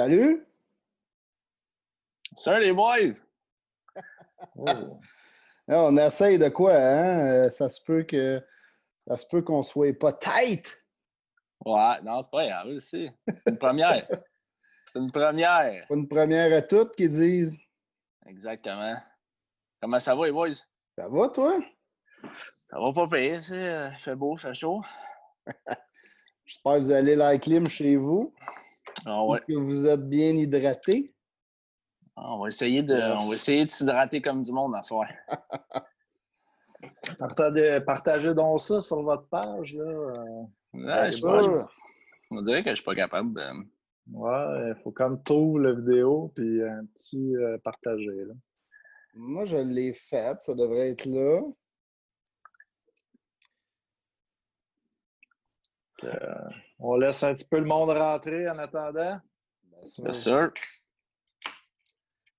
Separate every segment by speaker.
Speaker 1: Salut!
Speaker 2: Salut les boys!
Speaker 1: Oh. on essaye de quoi, hein? Euh, ça se peut que ça se peut qu'on soit pas tête.
Speaker 2: Ouais, non, c'est pas grave, aussi. C'est une première. c'est une première.
Speaker 1: Une première à toutes qui disent.
Speaker 2: Exactement. Comment ça va, les boys?
Speaker 1: Ça va, toi?
Speaker 2: Ça va pas payer, sais. Il fait beau, fait chaud.
Speaker 1: J'espère que vous allez la clim chez vous.
Speaker 2: Ah ouais.
Speaker 1: Que vous êtes bien hydraté.
Speaker 2: Ah, on va essayer de, on va essayer de s'hydrater comme du monde en soir.
Speaker 3: partagez, partagez, donc ça sur votre page. Là.
Speaker 2: Ouais, je pas, on dirait que je suis pas capable. De...
Speaker 3: Ouais, il faut comme trouver la vidéo puis un petit euh, partager. Là.
Speaker 1: Moi, je l'ai faite, ça devrait être là.
Speaker 3: Euh, on laisse un petit peu le monde rentrer en attendant.
Speaker 2: Bien sûr.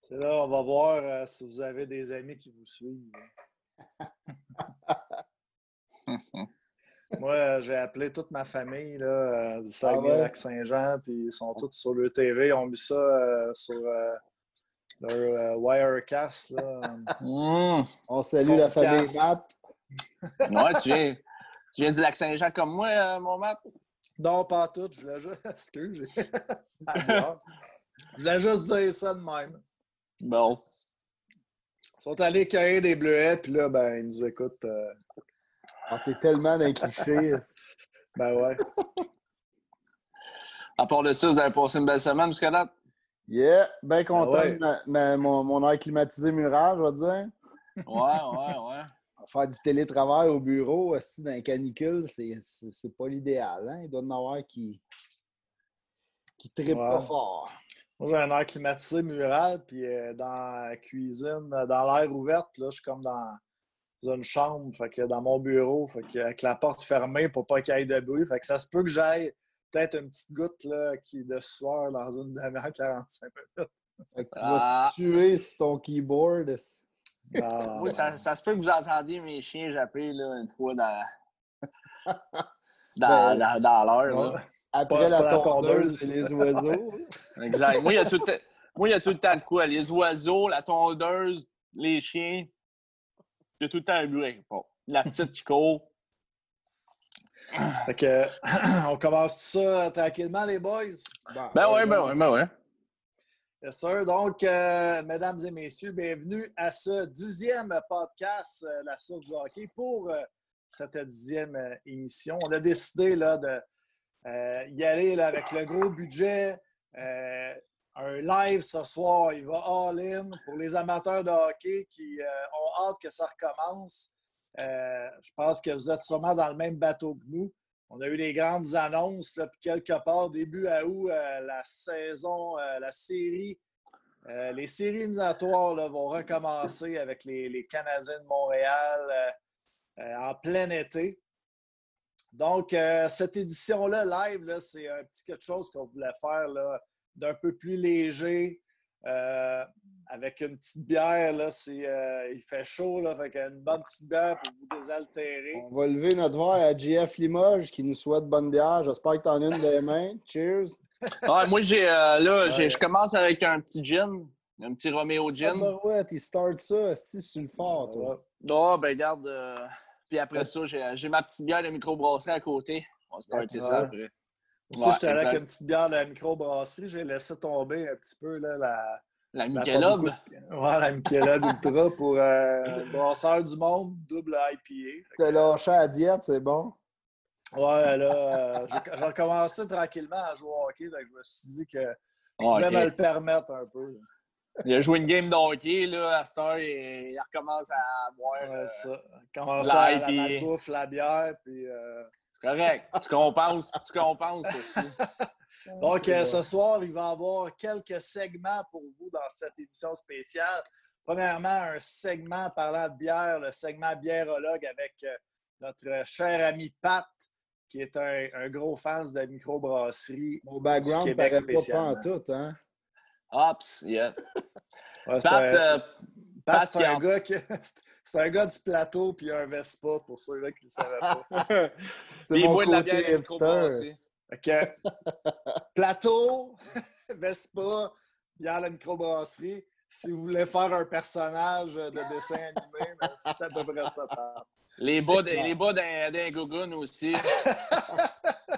Speaker 3: C'est là, on va voir euh, si vous avez des amis qui vous suivent. Moi, j'ai appelé toute ma famille là, euh, du ah Saguenay-Lac-Saint-Jean, puis ils sont tous sur le TV. Ils ont mis ça sur leur Wirecast. Là.
Speaker 1: Mmh. On salue la famille Matt.
Speaker 2: ouais, tu viens, tu viens du Lac-Saint-Jean comme moi, euh, mon Matt?
Speaker 3: Non, pas tout. Je voulais juste. Excuse. je voulais juste dire ça de même.
Speaker 2: Bon.
Speaker 3: Ils sont allés cueillir des bleuets, puis là, ben, ils nous écoutent. Euh...
Speaker 1: Ah, t'es tellement d'un cliché.
Speaker 3: ben ouais.
Speaker 2: À part de ça, vous avez passé une belle semaine jusqu'à date?
Speaker 1: Yeah, bien content de mon, mon air climatisé mural, je vais dire.
Speaker 2: Ouais, ouais, ouais
Speaker 1: faire du télétravail au bureau, aussi, dans un canicule, c'est pas l'idéal. Hein? Il doit y en avoir qui, qui trippent pas fort.
Speaker 3: Moi, j'ai un air climatisé mural, puis euh, dans la cuisine, dans l'air ouverte, là, je suis comme dans, une chambre, fait que dans mon bureau, fait que, avec la porte fermée pour pas qu'il y ait de bruit. Fait que ça se peut que j'aille peut-être une petite goutte là, qui, de sueur dans une demi-heure 45 minutes.
Speaker 1: Fait que tu vas ah. suer sur ton keyboard.
Speaker 2: Ah, oui, ça, ça, se peut que vous entendiez mes chiens japper là, une fois dans, dans, ben, dans, l'heure.
Speaker 1: Après la tondeuse, c'est les oiseaux.
Speaker 2: exact. Moi, il y a tout moi, il y a tout le temps de quoi? Les oiseaux, la tondeuse, les chiens. Il y a tout le temps un bruit. Bon, la petite qui court.
Speaker 3: Fait que, on commence tout ça tranquillement, les boys?
Speaker 2: ben oui, ben oui, ben oui.
Speaker 3: Yes, sir. Donc, euh, mesdames et messieurs, bienvenue à ce dixième podcast, euh, La Source du hockey, pour euh, cette dixième émission. On a décidé là, de aller avec le gros budget. un live ce soir, il va all-in pour les amateurs de hockey qui ont hâte que ça recommence. je pense que vous êtes sûrement dans le même bateau que nous. On a eu les grandes annonces, puis quelque part, début à août, euh, la saison, euh, la série, euh, les séries éliminatoires vont recommencer avec les, Canadiens de Montréal en plein été. Donc, cette édition-là, live, c'est un petit quelque chose qu'on voulait faire d'un peu plus léger, avec une petite bière, là, c'est, euh, il fait chaud, là, fait une bonne petite bière pour vous désaltérer.
Speaker 1: On va lever notre verre à GF Limoges qui nous souhaite bonne bière. J'espère que tu en as une des mains. Cheers!
Speaker 2: moi, j'ai, euh, là, je commence avec un petit gin, un petit Romeo gin. Ah,
Speaker 1: ben ouais, tu starts ça, c'est sur le fort, toi.
Speaker 2: Oh, ben garde. Euh, puis après ça, j'ai, ma petite bière de microbrasserie à côté. On va starter ça après.
Speaker 3: Pour ça, j'étais avec une petite bière de microbrasserie. J'ai laissé tomber un petit peu là, la
Speaker 2: la Michelob.
Speaker 3: Ouais, la Michelob Ultra pour euh, brasseur du monde, double IPA.
Speaker 1: T'as lâché à la diète, c'est bon?
Speaker 3: Ouais, là, euh, j'ai recommencé tranquillement à jouer au hockey, donc je me suis dit que je pouvais me le permettre un peu.
Speaker 2: Il a joué une game de hockey, là, à cette heure, il, il recommence à boire.
Speaker 3: Ouais, euh, ça. Il commence à la, la bouffe, la bière, puis... Euh...
Speaker 2: Correct. tu compenses, tu compenses aussi.
Speaker 3: Donc, euh, ce soir, il va y avoir quelques segments pour vous dans cette émission spéciale. Premièrement, un segment parlant de bière, le segment biérologue avec euh, notre cher ami Pat, qui est un, gros fan de microbrasserie.
Speaker 1: Mon background ne paraît pas, en tout, hein?
Speaker 2: Ops, yeah.
Speaker 3: Pat, euh, Pat c'est un, gars c'est un gars du plateau puis un Vespa, pour ceux-là qui ne le savaient pas.
Speaker 1: c'est mon côté de la bière
Speaker 3: OK. Plateau, Vespa, a la microbrasserie. Si vous voulez faire un personnage de dessin animé, ben, c'est à peu près ça.
Speaker 2: Les bas, les bas d'un Gogun aussi.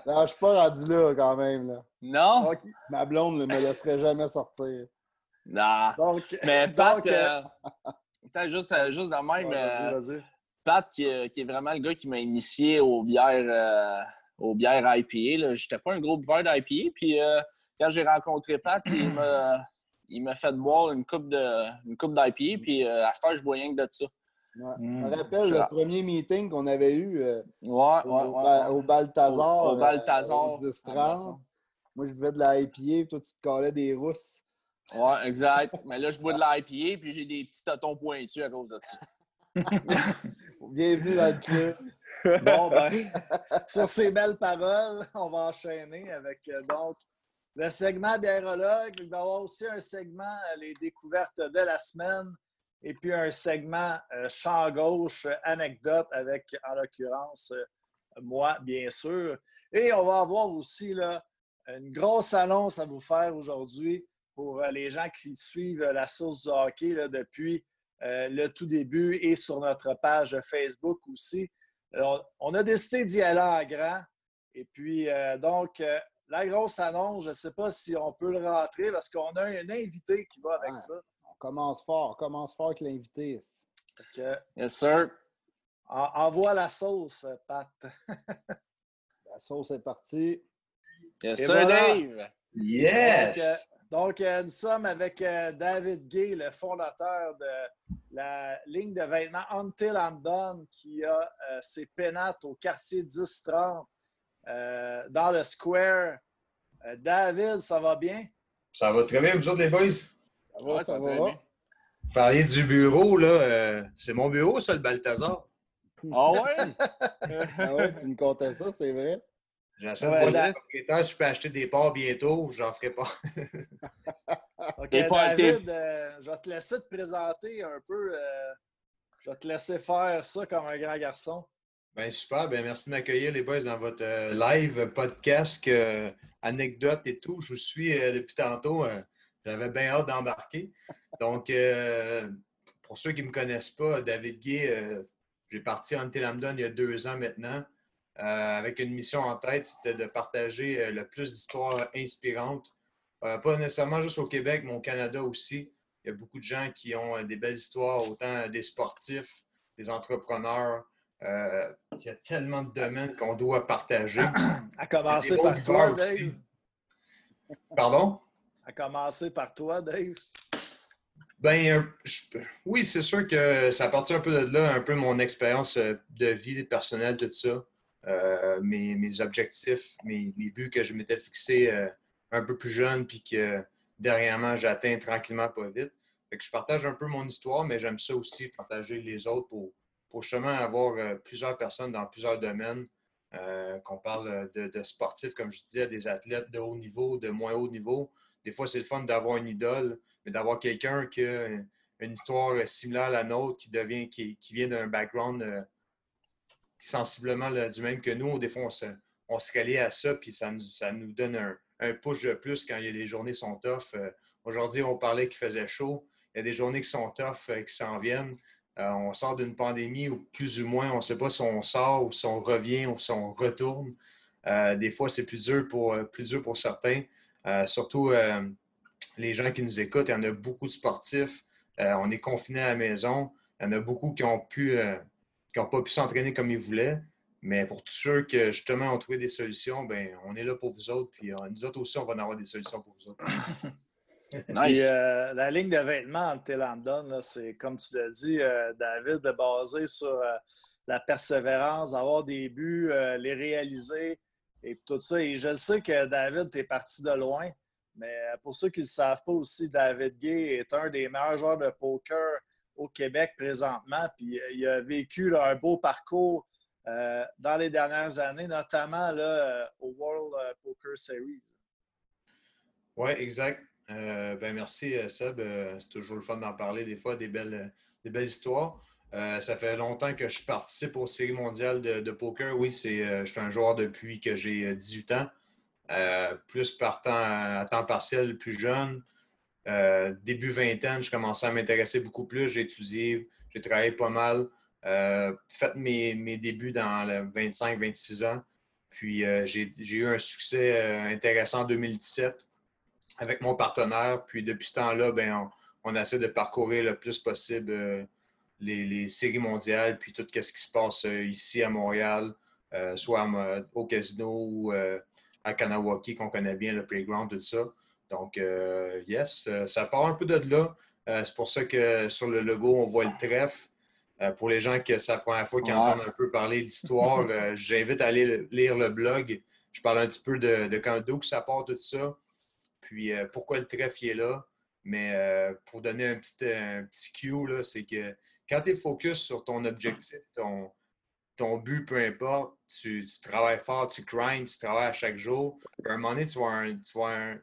Speaker 1: non, je suis pas rendu là quand même. Là.
Speaker 2: Non?
Speaker 1: ma blonde ne me laisserait jamais sortir.
Speaker 2: Non. Donc, Mais Pat, euh, euh, juste, euh, juste de même, vas Pat, qui, qui, est vraiment le gars qui m'a initié aux bières, aux bières IPA. Je n'étais pas un gros buveur d'IPA. Puis quand j'ai rencontré Pat, il m'a fait boire une coupe d'IPA. Puis à cette heure, je bois rien que de ça.
Speaker 1: Ouais. Je me mm. rappelle le premier meeting qu'on avait eu
Speaker 2: euh, ouais,
Speaker 1: au, au, Balthazar.
Speaker 2: Au, Balthazar.
Speaker 1: 10 -30. Moi, je buvais de la IPA, toi, tu te collais des rousses.
Speaker 2: Ouais, exact. Mais là, je bois de la IPA, puis j'ai des petits tâtons pointus à cause de ça.
Speaker 1: Bienvenue dans le club.
Speaker 3: Bon, ben, sur ces belles paroles, on va enchaîner avec euh, donc le segment biérologue. Il va y avoir aussi un segment, euh, les découvertes de la semaine et puis un segment euh, champ gauche, anecdote avec, en l'occurrence, euh, moi, bien sûr. Et on va avoir aussi là, une grosse annonce à vous faire aujourd'hui pour euh, les gens qui suivent la source du hockey depuis le tout début et sur notre page Facebook aussi. on a décidé d'y aller en grand. Et puis, donc, la grosse annonce, je ne sais pas si on peut le rentrer parce qu'on a un invité qui va avec ça
Speaker 1: commence fort. Commence fort avec l'invité.
Speaker 2: Yes, sir.
Speaker 3: envoie la sauce, Pat.
Speaker 1: la sauce est partie.
Speaker 2: Yes, sir, Dave.
Speaker 4: Yes.
Speaker 3: Donc, euh, euh, nous sommes avec euh, David Gay, le fondateur de la ligne de vêtements Until I'm Done, qui a ses pénates au quartier 1030 dans le Square. David, ça va bien?
Speaker 4: Ça va très bien, vous autres, les boys?
Speaker 1: Ça va, ça, va.
Speaker 4: Parler du bureau, là, euh, c'est mon bureau, ça, le Balthazar.
Speaker 2: Ah ouais?
Speaker 1: ah ouais, tu me comptais ça, c'est vrai.
Speaker 4: J'essaie de voir propriétaire, je peux acheter des parts bientôt, j'en ferai pas.
Speaker 3: OK, David, euh, je vais te laisser te présenter un peu. Euh, je vais te laisser faire ça comme un grand garçon.
Speaker 4: Ben super, ben merci de m'accueillir les boys dans votre live podcast, anecdote et tout. Je vous suis depuis tantôt. J'avais bien hâte d'embarquer. Donc, euh, pour ceux qui ne me connaissent pas, David Gay, euh, j'ai parti en Telamdon il y a deux ans maintenant, euh, avec une mission en tête, c'était de partager le plus d'histoires inspirantes, pas nécessairement juste au Québec, mais au Canada aussi. Il y a beaucoup de gens qui ont des belles histoires, autant des sportifs, des entrepreneurs. il y a tellement de domaines qu'on doit partager.
Speaker 3: À commencer par toi, Dave.
Speaker 4: Pardon?
Speaker 3: À commencer par toi, Dave.
Speaker 4: Ben, oui, c'est sûr que ça partit un peu de là, un peu mon expérience euh, de vie personnelle, tout ça. Euh, mes, objectifs, mes, buts que je m'étais fixés euh, un peu plus jeune, puis que dernièrement j'atteins tranquillement pas vite. Fait que je partage un peu mon histoire, mais j'aime ça aussi, partager les autres pour, pour justement avoir plusieurs personnes dans plusieurs domaines. qu'on parle de, de, sportifs, comme je disais, des athlètes de haut niveau, de moins haut niveau, des fois, c'est le fun d'avoir une idole, mais d'avoir quelqu'un qui a une histoire similaire à la nôtre, qui, devient, qui, vient d'un background euh, sensiblement du même que nous. Des fois, on se, on se à ça, puis ça nous, ça nous donne un, push de plus quand il y a des journées sont tough. Euh, aujourd'hui, on parlait qu'il faisait chaud. Il y a des journées qui sont tough, euh, qui s'en viennent. on sort d'une pandémie où plus ou moins, on ne sait pas si on sort ou si on revient ou si on retourne. des fois, c'est plus dur pour, plus dur pour certains. Euh, surtout euh, les gens qui nous écoutent, il y en a beaucoup de sportifs. Euh, on est confinés à la maison. Il y en a beaucoup qui n'ont pas pu s'entraîner comme ils voulaient. Mais pour tous ceux qui, justement, ont trouvé des solutions, ben, on est là pour vous autres. Puis nous autres aussi, on va en avoir des solutions pour vous autres.
Speaker 3: nice. la ligne de vêtements en Télandon, c'est comme tu l'as dit, David, basé sur la persévérance, avoir des buts, les réaliser, et tout ça. Et je sais que David, tu es parti de loin, mais pour ceux qui ne le savent pas aussi, David Gay est un des meilleurs joueurs de poker au Québec présentement. Puis euh, il a vécu un beau parcours euh, dans les dernières années, notamment là, euh, au World Poker Series.
Speaker 4: Oui, exact. ben merci, Seb. c'est toujours le fun d'en parler des fois, des belles, des belles histoires. Ça fait longtemps que je participe aux séries mondiales de, poker. Oui, c'est, je suis un joueur depuis que j'ai 18 euh, ans. plus à, temps partiel, plus jeune. Début vingtaine, je commençais à m'intéresser beaucoup plus. J'ai étudié, j'ai travaillé pas mal. fait mes, mes, débuts dans le 25-26 ans. Puis j'ai eu un succès intéressant en 2017 avec mon partenaire. Puis depuis ce temps-là, ben, on, essaie de parcourir le plus possible euh, les, séries mondiales, puis tout ce qui se passe euh, ici à Montréal, euh, soit au casino ou à Kanawaki, qu'on connaît bien, le playground, tout ça. Donc, yes, ça part un peu de là. c'est pour ça que sur le logo, on voit le trèfle. pour les gens que c'est la première fois qu'ils entendent un peu parler d'histoire, j'invite à aller lire le blog. Je parle un petit peu de, de quand d'où ça part tout ça. Puis euh, pourquoi le trèfle est là? Mais euh, pour donner un petit, un petit cue, c'est que quand tu es focus sur ton objectif, ton, ton but, peu importe, tu, travailles fort, tu grindes, tu travailles à chaque jour. à un moment donné, tu vas avoir, un,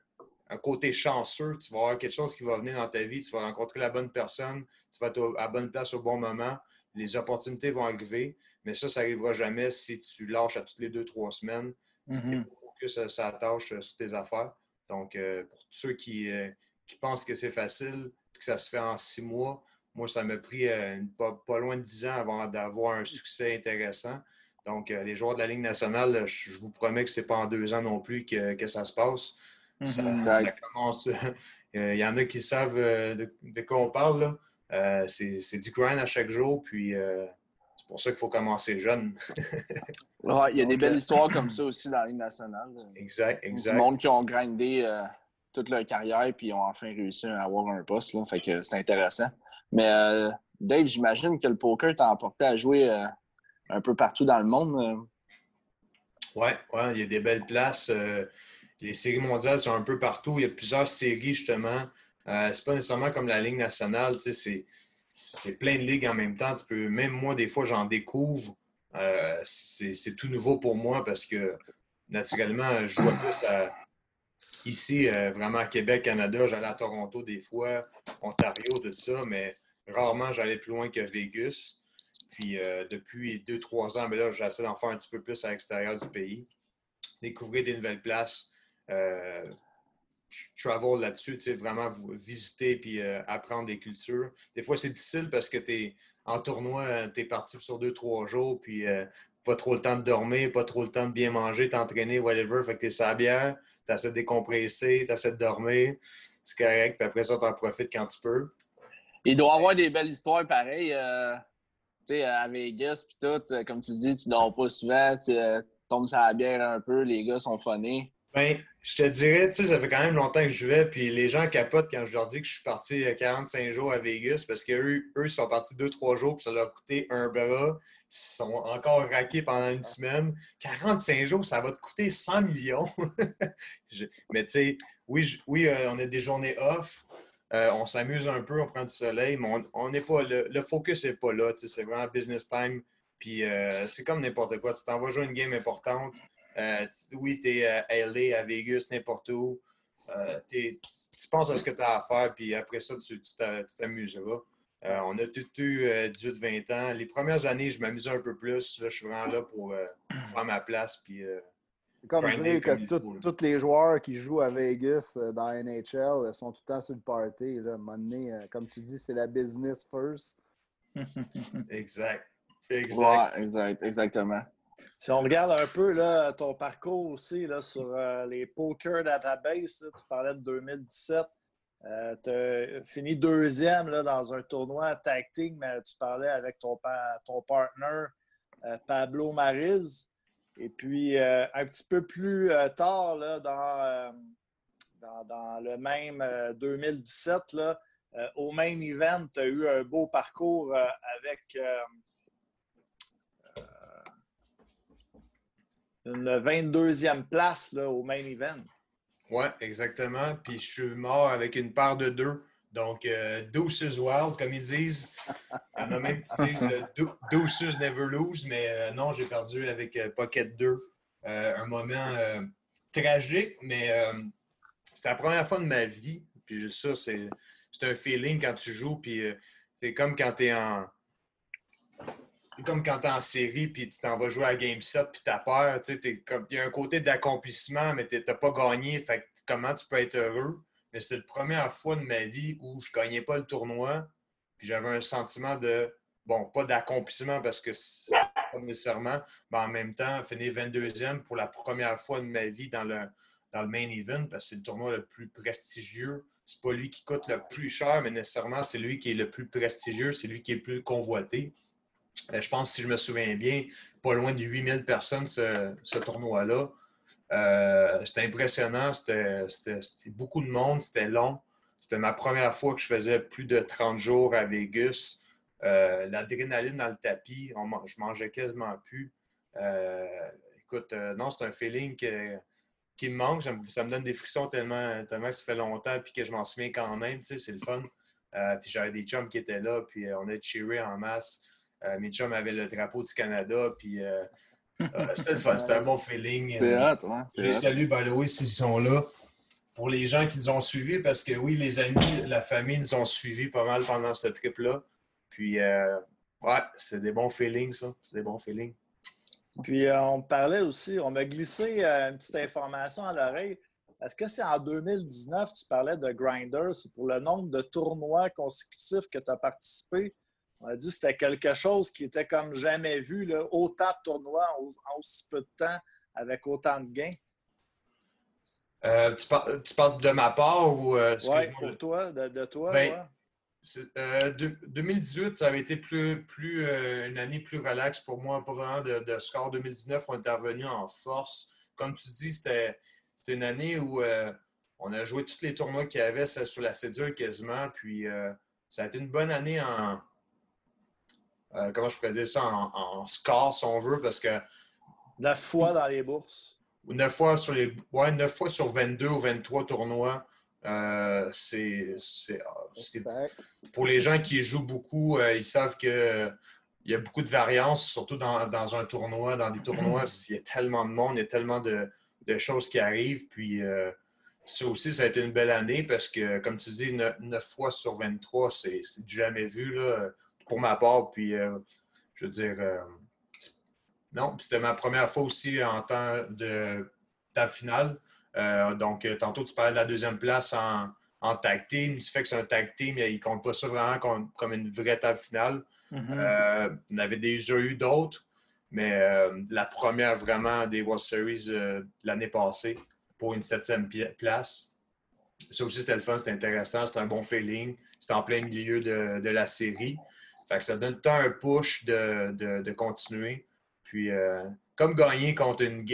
Speaker 4: un, côté chanceux, tu vas avoir quelque chose qui va venir dans ta vie, tu vas rencontrer la bonne personne, tu vas être à la bonne place au bon moment, les opportunités vont arriver, mais ça, ça n'arrivera jamais si tu lâches à toutes les deux, trois semaines, si tu es mm-hmm. focus sur tâche, sur tes affaires. Donc, euh, pour ceux euh, qui, pensent que c'est facile, que ça se fait en six mois, moi, ça m'a pris euh, pas, loin de dix ans avant d'avoir un succès intéressant. Donc, les joueurs de la Ligue nationale, je, vous promets que ce n'est pas en deux ans non plus que, ça se passe. Mm-hmm. ça, commence. Il y en a qui savent de, quoi on parle. c'est du grind à chaque jour. Puis, c'est pour ça qu'il faut commencer jeune.
Speaker 2: il y a des belles histoires comme ça aussi dans la Ligue nationale.
Speaker 4: Exact, exact.
Speaker 2: Du monde qui ont grindé euh, toute leur carrière puis ont enfin réussi à avoir un poste. Là. Fait que c'est intéressant. Mais euh, Dave, j'imagine que le poker t'a emporté à jouer euh, un peu partout dans le monde.
Speaker 4: Oui, ouais, il y a des belles places. Les séries mondiales sont un peu partout. Il y a plusieurs séries, justement. c'est pas nécessairement comme la Ligue nationale. C'est c'est plein de ligues en même temps. Tu peux, même moi, des fois, j'en découvre. Euh, c'est tout nouveau pour moi parce que naturellement, je vois plus ici, euh, vraiment à Québec, Canada. J'allais à Toronto des fois, Ontario, tout ça, mais rarement j'allais plus loin que Vegas. Puis euh, depuis deux, trois ans, mais ben là, j'essaie d'en faire un petit peu plus à l'extérieur du pays. Découvrir des nouvelles places travel là-dessus, tu sais, vraiment visiter puis euh, apprendre des cultures. Des fois, c'est difficile parce que tu es en tournoi, euh, tu es parti sur deux, trois jours, puis euh, pas trop le temps de dormir, pas trop le temps de bien manger, t'entraîner, whatever. Fait que tu es sa bière, tu essaies de décompresser, tu essaies de dormir. C'est correct, puis après ça, tu en profites quand tu peux.
Speaker 2: Il doit y avoir des belles histoires pareilles. tu sais, à Vegas, puis tout, comme tu dis, tu dors pas souvent, tu tombes sur la bière un peu, les gars sont phonés.
Speaker 4: Ben, je te dirais, tu sais, ça fait quand même longtemps que je vais, puis les gens capotent quand je leur dis que je suis parti 45 jours à Vegas parce qu'eux, eux, ils sont partis 2-3 jours, puis ça leur a coûté un bras. Ils sont encore raqués pendant une semaine. 45 jours, ça va te coûter 100 millions. mais tu sais, oui, oui euh, on a des journées off. Euh, on s'amuse un peu, on prend du soleil, mais on n'est pas. Le, le focus n'est pas là. C'est vraiment business time. Puis euh, c'est comme n'importe quoi. Tu t'en vas jouer une game importante. Euh, oui, tu es à LA, à Vegas, n'importe où. Euh, tu penses à ce que tu as à faire, puis après ça, tu t'amuseras. Euh, on a tout eu 18-20 ans. Les premières années, je m'amusais un peu plus. Là, je suis vraiment là pour faire ma place. Puis,
Speaker 1: c'est comme dire que tous les joueurs qui jouent à Vegas dans NHL sont tout le temps sur le party. Là. comme tu dis, c'est la business first.
Speaker 4: exact.
Speaker 2: Exact. exact. Exactement.
Speaker 3: Si on regarde un peu là, ton parcours aussi là, sur euh, les poker database, tu parlais de 2017. tu as fini deuxième là, dans un tournoi team, mais tu parlais avec ton, ton partner euh, Pablo Mariz. Et puis, euh, un petit peu plus tard, là, dans, dans, dans, le même 2017, là, au main event, tu as eu un beau parcours avec une 22e place au main event.
Speaker 4: Oui, exactement. Puis je suis mort avec une part de deux. Donc, euh, Deuces Wild, comme ils disent. Il y en a même qui disent euh, Deuces Never Lose, mais euh, non, j'ai perdu avec euh, Pocket 2. un moment tragique, mais c'était la première fois de ma vie. Puis ça, c'est un feeling quand tu joues. Puis c'est comme quand tu es en comme quand tu es en série, puis tu t'en vas jouer à Game 7, puis tu as peur. Il y a un côté d'accomplissement, mais tu n'as pas gagné. Comment tu peux être heureux? Mais c'est la première fois de ma vie où je gagnais pas le tournoi. Puis j'avais un sentiment de, bon, pas d'accomplissement parce que pas nécessairement, mais en même temps, finir 22e pour la première fois de ma vie dans le, dans le main event parce que c'est le tournoi le plus prestigieux. C'est pas lui qui coûte le plus cher, mais nécessairement, c'est lui qui est le plus prestigieux, c'est lui qui est le plus convoité. Euh, je pense, si je me souviens bien, pas loin de 8000 personnes, ce, tournoi-là. Euh, c'était impressionnant, c'était beaucoup de monde, c'était long. C'était ma première fois que je faisais plus de 30 jours à Vegas. Euh, l'adrénaline dans le tapis, je mangeais quasiment plus. écoute, non, c'est un feeling qui me manque. Ça me donne des frissons tellement, tellement que ça fait longtemps et que je m'en souviens quand même. c'est le fun. puis j'avais des chums qui étaient là, puis on a cheeré en masse. Euh, mes chums avaient le drapeau du Canada, puis euh, euh, c'était le fun, c'était un bon feeling.
Speaker 2: C'est hot, ouais.
Speaker 4: Je les salue, by the way, s'ils sont là. Pour les gens qui nous ont suivis, parce que oui, les amis, la famille nous ont suivis pas mal pendant ce trip-là. Puis, ouais, c'est des bons feelings, ça. C'est des bons feelings.
Speaker 3: Puis, on parlait aussi, on m'a glissé une petite information à l'oreille. Est-ce que c'est en 2019, tu parlais de Grindr, c'est pour le nombre de tournois consécutifs que tu as participé? On a dit que c'était quelque chose qui était comme jamais vu, là, autant de tournois en, aussi peu de temps avec autant de gains.
Speaker 4: Euh, tu, parles, de ma part ou.
Speaker 3: Euh, oui, pour toi, de, toi. Ben,
Speaker 4: 2018, euh, ça avait été plus, plus une année plus relaxe pour moi. Pas vraiment de, score. 2019, on est revenu en force. Comme tu dis, c'était une année où on a joué tous les tournois qu'il y avait sur la cédule quasiment. Puis ça a été une bonne année en, euh, comment je pourrais dire ça, en, score, si on veut, parce que.
Speaker 3: Neuf fois dans les bourses.
Speaker 4: Neuf fois sur les. Ouais, neuf fois sur 22 ou 23 tournois. Euh, c'est. Pour les gens qui jouent beaucoup, euh, ils savent que. Il y a beaucoup de variance, surtout dans, un tournoi. Dans des tournois, il y a tellement de monde, il y a tellement de, choses qui arrivent. Puis, ça aussi, ça a été une belle année parce que, comme tu dis, 9 fois sur 23, c'est jamais vu. Là pour ma part. Puis, euh, je veux dire, euh, non, c'était ma première fois aussi en temps de table finale. Euh, donc, tantôt, tu parlais de la deuxième place en, en tag team. Du fait que c'est un tag team, il ne compte pas ça vraiment comme, une vraie table finale. Mm-hmm. on avait déjà eu d'autres, mais la première vraiment des World Series l'année passée pour une septième place. Ça aussi, c'était le fun, c'était intéressant, c'était un bon feeling. C'était en plein milieu de, de la série. Fait que ça donne temps un push de, continuer. Puis, euh, comme gagner contre une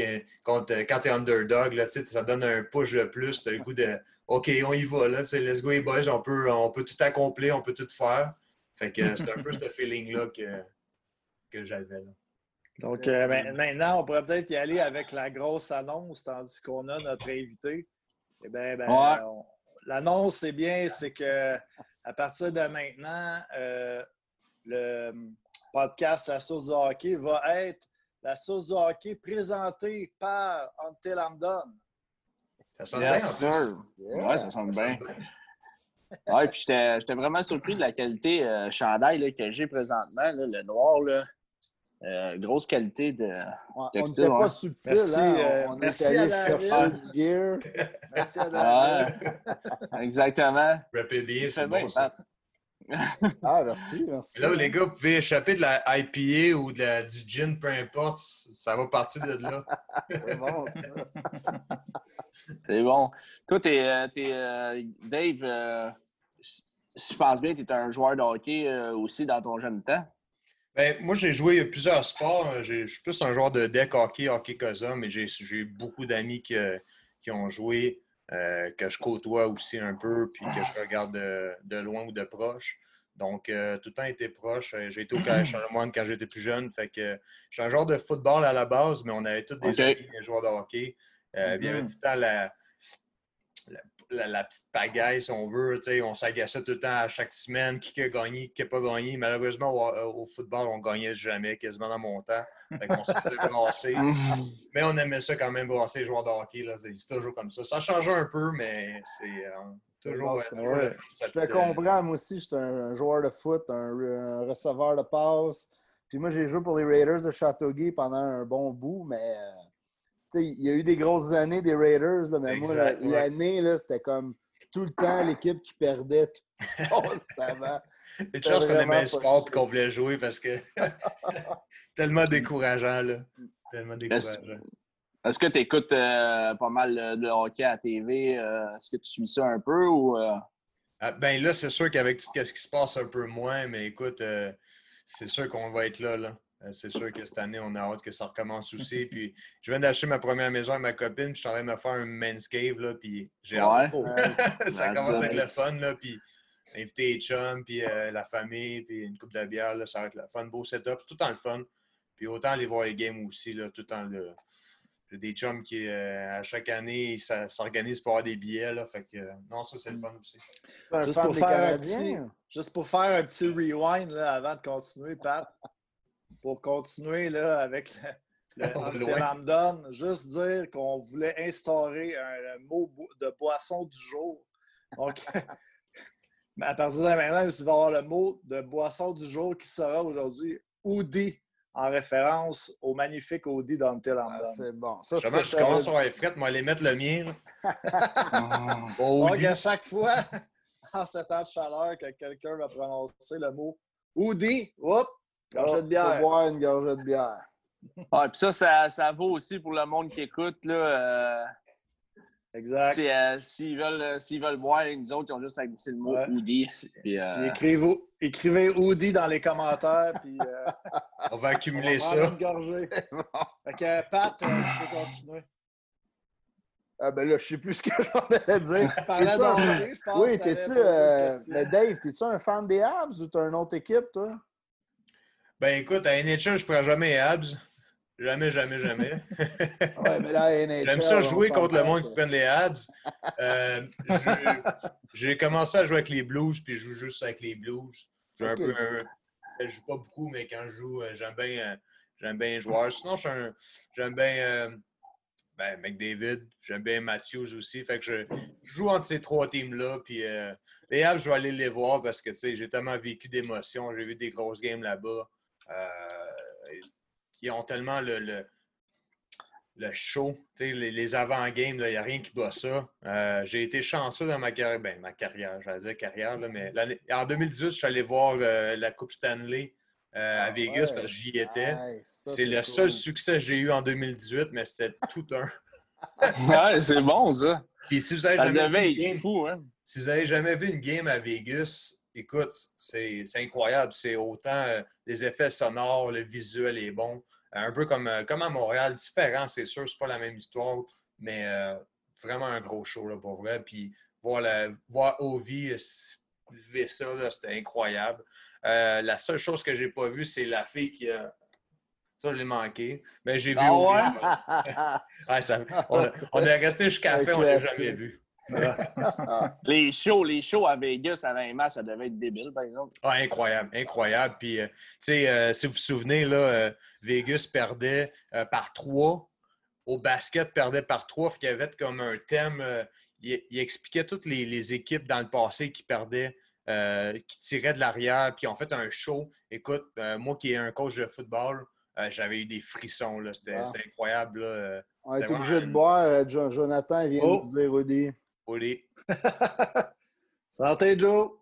Speaker 4: contre, quand tu es underdog, là, ça donne un push de plus. Tu as le goût de OK, on y va, là, let's go les boys, on peut, on peut tout accomplir, on peut tout faire. Fait que c'est un peu ce feeling-là que, que j'avais.
Speaker 3: Donc, euh, ben, maintenant, on pourrait peut-être y aller avec la grosse annonce, tandis qu'on a notre invité. Eh bien, ben, l'annonce, c'est bien, c'est que à partir de maintenant, euh, le hum, podcast La source du hockey va être la source du hockey présentée par Until I'm Done.
Speaker 2: Ça sent bien. Oui, ça sent bien. Ouais, puis j'étais vraiment surpris de la qualité euh, chandail que j'ai présentement, le noir. Là. Euh, grosse qualité de
Speaker 1: textile. On n'était pas subtil. Merci, hein?
Speaker 3: euh, on merci est allé chercher du gear.
Speaker 2: Merci à ouais, Exactement.
Speaker 4: Rapid c'est bon, ça.
Speaker 1: Ah, merci, merci.
Speaker 4: là, les gars, vous pouvez échapper de la IPA ou de du gin, peu importe, ça va partir de là.
Speaker 1: C'est bon, ça.
Speaker 2: C'est bon. Toi, t'es, euh, euh, Dave, euh, je pense bien que tu es un joueur de hockey aussi dans ton jeune temps.
Speaker 4: Ben, moi, j'ai joué plusieurs sports. Je suis plus un joueur de deck hockey, hockey cosa, mais j'ai eu beaucoup d'amis qui, qui ont joué. Euh, que je côtoie aussi un peu, puis que je regarde de, loin ou de proche. Donc, euh, tout le temps été proche. Euh, j'ai été au Collège Charlemagne quand j'étais plus jeune. Fait que je suis un joueur de football à la base, mais on avait tous des amis, des joueurs de hockey. il y avait mm-hmm. tout le temps la, la, petite pagaille, si on veut. On s'agaçait tout le temps à chaque semaine qui a gagné, qui n'a pas gagné. Malheureusement, au, football, on ne gagnait jamais, quasiment dans mon temps. on se faisait brasser. mais on aimait ça quand même, brasser les joueurs de hockey. C'est toujours comme ça. Ça change un peu, mais c'est euh, toujours.
Speaker 1: je te comprends, moi aussi, j'étais un, joueur de foot, un, receveur de passe. Puis moi, j'ai joué pour les Raiders de Châteauguay pendant un bon bout, mais il y a eu des grosses années des Raiders, là, mais moi, l'année, c'était comme tout le temps l'équipe qui perdait constamment.
Speaker 4: C'est une chance qu'on aimait le sport et qu'on voulait jouer parce que tellement décourageant, là. Tellement décourageant.
Speaker 2: Est-ce que tu écoutes euh, pas mal de hockey à TV? Euh, est-ce que tu suis ça un peu ou. Euh?
Speaker 4: Ah, ben là, c'est sûr qu'avec tout ce qui se passe un peu moins, mais écoute, c'est sûr qu'on va être là. là. C'est sûr que cette année, on a hâte que ça recommence aussi. Puis je viens d'acheter ma première maison avec ma copine, puis je suis en train de me faire un men's cave, là, puis j'ai hâte. ça commence à être le fun, là, puis inviter les chums, puis la famille, puis une coupe de bière, là, ça va être le fun. Beau setup, c'est tout le temps le fun. Puis autant aller voir les games aussi, là, tout le temps le j'ai des chums qui, euh, à chaque année, s'organisent pour avoir des billets. Là, fait que, non, ça, c'est le fun aussi.
Speaker 3: Juste pour, faire un petit, juste pour faire un petit rewind là, avant de continuer, Pat. Pour continuer là, avec le, le juste dire qu'on voulait instaurer un, mot de boisson du jour. Donc, à partir de maintenant, il va y avoir le mot de boisson du jour qui sera aujourd'hui Oudi en référence au magnifique Audi Dante
Speaker 1: Ah, c'est bon.
Speaker 4: Ça, je, je commence à les frettes, moi, aller mettre le mien.
Speaker 3: Donc, à chaque fois, en ce temps de chaleur, que quelqu'un va prononcer le mot Audi, hop, gorgée de bière.
Speaker 1: boire une gorgée de bière.
Speaker 2: Ah, puis ça, ça, ça, vaut aussi pour le monde qui écoute. Là, euh,
Speaker 3: Exact.
Speaker 2: Euh, s'ils veulent, euh, veulent boire, nous autres, ils ont juste à glisser le mot ouais. Oudi.
Speaker 3: Euh, écrivez, écrivez Oudi dans les commentaires. Puis,
Speaker 4: on va accumuler
Speaker 3: on va ça. Bon. Fait que, Pat, tu peux continuer.
Speaker 1: Ah ben là, je sais plus ce que j'en allais dire.
Speaker 3: Parlais je pense.
Speaker 1: Oui, t'es-tu. mais Dave, t'es-tu un fan des Habs ou t'as une autre équipe, toi?
Speaker 4: Ben écoute, à NHL, je ne prends jamais Habs. Jamais, jamais, jamais.
Speaker 1: ouais, mais là, NHL,
Speaker 4: J'aime ça jouer contre le monde qui prenne les abs. Euh, j'ai commencé à jouer avec les Blues, puis je joue juste avec les Blues. Je okay. Je joue pas beaucoup, mais quand je joue, euh, j'aime bien, euh, j'aime bien les joueurs. Sinon, j'aime bien ben, McDavid, j'aime bien Matthews aussi. Fait que je, joue entre ces trois teams-là. Puis les Habs, je vais aller les voir parce que j'ai tellement vécu d'émotions. J'ai vu des grosses games là-bas qui ont tellement le, le, le show, les, les avant-games, il n'y a rien qui bat ça. Euh, j'ai été chanceux dans ma carrière, ben, ma carrière, j'allais dire carrière, là, mais en 2018, je suis allé voir euh, la Coupe Stanley euh, à ah Vegas parce que j'y étais. c'est le seul succès que j'ai eu en 2018, mais c'était tout un.
Speaker 2: ouais, c'est bon ça.
Speaker 4: Puis si vous avez jamais vu une game, fou, hein? si vous avez jamais vu une game à Vegas, écoute, c'est incroyable. C'est autant les effets sonores, le visuel est bon. Un peu comme, comme à Montréal, différent, c'est sûr, c'est pas la même histoire, mais vraiment un gros show là, pour vrai. Puis voir, la, voir Ovi vivre ça, c'était incroyable. la seule chose que j'ai pas vue, c'est la fille qui a. Ça, je l'ai manqué. Mais j'ai vu
Speaker 2: ah
Speaker 4: ouais? ça, on, on, est resté jusqu'à la fin, on l'a jamais vu.
Speaker 2: les shows, les shows à Vegas avant un match, ça devait être débile, par exemple.
Speaker 4: Ah, incroyable, incroyable. Puis, euh, tu sais, euh, si vous vous souvenez, là, euh, Vegas perdait par trois. Au basket, perdait par trois. Fait qu'il y avait comme un thème. Il, expliquait toutes les, équipes dans le passé qui perdaient, qui tiraient de l'arrière, puis ont fait un show. Écoute, moi qui est un coach de football, j'avais eu des frissons. C'était ah. incroyable. Là.
Speaker 1: On est obligé de boire. Jonathan vient oh. de dire, Rudy.
Speaker 4: Oli.
Speaker 3: Santé, Joe!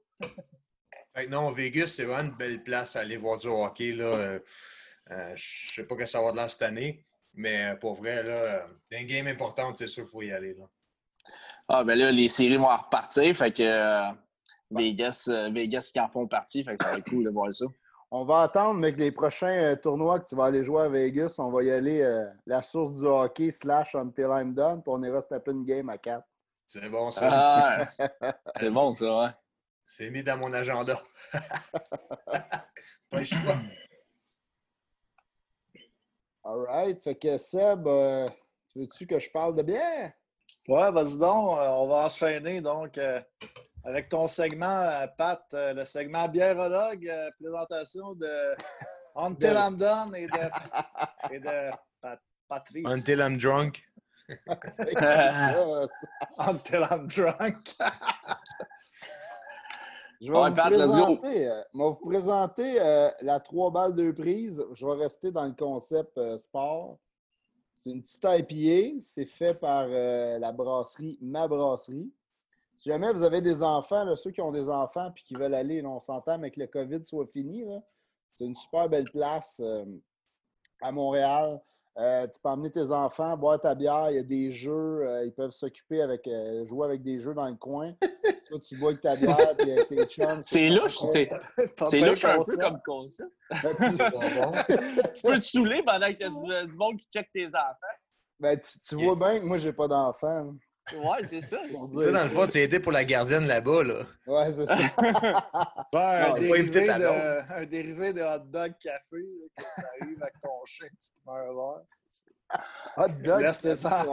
Speaker 4: non, Vegas, c'est vraiment une belle place à aller voir du hockey. Là. Euh, euh, je ne sais pas que ça va de là cette année, mais euh, pour vrai, là, une game importante, c'est sûr qu'il faut y aller. Là.
Speaker 2: Ah, ben là, les séries vont repartir. Fait que Vegas, Vegas qui en font partie. Fait que ça va être cool de voir ça.
Speaker 1: On va attendre, mais que les prochains tournois que tu vas aller jouer à Vegas, on va y aller la source du hockey slash until I'm done, puis on ira se taper une game à quatre.
Speaker 4: C'est bon, ça.
Speaker 2: Ah, c'est bon, ça, ouais.
Speaker 4: C'est mis dans mon agenda. Pas le choix.
Speaker 1: All right. Fait que Seb, euh, tu veux-tu que je parle de bière?
Speaker 3: Ouais, vas-y donc. Euh, on va enchaîner donc euh, avec ton segment, Pat, le segment biérologue, présentation de Until I'm Done et de, et de Patrice.
Speaker 4: Until I'm Drunk.
Speaker 3: Until I'm drunk.
Speaker 1: Je vais, vous, présenter, euh, vous présenter euh, la 3 balles de prise. Je vais rester dans le concept euh, sport. C'est une petite IPA. C'est fait par la brasserie Ma Brasserie. Si jamais vous avez des enfants, ceux qui ont des enfants et qui veulent aller, on s'entend, mais que le COVID soit fini, c'est une super belle place à Montréal. Euh, tu peux emmener tes enfants, boire ta bière, il y a des jeux, euh, ils peuvent s'occuper avec, euh, jouer avec des jeux dans le coin. Toi, tu bois avec ta bière et avec tes chums.
Speaker 2: C'est louche, c'est louche un peu comme concept. Ben, tu... tu... peux te saouler pendant qu'il y a du, monde qui check tes enfants.
Speaker 1: Ben, tu, tu vois bien que moi, j'ai pas d'enfants.
Speaker 2: Ouais, c'est ça.
Speaker 4: Toi, dans le fond, tu aidé pour la gardienne là-bas, là.
Speaker 1: Ouais, c'est ça.
Speaker 3: un, dérivé de, un, dérivé de, hot dog café, là, quand t'arrives avec ton chien, tu meurs
Speaker 1: Hot dog? c'est ça.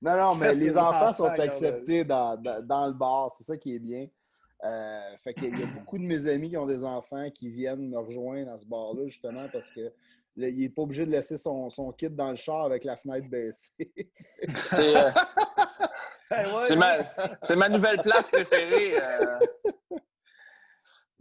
Speaker 1: non. non, mais les enfants sont acceptés dans, dans, le bar. C'est ça qui est bien. Euh, fait qu'il y a beaucoup de mes amis qui ont des enfants qui viennent me rejoindre dans ce bar-là, justement, parce que il n'est pas obligé de laisser son, son, kit dans le char avec la fenêtre baissée.
Speaker 2: C'est ma, ma, nouvelle place préférée. Euh.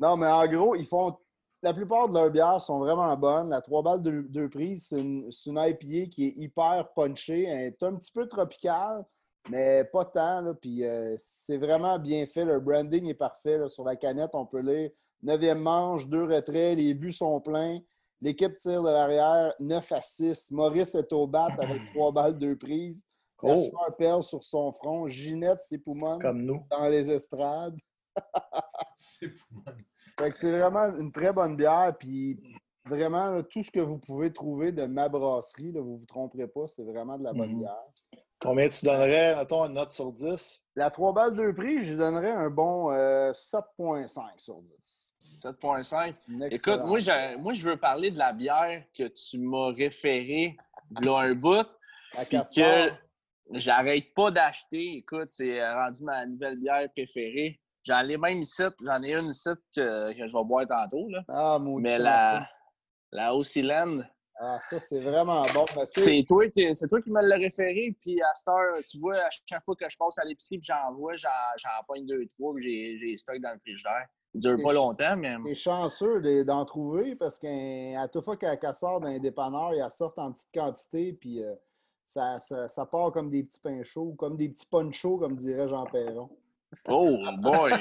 Speaker 1: Non, mais en gros, ils font. La plupart de leurs bières sont vraiment bonnes. La 3 balles de prises, c'est une, une, IPA qui est hyper punchée. Elle est un petit peu tropicale, mais pas tant. Puis euh, c'est vraiment bien fait. Le branding est parfait. Sur la canette, on peut lire 9e manche, deux retraits, les buts sont pleins. L'équipe tire de l'arrière 9 à 6. Maurice est au bat avec 3 balles, deux prises. La oh. sueur sur son front. Ginette, c'est poumons.
Speaker 3: Comme nous.
Speaker 1: Dans les estrades.
Speaker 4: c'est
Speaker 1: vraiment une très bonne bière. Puis vraiment, tout ce que vous pouvez trouver de ma brasserie, vous ne vous tromperez pas, c'est vraiment de la bonne mhm. bière.
Speaker 3: Combien tu donnerais, mettons, une note sur 10?
Speaker 1: La 3 balles, deux prises, je donnerais un bon 7,5 euh, sur 10.
Speaker 2: 7,5. Écoute, moi, moi, je veux parler de la bière que tu m'as référée là un bout. Puis que j'arrête pas d'acheter. Écoute, c'est rendu ma nouvelle bière préférée. J'en ai même ici, j'en ai une ici que, que, je vais boire tantôt. Là.
Speaker 1: Ah, mon
Speaker 2: Mais la, la Ocilène.
Speaker 1: Ah, ça, c'est vraiment bon.
Speaker 2: C'est toi, qui, toi qui me l'as référé. Puis à cette heure, tu vois, à chaque fois que je passe à l'épicerie, j'en vois, j'en pogne deux, trois, puis j'ai stock dans le frigidaire. Il dure pas longtemps, mais.
Speaker 1: T'es chanceux d'en trouver parce qu'à toute fois qu'elle sort d'un dépanneur, elle sort en petite quantité, puis euh, ça, ça, part comme des petits pains chauds, comme des petits ponchos, comme dirait Jean Perron.
Speaker 2: Oh boy!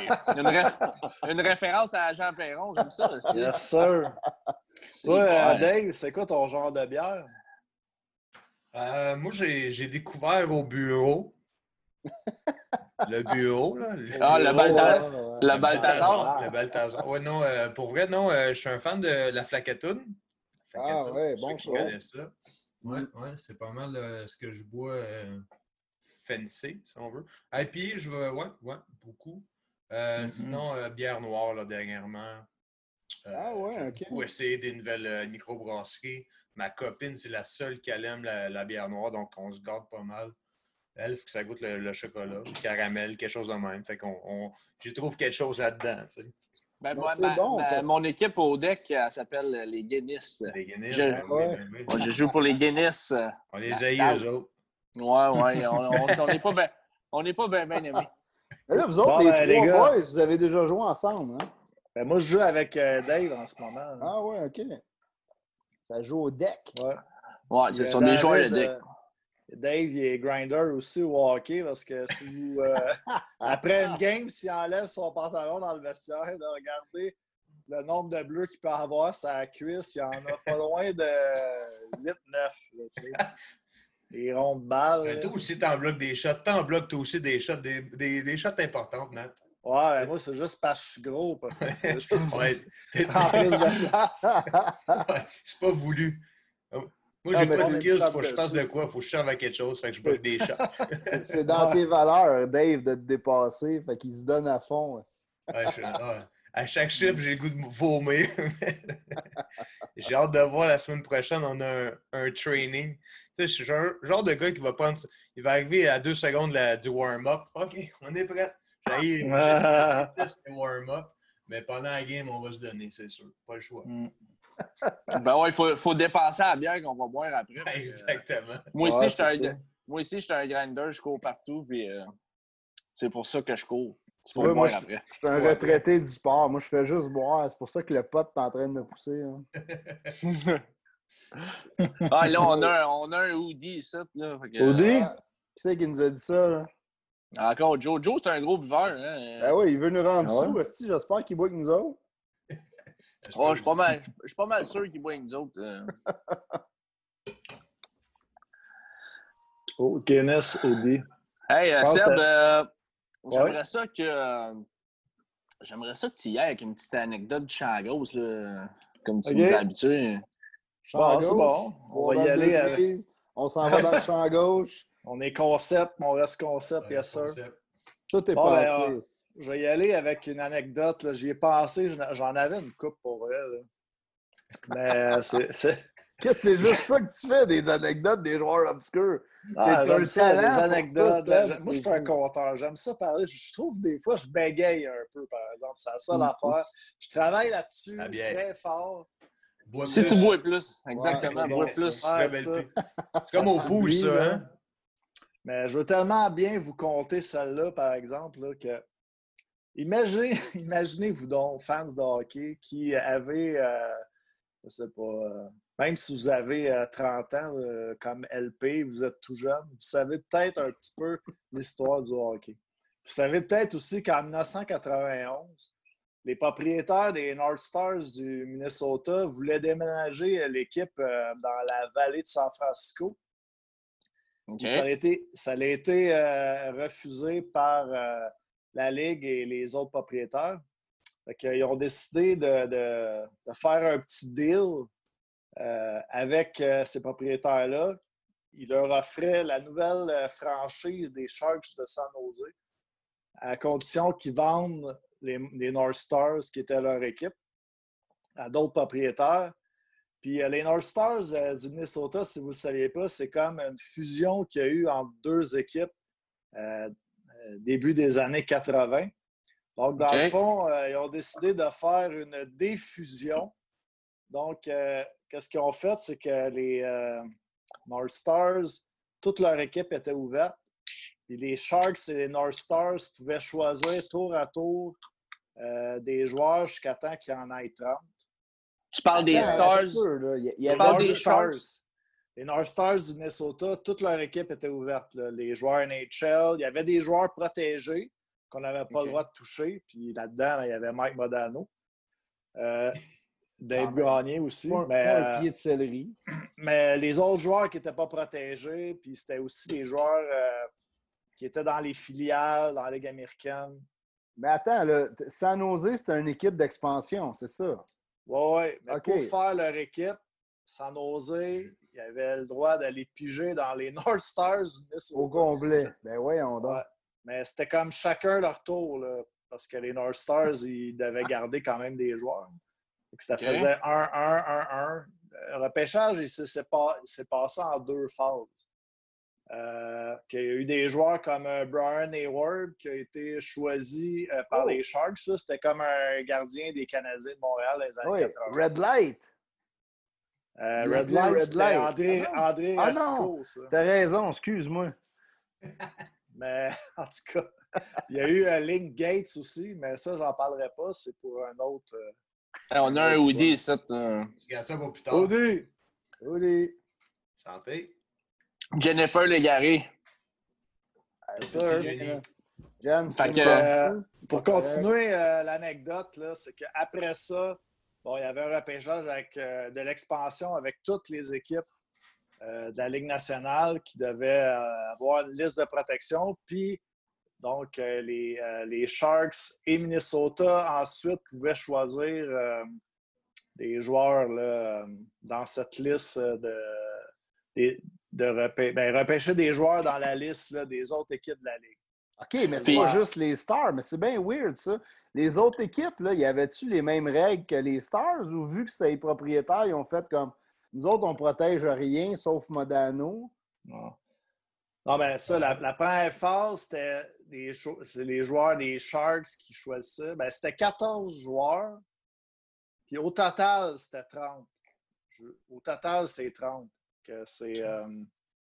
Speaker 2: Une, référence à Jean Perron, j'aime ça aussi.
Speaker 3: Yes, sir. Ouais, Dave, c'est quoi ton genre de bière?
Speaker 4: Euh, moi, j'ai découvert au bureau le bureau, là.
Speaker 2: ah, le, Balthazar. le
Speaker 4: Balthazar. Le Balthazar. Ouais, non, euh, pour vrai, non, euh, je suis un fan de la Flacatoune.
Speaker 1: Ah, ouais, bon
Speaker 4: choix. ça. Ouais, ouais, c'est pas mal euh, ce que je bois fancy, si on veut. IPA, je veux, ouais, ouais, beaucoup. Mm-hmm. Sinon, bière noire, là, dernièrement.
Speaker 1: ah, ouais, OK.
Speaker 4: Pour essayer des nouvelles microbrasseries. Ma copine, c'est la seule qui aime la, la bière noire, donc on se garde pas mal. Elle, il faut que ça goûte le, chocolat, le caramel, quelque chose de même. Fait qu'on, on, j'y trouve quelque chose là-dedans, tu sais.
Speaker 2: Ben, moi, Mon équipe au deck, elle s'appelle les Guinness.
Speaker 4: Les Guinness,
Speaker 2: je, ouais. Je joue pour les Guinness.
Speaker 4: On les a eux autres.
Speaker 2: Ouais, ouais. On n'est pas bien on est pas bien ben aimés.
Speaker 1: Là, vous autres, les ben, trois boys, vous avez déjà joué ensemble, hein?
Speaker 3: Ben, moi, je joue avec euh, Dave en ce moment.
Speaker 1: Ah ouais, OK. Ça joue au deck.
Speaker 3: Ouais.
Speaker 2: Ouais, ce sont des joueurs de deck.
Speaker 3: Dave, il est grinder aussi au hockey parce que si vous, euh, après une game, s'il enlève son pantalon dans le vestiaire, de regarder le nombre de bleus qu'il peut avoir sa cuisse, il y en a pas loin de 8-9. Des ronds de balles.
Speaker 4: toi aussi, t'en bloques des shots. T'en bloques toi aussi des shots, des, des, des shots importantes, Nat.
Speaker 3: Ouais, moi, c'est juste parce que je suis gros. C'est juste pour ouais, de place.
Speaker 4: ouais, c'est pas voulu. Moi, j'ai pas de skills, faut que je fasse de quoi? Faut que je serve à quelque chose, fait que je bloque des shots.
Speaker 1: c'est dans tes valeurs, Dave, de te dépasser, fait qu'il se donne à fond.
Speaker 4: À chaque chiffre, j'ai le goût de vomir. j'ai hâte de voir la semaine prochaine, on a un, training. Tu sais, je suis genre, genre de gars qui va prendre. Il va arriver à deux secondes du warm-up. OK, on est prêt. J'ai le warm-up. Mais pendant la game, on va se donner, c'est sûr. Pas le choix. Mm
Speaker 2: ben ouais, il faut, faut dépenser à la bière qu'on va boire après.
Speaker 4: Exactement.
Speaker 2: moi, aussi, je suis un, moi aussi, un grinder, je cours partout, puis euh, c'est pour ça que je cours.
Speaker 1: Tu peux moi, après. Je suis un retraité du sport. Moi, je fais juste boire. C'est pour ça que le pote est en train de me pousser. Hein.
Speaker 2: ah, là, on a, on a un Hoodie ici. Là,
Speaker 1: Hoodie? Qui c'est qui nous a dit ça? Là?
Speaker 2: Encore Joe. Joe, c'est un gros buveur. Hein?
Speaker 1: Ben oui, il veut nous rendre ah sous. J'espère qu'il boit avec nous autres.
Speaker 2: Oh, je suis pas mal, je suis pas mal sûr qu'il boit avec nous autres. Euh.
Speaker 3: oh, Guinness Hoodie.
Speaker 2: Hey, euh, Seb, euh, j'aimerais ça que. j'aimerais ça que tu y ailles avec une petite anecdote de champ gauche, là, comme tu nous as habitué.
Speaker 3: Bon, c'est bon. On, va y aller. Avec...
Speaker 1: On s'en va dans le champ gauche.
Speaker 3: On est concept, mais on reste concept, bien sûr.
Speaker 1: Tout est bon, passé.
Speaker 3: Je vais y aller avec une anecdote. J'y ai pensé, j'en avais une coupe pour elle. Mais c'est.
Speaker 1: Qu'est-ce que c'est juste ça que tu fais, des anecdotes des joueurs obscurs?
Speaker 3: Ah, ça, des anecdotes. moi, je suis un conteur. J'aime ça parler. Je trouve des fois, je bégaye un peu, par exemple. C'est ça l'affaire. Je travaille là-dessus très fort.
Speaker 2: si tu bois plus, exactement, bois plus.
Speaker 4: c'est comme au pouce, ça, hein?
Speaker 3: Mais je veux tellement bien vous compter celle-là, par exemple, là, que imaginez, imaginez-vous donc, fans de hockey, qui avaient, euh, je sais pas, euh, même si vous avez 30 euh, ans comme LP, vous êtes tout jeune, vous savez peut-être un petit peu l'histoire du hockey. Vous savez peut-être aussi qu'en 1991, les propriétaires des North Stars du Minnesota voulaient déménager l'équipe dans la vallée de San Francisco. Ça a été, ça a été refusé par la Ligue et les autres propriétaires. Ils ont décidé de, faire un petit deal euh, avec euh, ces propriétaires-là, il leur offrait la nouvelle euh, franchise des Sharks de San Jose à condition qu'ils vendent les, North Stars, qui étaient leur équipe, à d'autres propriétaires. Puis les North Stars du Minnesota, si vous ne le saviez pas, c'est comme une fusion qu'il y a eu entre deux équipes début des années 80. Donc, dans le fond, ils ont décidé de faire une défusion. Donc, qu'est-ce qu'ils ont fait, c'est que les euh, North Stars, toute leur équipe était ouverte. Puis les Sharks et les North Stars pouvaient choisir tour à tour euh, des joueurs jusqu'à temps qu'il y en ait 30.
Speaker 2: Tu parles des Stars?
Speaker 3: il y, a, des Stars. Les North Stars du Minnesota, toute leur équipe était ouverte. Les joueurs NHL, il y avait des joueurs protégés qu'on n'avait pas le droit de toucher. Puis là-dedans, il y avait Mike Modano. Euh, Dave Gagné aussi. mais,
Speaker 1: un pied de céleri.
Speaker 3: Mais les autres joueurs qui n'étaient pas protégés, puis c'était aussi des joueurs euh, qui étaient dans les filiales, dans la Ligue américaine.
Speaker 1: Mais attends, là, San Jose, c'était une équipe d'expansion, c'est ça?
Speaker 3: Oui, oui. Mais pour faire leur équipe, San Jose, il avait le droit d'aller piger dans les North Stars.
Speaker 1: Au complet. Ben oui, on doit.
Speaker 3: Mais c'était comme chacun leur tour, là, parce que les North Stars, ils devaient garder quand même des joueurs. Ça faisait 1-1, 1-1. Le repêchage, s'est passé en deux phases. Euh, il y a eu des joueurs comme euh, Brian Hayward qui a été choisi euh, par oh! les Sharks. C'était comme un gardien des Canadiens de Montréal les années
Speaker 1: oui, Red Light.
Speaker 3: Red Light, c'était André, ah André ah non,
Speaker 1: t'as raison, excuse-moi.
Speaker 3: mais en tout cas, il y a eu Link Gates aussi, mais ça, j'en parlerai pas. C'est pour un autre
Speaker 2: on a un hoodie ici.
Speaker 4: Tu gardes ça pour plus tard.
Speaker 1: Hoodie! Hoodie!
Speaker 4: Santé.
Speaker 2: Jennifer Légaré.
Speaker 3: Ça, Jen, euh, pour continuer euh, l'anecdote, c'est qu'après ça, bon, il y avait un repêchage avec euh, de l'expansion avec toutes les équipes de la Ligue nationale qui devaient avoir une liste de protection. Puis donc, euh, euh, les, Sharks et Minnesota ensuite pouvaient choisir euh, des joueurs dans cette liste de, de, ben, repêcher des joueurs dans la liste des autres équipes de la Ligue.
Speaker 1: OK, mais c'est pas juste les Stars, mais c'est bien weird ça. Les autres équipes, là, y avait-tu les mêmes règles que les Stars ou vu que c'est les propriétaires, ils ont fait comme nous autres, on protège rien sauf Modano?
Speaker 3: Non. Non, mais ça, la, première phase, c'était les, les joueurs des Sharks qui choisissaient. Ben, c'était 14 joueurs. Puis au total, c'était 30. au total, c'est 30. Que c'est. Euh,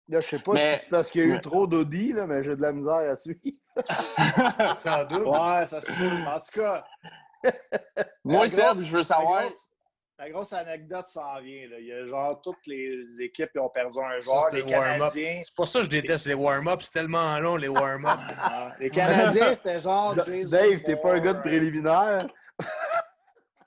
Speaker 1: Là, je sais pas si c'est parce qu'il y a eu trop d'audits, mais j'ai de la misère à suivre.
Speaker 3: Sans doute. Ouais, ça se peut. En tout cas.
Speaker 2: Moi, Seb, je veux savoir.
Speaker 3: La grosse, anecdote s'en vient. Là. Il y a genre toutes les équipes qui ont perdu un joueur. les Canadiens.
Speaker 4: C'est pour ça que je déteste les warm-up. C'est tellement long, les warm-up.
Speaker 3: Ah, les Canadiens, c'était genre. Jason
Speaker 1: Dave, t'es pas un gars de préliminaire.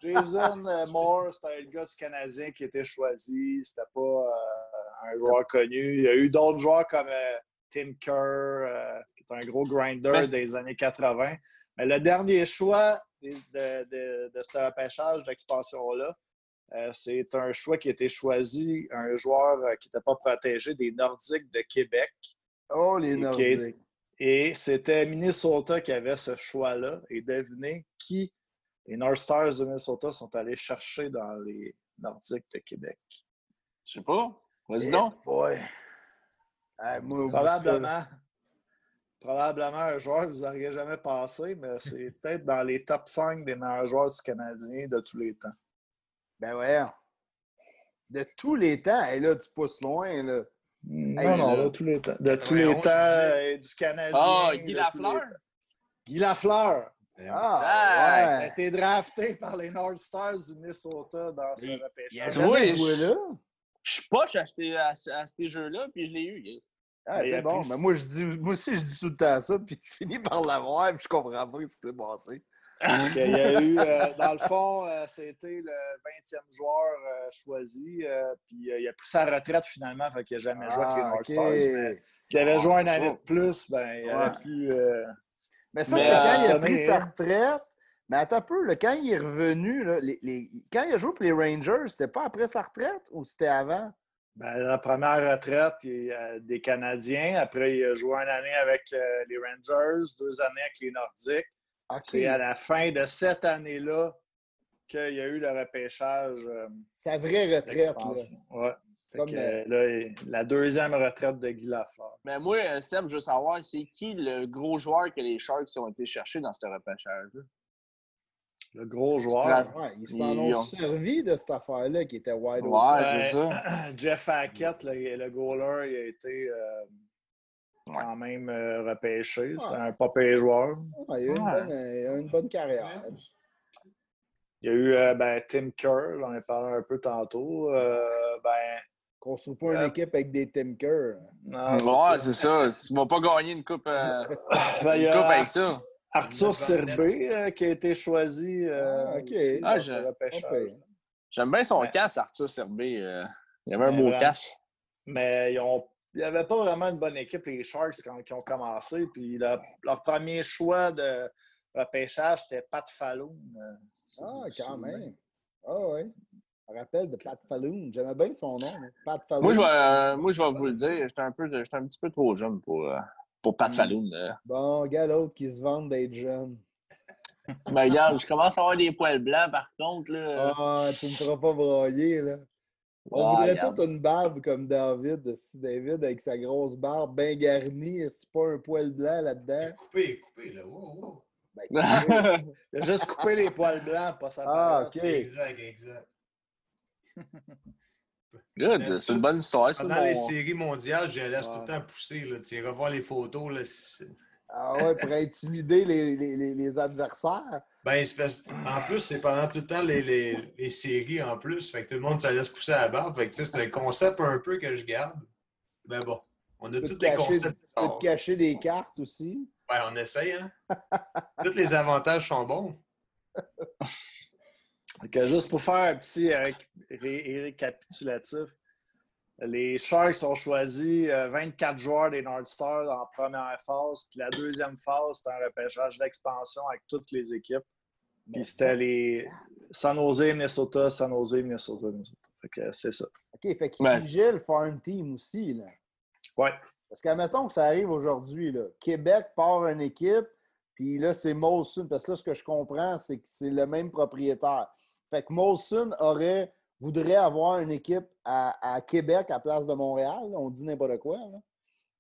Speaker 3: Jason euh, Moore, c'était le gars du Canadien qui était choisi. C'était pas. Euh, un joueur connu. Il y a eu d'autres joueurs comme euh, Tim Kerr, euh, qui est un gros grinder des années 80. Mais le dernier choix de, de, de, ce repêchage d'expansion-là, euh, c'est un choix qui a été choisi, un joueur qui n'était pas protégé des Nordiques de Québec.
Speaker 1: Oh, les Nordiques!
Speaker 3: Et c'était Minnesota qui avait ce choix-là. Et devinez qui? Les North Stars de Minnesota sont allés chercher dans les Nordiques de Québec.
Speaker 2: Je sais pas. Vas-y donc.
Speaker 3: Ouais. probablement, probablement un joueur que vous n'auriez jamais passé, mais c'est peut-être dans les top 5 des meilleurs joueurs du Canadien de tous les temps.
Speaker 1: Ben ouais. De tous les temps. Et là, tu pousses loin. Là.
Speaker 3: Non, non, de tous les temps. De tous les temps euh, du Canadien.
Speaker 2: Ah, Guy Lafleur?
Speaker 3: Guy Lafleur.
Speaker 1: Ah,
Speaker 3: ouais. A été drafté par les North Stars du Minnesota dans ce repêchage.
Speaker 2: Tu vois, là? Je suis poche à, à, ces jeux-là, puis je l'ai eu.
Speaker 1: Ah, c'est bon. Mais moi, je dis, moi aussi, je dis tout le temps ça, puis je finis par l'avoir, puis je comprends pas ce qui s'est passé.
Speaker 3: il y a eu, euh, dans le fond, euh, c'était le 20e joueur euh, choisi, puis il a pris sa retraite finalement, fait qu'il n'a jamais joué avec les ah, North Stars. Mais s'il avait joué un année de plus, ben, il aurait pu.
Speaker 1: Mais ça, c'est quand il a pris sa retraite. Mais attends un peu, quand il est revenu, les, quand il a joué pour les Rangers, c'était pas après sa retraite ou c'était avant?
Speaker 3: Ben, la première retraite, il a des Canadiens. Après, il a joué une année avec euh, les Rangers, deux années avec les Nordiques. C'est à la fin de cette année-là qu'il y a eu le repêchage. Euh,
Speaker 1: Sa vraie retraite.
Speaker 3: Ouais. Euh, la deuxième retraite de Guy Lafleur.
Speaker 2: Mais moi, Seb, je veux savoir, c'est qui le gros joueur que les Sharks ont été chercher dans ce repêchage-là?
Speaker 3: Le gros joueur.
Speaker 1: ils s'en ont servi de cette affaire-là qui était wide open.
Speaker 2: Ouais, c'est ça.
Speaker 3: Jeff Hackett, le, le goaler, il a été euh, quand même euh, repêché. C'est un pas joueur.
Speaker 1: il, a eu une bonne, il a une bonne carrière.
Speaker 3: Il y a eu euh, ben, Tim Kerr, j'en ai parlé un peu tantôt. ben,
Speaker 1: Construis pas une équipe avec des Tim Kerr.
Speaker 2: ouais, c'est ça. Tu ne vas pas gagner une coupe, ben, une coupe avec ça.
Speaker 3: Arthur Serbé euh, qui a été choisi. Euh,
Speaker 1: ah, OK. Ah,
Speaker 2: j'aime bien son casse, Arthur Serbé. Euh. il avait un beau casse.
Speaker 3: Mais ils ont il n'y avait pas vraiment une bonne équipe, les Sharks, quand ils ont commencé. Puis leur, premier choix de repêchage, c'était Pat Falloon.
Speaker 1: Ah, quand même. Ah oui. Je me rappelle de Pat Falloon. J'aimais bien son nom. Pat Falloon.
Speaker 2: Moi, je vais, moi, je vais vous le dire. J'étais un, un petit peu trop jeune pour, pour Pat hmm. Falloon.
Speaker 1: Bon, gars, l'autre qui se vante d'être jeune.
Speaker 2: ben, regarde, je commence à avoir des poils blancs, par contre. Là.
Speaker 1: Ah, tu ne me feras pas broyer, là. On voudrait toute une barbe comme David, si David avec sa grosse barbe bien garnie, c'est pas un poil blanc là-dedans?
Speaker 4: Coupé, coupé, là. Wow, wow. Ben,
Speaker 3: Il a juste coupé les poils blancs, pas sa
Speaker 1: Ah, ok.
Speaker 4: Exact, exact.
Speaker 2: Good, c'est une bonne histoire.
Speaker 4: Pendant les séries mondiales, j'ai laisse tout le temps pousser. Là. Tu iras voir les photos. Là,
Speaker 1: ah ouais, pour intimider les, les, les adversaires.
Speaker 4: Ben, en plus, c'est pendant tout le temps les, les, séries en plus. Fait que tout le monde, ça laisse pousser à la. Fait que c'est un concept un peu que je garde. Mais bon, on a tous les concepts.
Speaker 1: Tu peux te cacher des cartes aussi.
Speaker 4: Ben, on essaye, hein. tous les avantages sont bons
Speaker 3: juste pour faire un petit récapitulatif, les Sharks ont choisi 24 euh, joueurs des North Stars en première phase. Puis la deuxième phase, c'était un repêchage d'expansion avec toutes les équipes. Puis c'était les San Jose, Minnesota, San Jose, Minnesota, Minnesota. Fait que c'est ça.
Speaker 1: OK, fait qu'il ouais. le Farm Team aussi, là.
Speaker 3: Ouais.
Speaker 1: Parce qu'admettons que ça arrive aujourd'hui, là. Québec part une équipe, puis là, c'est Molson. Parce que là, ce que je comprends, c'est que c'est le même propriétaire. Fait que Molson aurait, voudrait avoir une équipe à, Québec à place de Montréal. On dit n'importe quoi.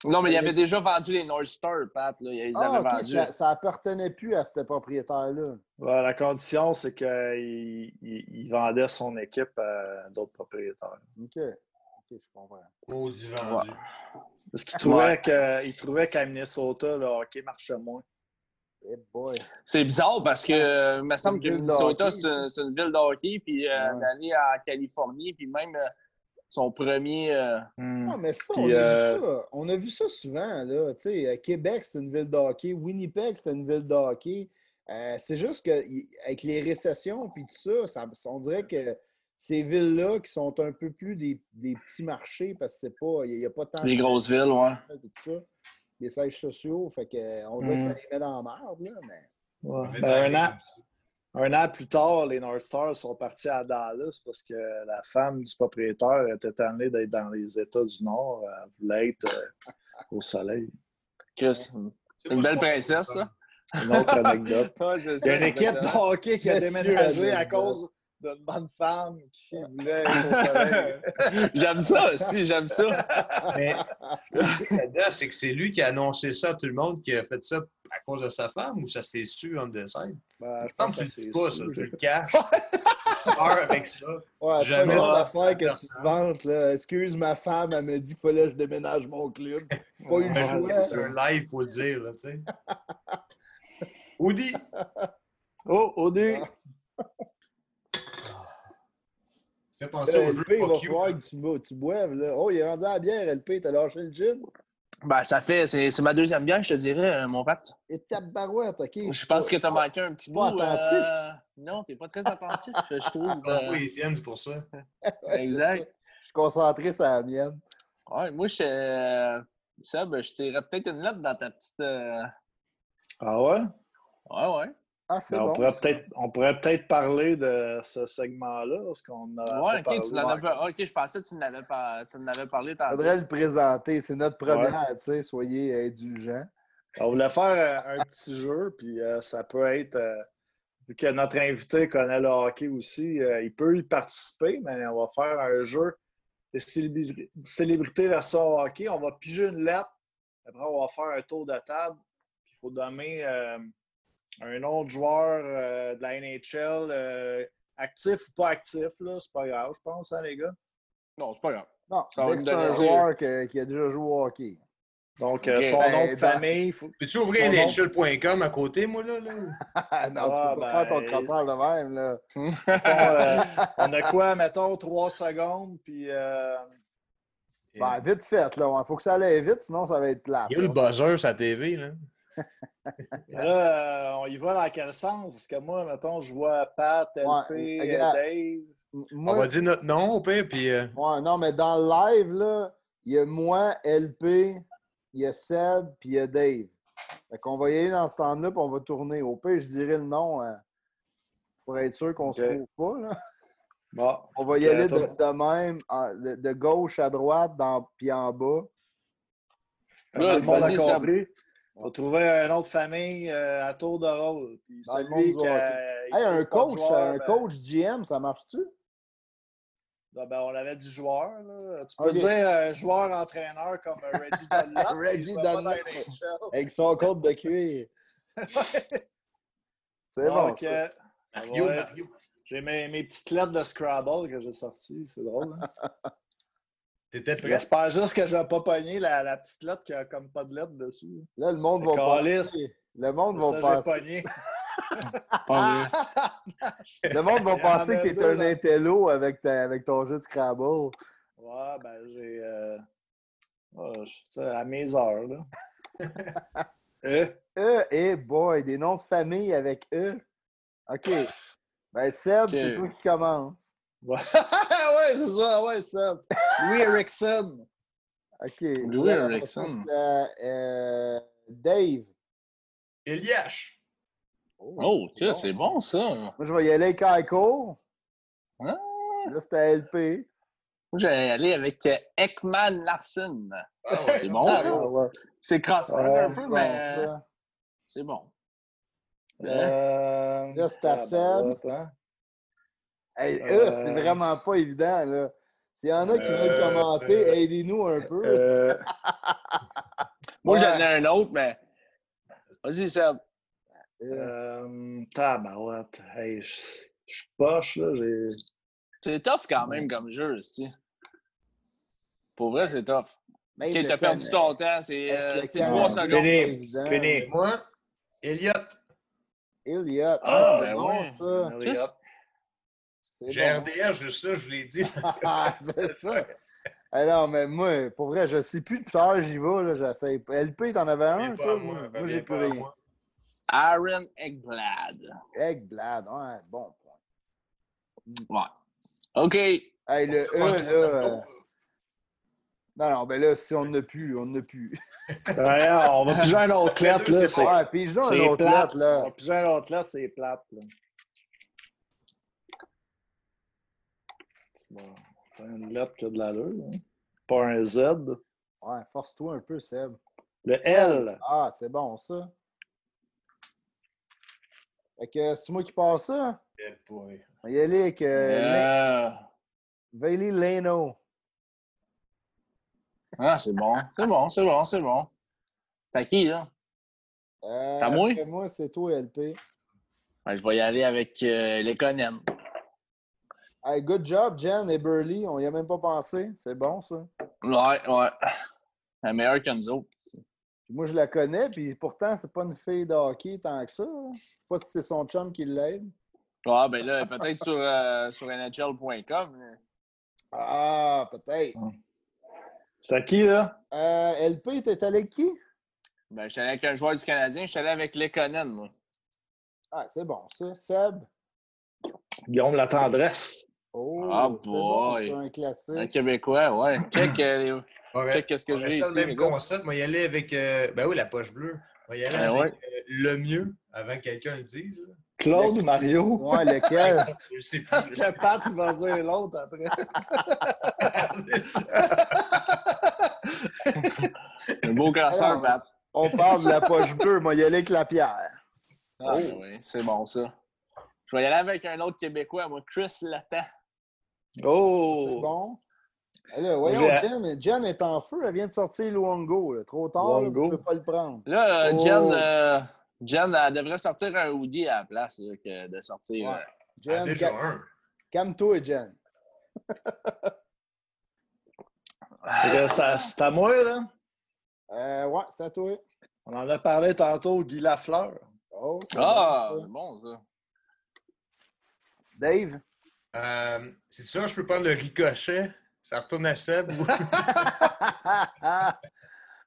Speaker 2: Non, mais il avait déjà vendu les North Star, Pat. Ils
Speaker 1: ah, avaient vendu. Ça, ça appartenait plus à ce propriétaire-là.
Speaker 3: la condition, c'est qu'il il, vendait son équipe à d'autres propriétaires.
Speaker 1: OK. je comprends.
Speaker 4: Maudit vendu.
Speaker 3: Parce qu'il trouvait qu'il trouvait qu'à Minnesota, le hockey marchait moins.
Speaker 2: C'est bizarre parce que il me semble que Minnesota, c'est une, ville de hockey, puis euh, d'aller en Californie, puis même euh, son premier. Euh,
Speaker 1: hmm. mais ça, on, a ça, on, a vu ça souvent. Là. Québec, c'est une ville de hockey. Winnipeg, c'est une ville de hockey. c'est juste qu'avec les récessions puis tout ça, ça, on dirait que ces villes-là qui sont un peu plus des, des petits marchés parce que c'est pas. Il n'y a, pas tant
Speaker 2: Les grosses villes, ouais.
Speaker 1: Les sièges sociaux, fait que, on dirait que ça mm. les met dans la merde, là, mais.
Speaker 3: Ben, un, an, un an plus tard, les North Stars sont partis à Dallas parce que la femme du propriétaire était amenée d'être dans les États du Nord. Elle voulait être euh, au soleil.
Speaker 2: Chris, une belle princesse, ça.
Speaker 3: Une autre anecdote. Il y a une équipe de hockey qui a déménagé à cause d'une bonne femme qui voulait être au soleil.
Speaker 2: j'aime ça aussi, j'aime ça.
Speaker 4: Mais c'est que c'est lui qui a annoncé ça à tout le monde, qui a fait ça à cause de sa femme ou ça s'est su en dessin?
Speaker 3: Ben, je pense que c'est pas ça,
Speaker 4: tu le caches. avec ça.
Speaker 1: Ouais, c'est pas affaire que tu te vantes. Là. Excuse, ma femme, elle m'a dit qu'il fallait que je déménage mon club. Pas
Speaker 4: eu choix. C'est un live pour le dire, là, tu sais. Audi!
Speaker 3: Oh, Audi!
Speaker 4: Fais penser au
Speaker 1: LP, il va falloir que tu, tu boives. Là. Oh, il est rendu à la bière, LP. T'as lâché le gin?
Speaker 2: Ben, ça fait. C'est ma deuxième bière, je te dirais, euh, mon Pat.
Speaker 1: Et ta barouette, OK.
Speaker 2: Je pense que t'as manqué un petit bout.
Speaker 1: Pas attentif. Euh...
Speaker 2: Non, t'es pas très attentif, je trouve.
Speaker 4: Euh... poésienne, c'est pour ça.
Speaker 2: exact.
Speaker 1: Je suis concentré sur la mienne.
Speaker 2: Ouais, moi, je. Euh, Seb, je tirerais peut-être une lettre dans ta petite. Euh,
Speaker 3: ah ouais?
Speaker 2: Ouais, ouais.
Speaker 1: Ah,
Speaker 3: ben, on, pourrait peut-être, on pourrait peut-être parler de ce segment-là, parce qu'on a.
Speaker 2: Ouais, ok, tu l'avais je pensais que tu en pas... avais parlé
Speaker 1: Il faudrait le présenter. C'est notre première, tu sais, soyez indulgents.
Speaker 3: On voulait faire euh, un petit jeu, puis euh, ça peut être. Euh, vu que notre invité connaît le hockey aussi, il peut y participer, mais on va faire un jeu de célébrité version hockey. On va piger une lettre. Après, on va faire un tour de table. Il faut donner un autre joueur euh, de la NHL, euh, actif ou pas actif, là, c'est pas grave, je pense, hein, les gars?
Speaker 2: Non, c'est pas grave.
Speaker 1: Non, c'est un joueur qui a déjà joué au hockey.
Speaker 3: Donc, euh, son nom de ben, famille. Faut...
Speaker 4: Peux-tu ouvrir NHL.com à côté, moi, là? là?
Speaker 1: non, tu peux pas faire ton ben, crosseur de même, là.
Speaker 3: on a quoi, mettons, trois secondes, puis...
Speaker 1: Ben, vite fait, là. Il faut que ça aille vite, sinon ça va être plat.
Speaker 4: Il y a le buzzer sur la TV, là.
Speaker 3: Là, euh, on y va dans quel sens? Parce que moi, mettons, je vois Pat, LP, Dave.
Speaker 4: on va dire notre nom au pire, puis... Euh,
Speaker 1: ouais, non, mais dans le live, là, il y a moi, LP, il y a Seb, puis il y a Dave. Fait qu'on va y aller dans ce temps-là, puis on va tourner. Au pire, je dirais le nom euh, pour être sûr qu'on se trouve pas, là.
Speaker 3: Bon,
Speaker 1: on va y aller de, même, de, gauche à droite, dans, puis en bas.
Speaker 3: Good, vas-y, On va trouver une autre famille euh, à tour de rôle. Puis celui qui
Speaker 1: hey, un coach, un ben coach GM, ça marche-tu?
Speaker 3: Ben, ben, on avait du joueur. Là. Tu peux dire un joueur-entraîneur comme Reggie Dunlop.
Speaker 1: Reggie Dunlop. Avec son code de cuir. C'est bon.
Speaker 3: Ça. J'ai mes, mes, petites lettres de Scrabble que j'ai sorties. C'est drôle. Hein? J'espère juste que je vais pas pogner la, la, petite lettre qui a comme pas de lettre dessus.
Speaker 1: Là, le monde va passer. Le monde va passer. le monde va penser que tu es un intello avec, ta, avec ton jeu de Scrabble.
Speaker 3: Ouais, ben j'ai. Euh... Oh, à mes heures, là.
Speaker 1: e. E, et boy, des noms de famille avec E. OK. Ben, Seb, c'est toi qui commence.
Speaker 3: ouais, c'est ça, ouais, ça. Louis Erickson.
Speaker 1: OK.
Speaker 2: Louis Erickson.
Speaker 1: Euh, Dave.
Speaker 4: Eliash.
Speaker 2: Oh, oh tiens, c'est bon, ça. Moi,
Speaker 1: je vais y aller avec Aiko. Ah. Là, c'était LP.
Speaker 2: Moi, j'allais aller avec euh, Ekman Larsen. Ah c'est bon, ça? Ah c'est crasse un peu, mais c'est bon.
Speaker 1: Euh, là, c'est à Seb. Hein? Hey, euh, c'est vraiment pas évident, là. S'il y en a qui veulent euh, commenter, euh, aidez-nous un peu.
Speaker 2: Moi, j'en ai un autre, mais. Vas-y, Seb.
Speaker 3: Euh, tabarouette. Hey, je suis poche, là.
Speaker 2: C'est tough quand même comme jeu, aussi. Pour vrai, c'est tough. Tu t'as perdu ton temps. C'est euh, secondes.
Speaker 3: Fini. Fini.
Speaker 4: Moi, Elliott.
Speaker 1: Elliott. Ah, ah ben bon,
Speaker 4: ça. J'ai RDR juste là, je vous l'ai dit.
Speaker 1: c'est ça. Alors, mais moi, pour vrai, je ne sais plus depuis tard, j'y vais. J'essaie. LP, t'en avais un,
Speaker 4: ça? Moi, moi j'ai plus rien.
Speaker 2: Aaron Eggblad.
Speaker 1: Eggblad, ouais, bon
Speaker 2: point. Ouais. OK. Hey,
Speaker 1: le E, là. Euh, non, non, ben là, si on n'a plus, on n'a plus.
Speaker 3: ouais, on va piger un autre lettre, là.
Speaker 1: C'est ouais, pige un autre lettre, là.
Speaker 3: On va piger un autre lettre, c'est plate, là. C'est une lettre qui a de l'allure, hein? Pas un Z.
Speaker 1: Ouais, force-toi un peu, Seb.
Speaker 3: Le L.
Speaker 1: Ah, c'est bon, ça. Fait que c'est moi qui passe ça? On va y aller avec euh, Bailey Leno.
Speaker 2: Ah, c'est bon. C'est bon, c'est bon, c'est bon. T'as qui, là?
Speaker 1: Euh, T'as moi? Moi, c'est toi, LP.
Speaker 2: je vais y aller avec euh, les Conan.
Speaker 1: Hey, good job, Jen et Burley. On y a même pas pensé. C'est bon, ça.
Speaker 2: Ouais, ouais. La meilleure que nous autres.
Speaker 1: Moi, je la connais, puis pourtant, c'est pas une fille de hockey tant que ça. Je sais pas si c'est son chum qui l'aide.
Speaker 2: Ah, ben là, peut-être sur, euh, sur NHL.com.
Speaker 1: Ah, peut-être.
Speaker 3: C'est à qui, là?
Speaker 1: Euh, LP, t'es allé avec qui?
Speaker 2: Ben, j'étais allé avec un joueur du Canadien. J'étais allé avec Lekonen, moi.
Speaker 1: Ah, c'est bon, ça. Seb?
Speaker 3: Guillaume La Tendresse.
Speaker 1: Oh, ah, boy! Bon, un classique.
Speaker 2: Un Québécois, ouais. Check, euh, okay. qu'est-ce que j'ai ici.
Speaker 4: le même concept. Moi, y aller avec... Euh... Ben oui, la poche bleue. Moi, y aller ben avec euh, le mieux, avant que quelqu'un le dise. Là.
Speaker 3: Claude ou Mario?
Speaker 1: Ouais, lequel?
Speaker 3: Je sais plus. Parce que Pat va dire l'autre après.
Speaker 2: c'est ça. Un beau classeur, Pat.
Speaker 1: On parle de la poche bleue, moi, y aller avec la pierre.
Speaker 2: Ah oh. oui, c'est bon ça. Je vais y aller avec un autre Québécois, moi, Chris Latin.
Speaker 3: Oh!
Speaker 1: C'est bon. Alors, voyons, Jen, Jen, est en feu. Elle vient de sortir Luongo. Trop tard, on ne peut pas le prendre.
Speaker 2: Là, euh, Jen, oh. euh, Jen elle devrait sortir un hoodie à la place que de sortir. Ouais. Euh...
Speaker 1: Jen, déjà un. Calme-toi, Jen.
Speaker 3: c'est à, moi, là?
Speaker 1: Euh, ouais, c'est à toi.
Speaker 3: On en a parlé tantôt, Guy Lafleur.
Speaker 2: Oh, ah, c'est bon, ça.
Speaker 1: Dave?
Speaker 4: Euh, c'est sûr, je peux prendre le ricochet. Ça retourne à Seb.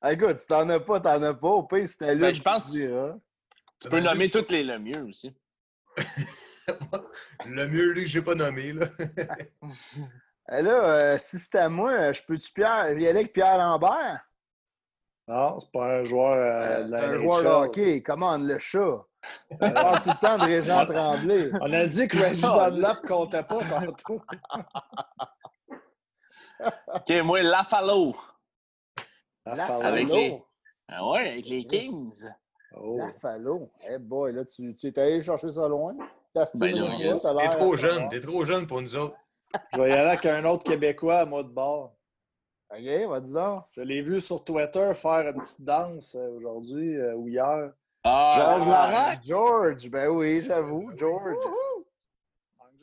Speaker 1: Écoute, tu t'en as pas, t'en as pas. Au pire, c'était là.
Speaker 2: Ben, je pense. Tu, tu peux nommer toutes les le mieux aussi.
Speaker 4: le mieux, lui, que j'ai pas nommé. Là,
Speaker 1: là euh, si c'était à moi, je peux-tu Pierre, y aller avec Pierre Lambert?
Speaker 3: Non, c'est pas un joueur euh, de la
Speaker 1: Un joueur de hockey. Comment le chat? On parle tout le temps de Régent Tremblay.
Speaker 3: On a dit que Reggie Dunlop comptait pas tantôt.
Speaker 2: OK, moi, Lafalo.
Speaker 1: Lafalo.
Speaker 2: Avec les... Ah ouais, avec les Kings.
Speaker 1: Oh. Lafalo. Eh hey boy, là, tu, tu es allé chercher ça loin?
Speaker 4: Ben, t'es trop jeune, t'es trop jeune pour nous autres.
Speaker 3: Je vais y aller avec un autre Québécois à moi de bord.
Speaker 1: OK, va dire donc.
Speaker 3: Je l'ai vu sur Twitter faire une petite danse euh, aujourd'hui euh, ou hier.
Speaker 2: Ah,
Speaker 3: George Larac.
Speaker 1: George, ben oui, j'avoue, George.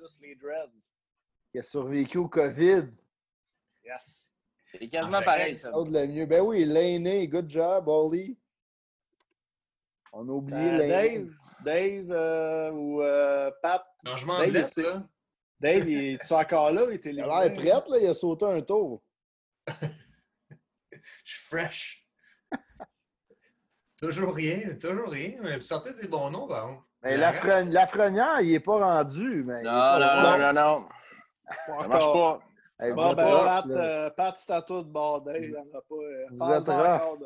Speaker 3: Just les dreads.
Speaker 1: Qui a survécu au COVID.
Speaker 3: Yes.
Speaker 2: C'est quasiment pareil, ça.
Speaker 1: De le mieux. Ben oui, l'aîné, good job, Ollie. On a oublié euh,
Speaker 3: Dave, Dave euh, ou euh, Pat.
Speaker 4: Changement Dave, de lettre, là.
Speaker 3: Dave, il est encore là? Il, était
Speaker 1: il a l'air prête, là. Il a sauté un tour.
Speaker 4: Je suis fresh. toujours rien, toujours rien. Vous sortez des bons noms, par contre.
Speaker 1: Mais Lafrenière, il n'est pas rendu. Mais
Speaker 2: non, non, non, non, non, Ça marche pas.
Speaker 3: Hey, bon, ben, Pat, euh, Pat c'est à toi de bordel. Il n'y en a pas. Euh, vous êtes encore,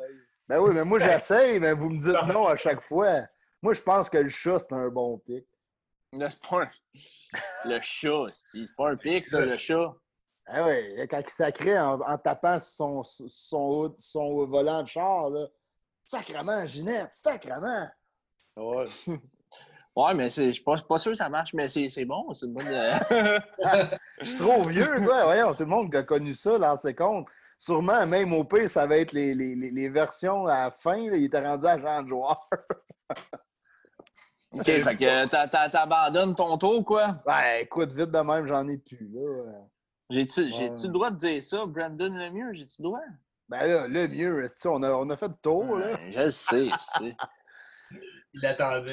Speaker 1: ben oui, mais moi, j'essaye, mais vous me dites non à chaque fois. Moi, je pense que le chat, c'est un bon pic.
Speaker 2: C'est pas un... Le chat, c'est pas un pic, ça, le chat.
Speaker 1: Ah oui, quand il sacrait en, en tapant son, son, son, volant de char, là. Sacrement, Ginette, sacrement!
Speaker 3: Ouais.
Speaker 2: Ouais, mais je suis pas, pas, sûr que ça marche, mais c'est bon. C'est une bonne. Euh,
Speaker 1: je suis trop vieux, quoi. Voyons, tout le monde a connu ça, lancé compte. Sûrement, même au pire, ça va être les, les, les versions à la fin. Là, il était rendu à Jean de joueur.
Speaker 2: OK, fait que t'abandonnes ton tour, quoi?
Speaker 1: Ben, écoute, vite de même, j'en ai plus, là.
Speaker 2: J'ai-tu le droit de dire ça? Brandon Lemieux, j'ai-tu le droit?
Speaker 1: Ben là, le mieux, on a, on a fait le tour, là?
Speaker 2: je le sais, je sais.
Speaker 4: Il attendait.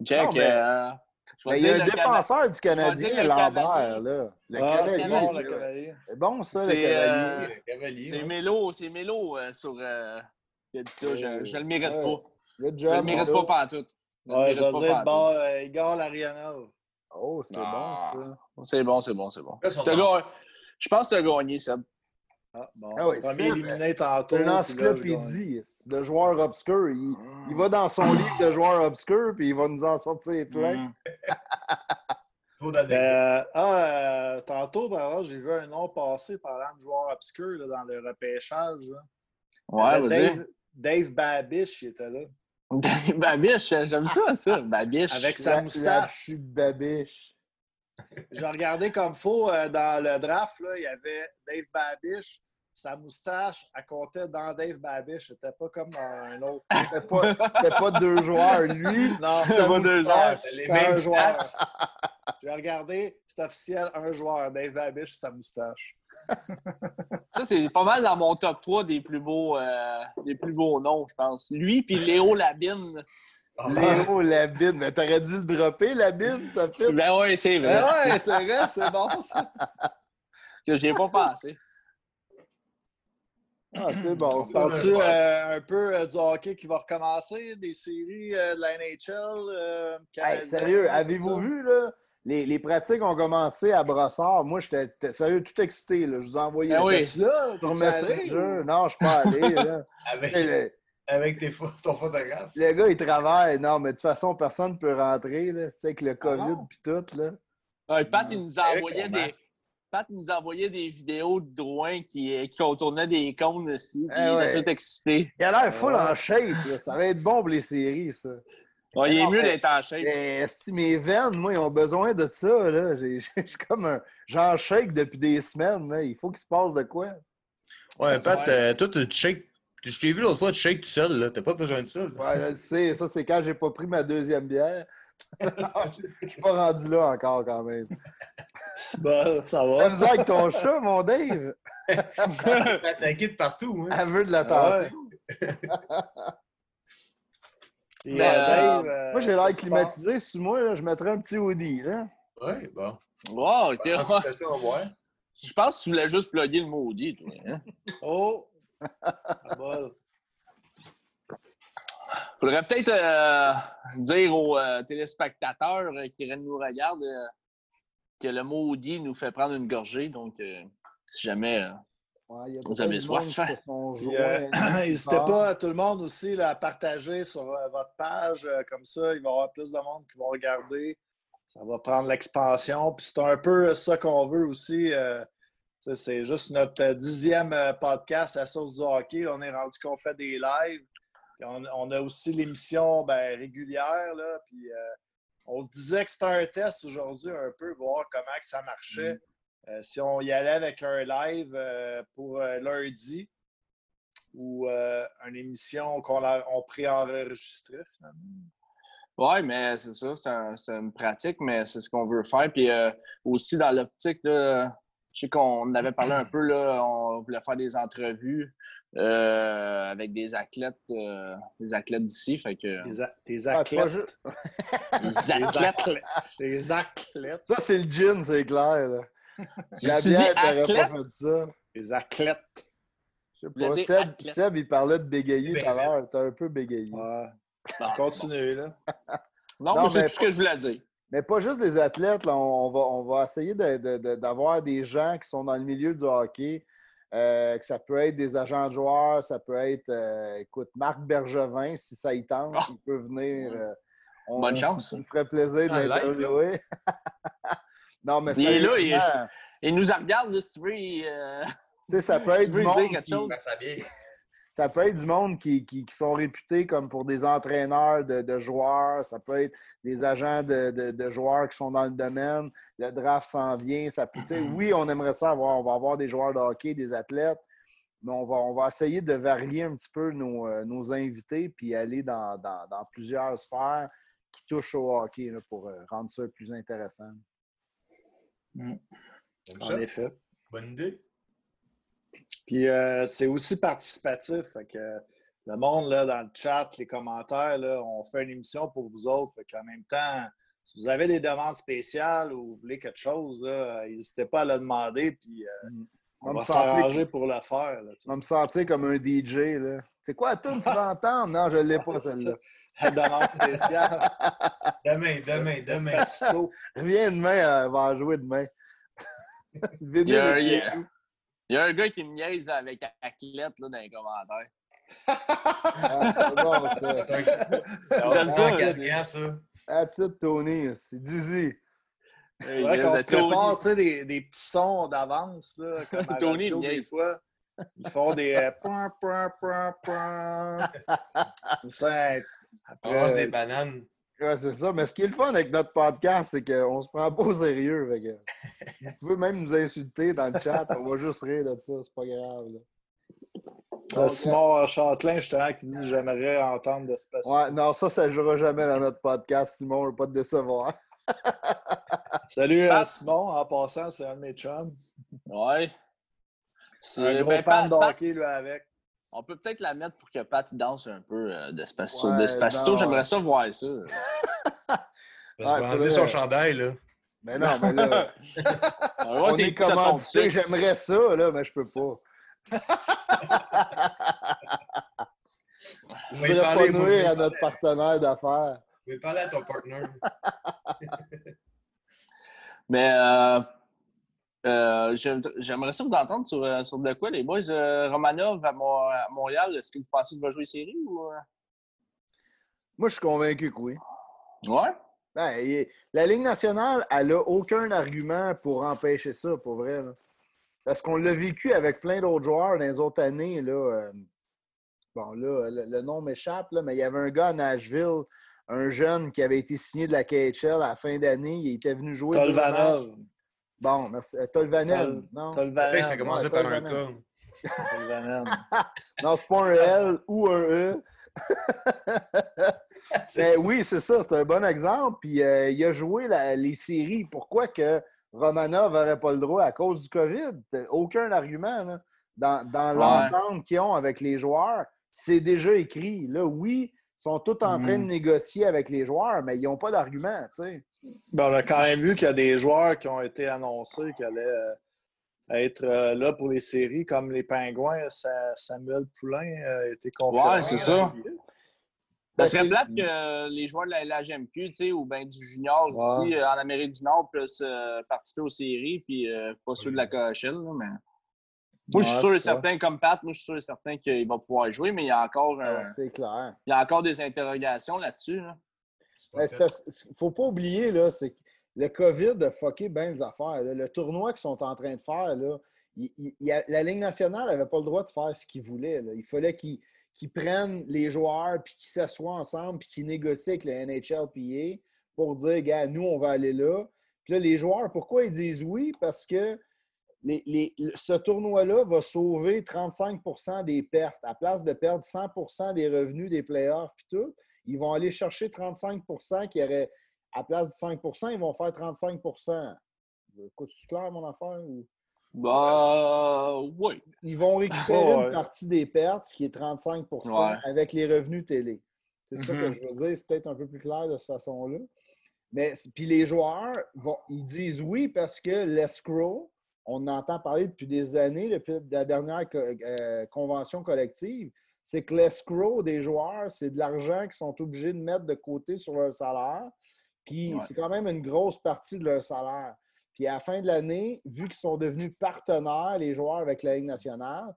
Speaker 2: Jack, euh,
Speaker 1: il y a un défenseur du Canadien, Lambert, là. Le ah, cavalier. C'est bon, ça, le euh,
Speaker 2: cavalier. c'est Mélo, c'est Mélo euh, sur. Euh, qui a dit ça. Je, ne le mérite pas.
Speaker 1: Le
Speaker 2: je le mérite pas pas tout.
Speaker 3: Ouais, je veux dire, bon, Igor Larianov.
Speaker 1: Oh, c'est bon, ça.
Speaker 2: C'est bon, c'est bon, c'est bon. Je pense que tu as gagné, Seb.
Speaker 3: Ah, bon. Ah oui, Premier éliminé tantôt.
Speaker 1: C'est une encyclopédie de joueurs obscurs. Il, il, va dans son livre de joueurs obscurs, puis il va nous en sortir plein. Mm.
Speaker 3: euh, ah, euh, tantôt, ben, j'ai vu un nom passer parlant de joueurs obscurs là, dans le repêchage. Là.
Speaker 2: Ouais, euh,
Speaker 3: Dave, Dave Babish, il était là.
Speaker 2: Dave Babish, j'aime ça, ça. Babish.
Speaker 3: Avec sa moustache.
Speaker 1: La Babish.
Speaker 3: J'ai regardé comme faux euh, dans le draft, là, il y avait Dave Babish. Sa moustache, elle comptait dans Dave Babish. C'était pas comme dans un autre.
Speaker 1: C'était pas, pas, deux joueurs. Lui,
Speaker 3: non, c'était pas deux joueurs. Les mêmes joueurs. J'ai regardé, c'est officiel, un joueur, Dave Babish, sa moustache.
Speaker 2: Ça, c'est pas mal dans mon top 3 des plus beaux, euh, des plus beaux noms, je pense. Lui puis Léo Labine.
Speaker 1: Ah. Léo Labine, mais t'aurais dû le dropper, Labine, ça fait.
Speaker 2: Ben oui, c'est vrai.
Speaker 3: Ben ouais, c'est vrai, c'est bon ça.
Speaker 2: Que j'y ai pas pensé.
Speaker 1: Ah, c'est bon.
Speaker 3: Sens-tu euh, un peu euh, du hockey qui va recommencer, des séries de la NHL?
Speaker 1: Hey, sérieux, avez-vous vu, là? Les, les, pratiques ont commencé à Brossard. Moi, j'étais sérieux tout excité. Là. Je vous envoyais
Speaker 2: ben oui.
Speaker 1: ça? Messenger. Non, je suis pas allé. Là.
Speaker 4: avec, avec tes ton photographe.
Speaker 1: Le gars, il travaille. Non, mais de toute façon, personne ne peut rentrer. Là. C'est avec le ah COVID et tout. Là.
Speaker 2: Ouais, Pat, il nous envoyait des. Pat nous envoyait des vidéos de Drouin qui, qui contournaient des cônes aussi. Puis eh il était tout excité.
Speaker 1: Il a l'air full en shape. Ça va être bon pour les séries, ça
Speaker 2: il est mieux d'être en shape.
Speaker 1: Mais, si mes veines, moi, ils ont besoin de ça. Là. J'ai, comme un. J'en shake depuis des semaines. Là. Il faut qu'il se passe de quoi?
Speaker 4: Ouais, Pat, euh, toi, tu shakes. Je t'ai vu l'autre fois, tu shakes tout seul. Là. T'as pas besoin de ça.
Speaker 1: Ouais, je sais. Ça, c'est quand j'ai pas pris ma deuxième bière. je suis pas rendu là encore quand même.
Speaker 3: C'est bon, ça va.
Speaker 1: T'as avec ton chat, mon Dave?
Speaker 4: attaqué de partout. Hein?
Speaker 1: Elle veut de l'attention.
Speaker 3: Euh, euh,
Speaker 1: moi, j'ai l'air climatisé. Sous moi, je mettrais un petit hoodie. Là.
Speaker 4: Oui, bon.
Speaker 2: Wow, OK. Je pense que tu voulais juste plugger le mot hoodie, toi. Hein?
Speaker 3: oh! bon.
Speaker 2: Faudrait peut-être euh, dire aux téléspectateurs qui nous regardent que le mot hoodie nous fait prendre une gorgée. Donc, si jamais vous avez soif.
Speaker 3: N'hésitez pas, tout le monde aussi, à partager sur euh, votre page. Euh, comme ça, il va y avoir plus de monde qui vont regarder. Ça va prendre l'expansion. Puis c'est un peu ça qu'on veut aussi. Euh, c'est juste notre dixième podcast à source du hockey. On est rendu qu'on fait des lives. On, a aussi l'émission ben, régulière. Là, puis, on se disait que c'était un test aujourd'hui, un peu, voir comment que ça marchait. Mm. Euh, si on y allait avec un live euh, pour euh, lundi ou une émission qu'on on préenregistrait finalement.
Speaker 2: Oui, mais c'est ça, c'est une pratique, mais c'est ce qu'on veut faire. Puis aussi dans l'optique, je sais qu'on avait parlé un peu, là, on voulait faire des entrevues avec des athlètes, des athlètes d'ici. Fait que...
Speaker 3: Des, des athlètes.
Speaker 2: des athlètes.
Speaker 3: Des athlètes.
Speaker 1: Ça, c'est le gin, c'est clair. Là.
Speaker 2: La bière, athlète?
Speaker 1: pas fait ça.
Speaker 3: Les athlètes.
Speaker 1: Je sais pas. Seb, Seb, il parlait de bégayer tout à l'heure. T'as un peu bégayé.
Speaker 3: Ouais. Continue, là.
Speaker 2: non, non c'est tout ce que je voulais dire.
Speaker 1: Mais pas juste des athlètes. Là. On, va, on va essayer d'avoir des gens qui sont dans le milieu du hockey. Euh, que ça peut être des agents de joueurs, ça peut être, euh, écoute, Marc Bergevin, si ça y tente, ah! il peut venir. Euh,
Speaker 2: Bonne chance.
Speaker 1: Ça me ferait plaisir d'interviewer. Non, mais
Speaker 2: il est là, il, il, nous regarde, là, si tu veux.
Speaker 1: Euh... ça peut être du monde. Qui... Ça peut être du monde qui, qui, sont réputés comme pour des entraîneurs de, de joueurs. Ça peut être des agents de, de, joueurs qui sont dans le domaine. Le draft s'en vient. Ça peut, oui, on aimerait ça avoir. On va avoir des joueurs de hockey, des athlètes. Mais on va, on va essayer de varier un petit peu nos, euh, nos invités puis aller dans, dans, dans, plusieurs sphères qui touchent au hockey là, pour euh, rendre ça plus intéressant.
Speaker 3: Mm. En effet.
Speaker 4: Bonne idée.
Speaker 3: Puis euh, c'est aussi participatif. Fait que le monde là, dans le chat, les commentaires, là, on fait une émission pour vous autres. Fait qu'en même temps, si vous avez des demandes spéciales ou vous voulez quelque chose, n'hésitez pas à le demander. Puis euh, mm. on, va s'arranger pour le faire. Là,
Speaker 1: on va me sentir comme un DJ. C'est quoi tout tu vas entendre? Non, je ne l'ai pas celle-là.
Speaker 3: Demande spéciale.
Speaker 4: demain, demain, demain.
Speaker 1: Reviens demain, on va en jouer demain.
Speaker 2: il, y a, il, y a, un gars qui me niaise avec Athlète là, dans les commentaires. ah, bon,
Speaker 1: ça. J'aime ça. ça. Attitude Tony, c'est Dizzy.
Speaker 3: C'est vrai qu'on se prépare tu sais, des, des, petits sons d'avance, là, comme à Tony, radio, des fois. Ils font des euh, point, point, point, point.
Speaker 4: C'est après... des bananes.
Speaker 1: Ouais, c'est ça. Mais ce qui est le fun avec notre podcast, c'est qu'on se prend pas au sérieux. Que... vous pouvez même nous insulter dans le chat. On va juste rire de ça. C'est pas grave. Là.
Speaker 3: Euh, Simon Châtelain, justement, qui dit J'aimerais entendre de ce
Speaker 1: Ouais, non, ça, ça ne jouera jamais dans notre podcast, Simon. Je ne veux pas te décevoir.
Speaker 3: Salut à euh, Simon, en passant, c'est un de mes chums.
Speaker 2: Ouais.
Speaker 3: C'est un gros ben, fan d'hockey, lui, avec.
Speaker 2: On peut peut-être la mettre pour que Pat danse un peu euh, d'Espacito. Despacito, j'aimerais ça voir ça.
Speaker 4: Parce qu'on va enlever son chandail, là.
Speaker 1: Mais non, mais là. on est commandité, j'aimerais ça, là, mais je peux pas. Je ne voudrais pas nuire à notre partenaire d'affaires.
Speaker 4: Je vais parler à ton partenaire.
Speaker 2: Mais euh, euh, j'aimerais ça vous entendre sur, euh, sur de quoi, les boys. Romanov à, Montréal, est-ce que vous pensez qu'il va jouer série ou.
Speaker 1: Moi, je suis convaincu que oui.
Speaker 2: Ouais?
Speaker 1: Ben, la Ligue nationale, elle n'a aucun argument pour empêcher ça, pour vrai. Parce qu'on l'a vécu avec plein d'autres joueurs dans les autres années. Là, euh, bon, là, le, nom m'échappe, mais il y avait un gars à Nashville, un jeune qui avait été signé de la KHL à la fin d'année. Il était venu jouer.
Speaker 3: Tolvanel.
Speaker 1: Bon, merci. Euh, Tolvanel. non?
Speaker 4: Tolvanel. Ça a commencé par un K.
Speaker 1: non, c'est pas un L ou un E. Oui, c'est ça, c'est un bon exemple. Puis euh, il a joué les séries. Pourquoi que Romanov n'aurait pas le droit? À cause du COVID. Aucun argument. Dans, dans l'entente qu'ils ont avec les joueurs, c'est déjà écrit. Là, oui, sont tous en train de mm. négocier avec les joueurs, mais ils n'ont pas d'argument.
Speaker 3: Ben, on a quand même vu qu'il y a des joueurs qui ont été annoncés qui allaient euh, être euh, là pour les séries, comme les Pingouins. Samuel Poulain a été confirmé.
Speaker 2: Oui, c'est ça. Ça serait plate que les joueurs de la, GMQ, ou ben du junior ici euh, en Amérique du Nord puissent euh, participer aux séries, puis euh, pas ceux de la KHL. mais... Moi, je suis sûr et certain, comme Pat, moi, je suis sûr et certain qu'il va pouvoir jouer, mais il y a encore,
Speaker 1: c'est clair.
Speaker 2: Il y a encore des interrogations là-dessus.
Speaker 1: Il ne faut pas oublier, là, c'est que le COVID a fucké bien les affaires. Le tournoi qu'ils sont en train de faire, là, la Ligue nationale n'avait pas le droit de faire ce qu'ils voulaient. Il fallait qu'ils qui prennent les joueurs, puis qui s'assoient ensemble, puis qui négocient avec le NHLPA pour dire, gars, nous, on va aller là. Puis là, les joueurs, pourquoi ils disent oui? Parce que ce tournoi-là va sauver 35% des pertes. À place de perdre 100% des revenus des playoffs, puis tout, ils vont aller chercher 35% qui auraient, à place de 5% ils vont faire 35% C'est clair, mon affaire?
Speaker 2: Bah, oui.
Speaker 1: Ils vont récupérer une partie des pertes, ce qui est 35% avec les revenus télé. C'est ça que mm-hmm. je veux dire. C'est peut-être un peu plus clair de cette façon-là. Mais puis les joueurs, vont, ils disent oui parce que l'escrow, on entend parler depuis des années, depuis la dernière euh, convention collective, c'est que l'escrow des joueurs, c'est de l'argent qu'ils sont obligés de mettre de côté sur leur salaire. Puis c'est quand même une grosse partie de leur salaire. Puis à la fin de l'année, vu qu'ils sont devenus partenaires, les joueurs avec la Ligue nationale,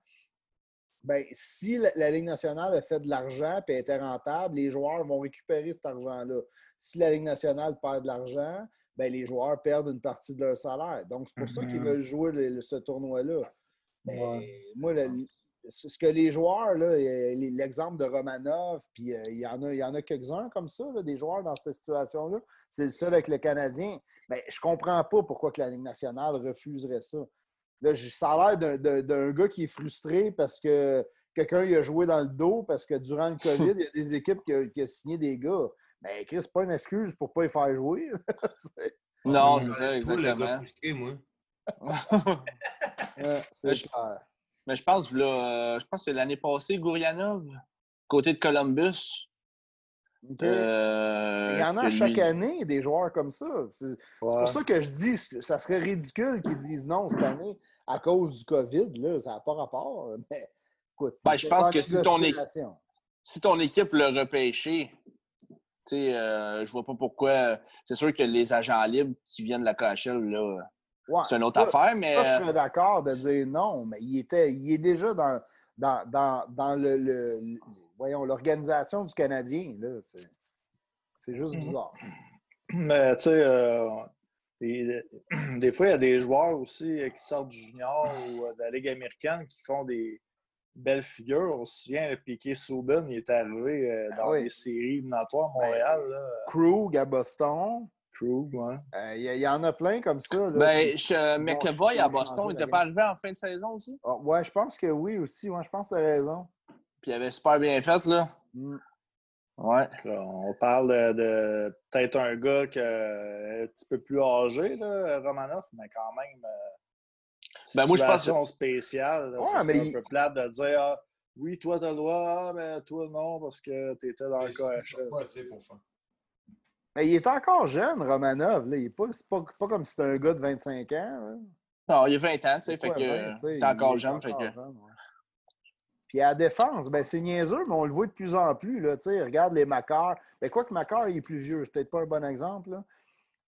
Speaker 1: bien, si la, Ligue nationale a fait de l'argent et était rentable, les joueurs vont récupérer cet argent-là. Si la Ligue nationale perd de l'argent, bien, les joueurs perdent une partie de leur salaire. Donc, c'est pour ça qu'ils mm-hmm. veulent jouer ce tournoi-là. Moi, ce que les joueurs, l'exemple de Romanov, puis euh, il y en a, y en a quelques-uns comme ça, des joueurs dans cette situation-là, c'est le seul avec le Canadien. Mais je comprends pas pourquoi que la Ligue nationale refuserait ça. Là, ça a l'air d'un gars qui est frustré parce que quelqu'un a joué dans le dos parce que durant le COVID, il y a des équipes qui ont, signé des gars. Mais Chris, c'est pas une excuse pour pas les faire jouer.
Speaker 2: non, c'est ça, exactement.
Speaker 4: frustré, moi.
Speaker 2: c'est clair. Mais je pense, là, je pense que l'année passée, Gourianov, côté de Columbus.
Speaker 1: Euh, Il y en a chaque année des joueurs comme ça. C'est pour ça que je dis ça serait ridicule qu'ils disent non cette année à cause du COVID. Là, ça n'a pas rapport. Mais écoute,
Speaker 2: ben, je pense que si ton, si ton équipe l'a repêché, sais, euh, je vois pas pourquoi. C'est sûr que les agents libres qui viennent de la KHL, là, c'est une autre affaire, mais.
Speaker 1: je suis d'accord de dire non, mais il, était, il est déjà dans, dans, dans, le, voyons, l'organisation du Canadien. C'est juste bizarre.
Speaker 3: Mais tu sais, euh, des, fois, il y a des joueurs aussi qui sortent du junior ou de la Ligue américaine qui font des belles figures. On se souvient, Piquet Souben, il est arrivé euh, ah dans les séries éliminatoires à Montréal.
Speaker 1: Krug à Boston.
Speaker 3: Krug, ouais.
Speaker 1: Euh, il y, en a plein comme ça. Là,
Speaker 2: ben, je, McAvoy à Boston, il n'était pas arrivé en fin de saison aussi?
Speaker 1: Oh, ouais, je pense que oui aussi. Ouais, je pense que tu as raison.
Speaker 2: Puis il avait super bien fait, là.
Speaker 1: Mm.
Speaker 2: Ouais.
Speaker 3: On parle de, peut-être un gars qui est un petit peu plus âgé, là, Romanov, mais quand même.
Speaker 2: Ben moi, je pense.
Speaker 3: spéciale. Ouais, mais un peu plate de dire ah, oui, toi, t'as le droit, ah, mais toi, non, parce que t'étais dans le KHL.
Speaker 1: Mais il est encore jeune, Romanov. Là. Il est pas, pas, pas comme si c'était un gars de 25 ans.
Speaker 2: Non, il a 20 ans, tu sais, fait que t'es encore jeune, fait que.
Speaker 1: Puis à la défense, ben c'est niaiseux, mais on le voit de plus en plus. Là, regarde les Macar. Ben, quoi que Macar il est plus vieux, c'est peut-être pas un bon exemple. Là.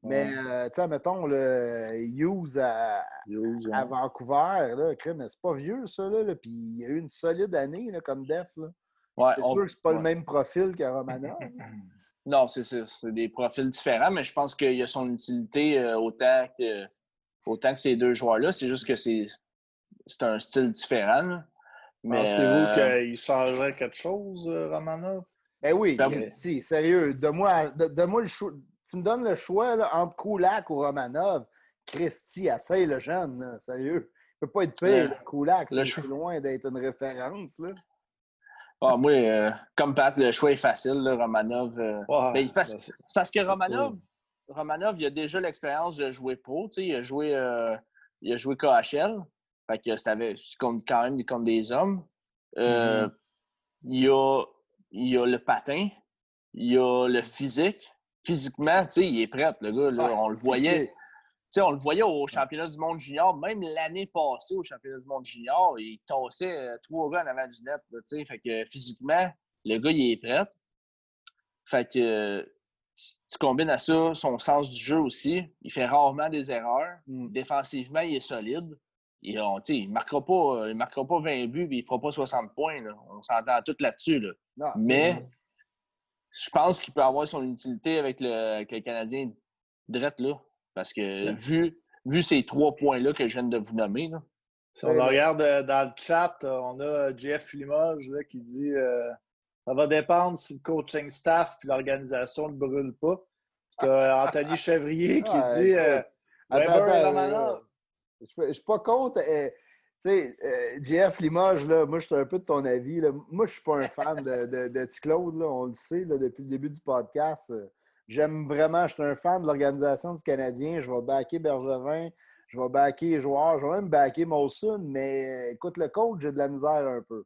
Speaker 1: Mais, euh, tu sais, mettons, le Hughes à, à Vancouver, là, c'est pas vieux, ça, là, Puis il y a eu une solide année, là, comme def, là.
Speaker 2: Ouais,
Speaker 1: c'est sûr que c'est pas le même profil qu'à Romanov.
Speaker 2: non, c'est ça. C'est des profils différents, mais je pense qu'il y a son utilité euh, autant, que, autant que ces deux joueurs-là. C'est juste que c'est un style différent,
Speaker 3: Pensez-vous euh, qu'il changerait quelque chose, euh, Romanov?
Speaker 1: Ben oui, ben si, sérieux. Donne-moi le choix. Tu me donnes le choix là, entre Kulak ou Romanov. Christy, essaye le jeune, sérieux. Il ne peut pas être pire, le, Kulak. C'est loin d'être une référence. Là.
Speaker 2: Ah, moi, euh, comme Pat, le choix est facile, Romanov. Ben, c'est parce, que Romanov, Romanov, il a déjà l'expérience de jouer pro. Il a joué, il a joué KHL. Fait que c'était comme, quand même comme des hommes. Euh, mm-hmm. il, y a, il y a le patin, il y a le physique. Physiquement, tu sais, il est prêt, le gars. Là, on le voyait. on le voyait au championnat du monde junior, même l'année passée au championnat du monde junior, il tassait euh, trois gars en avant du net. fait que physiquement, le gars, il est prêt. Fait que tu combines à ça son sens du jeu aussi. Il fait rarement des erreurs. Mm. Défensivement, il est solide il ne marquera, pas, marquera pas 20 buts et il ne fera pas 60 points. On s'entend tout là-dessus. Mais je pense qu'il peut avoir son utilité avec le, avec Canadien direct là. Parce que vu, vu ces trois points-là que je viens de vous nommer.
Speaker 3: si on regarde euh, dans le chat, euh, on a Jeff Limoges qui dit euh, ça va dépendre si le coaching staff et l'organisation ne brûlent pas. Tu as Anthony Chevrier qui dit Weber
Speaker 1: je ne suis pas contre. Euh, tu sais, euh, JF Limoges, là, moi, je suis un peu de ton avis. Là. Moi, je ne suis pas un fan de, de, de Claude, là, on le sait là, depuis le début du podcast. J'aime vraiment, je suis un fan de l'organisation du Canadien. Je vais backer Bergevin, je vais backer les joueurs, je vais même backer Molson, mais écoute, le coach, j'ai de la misère un peu.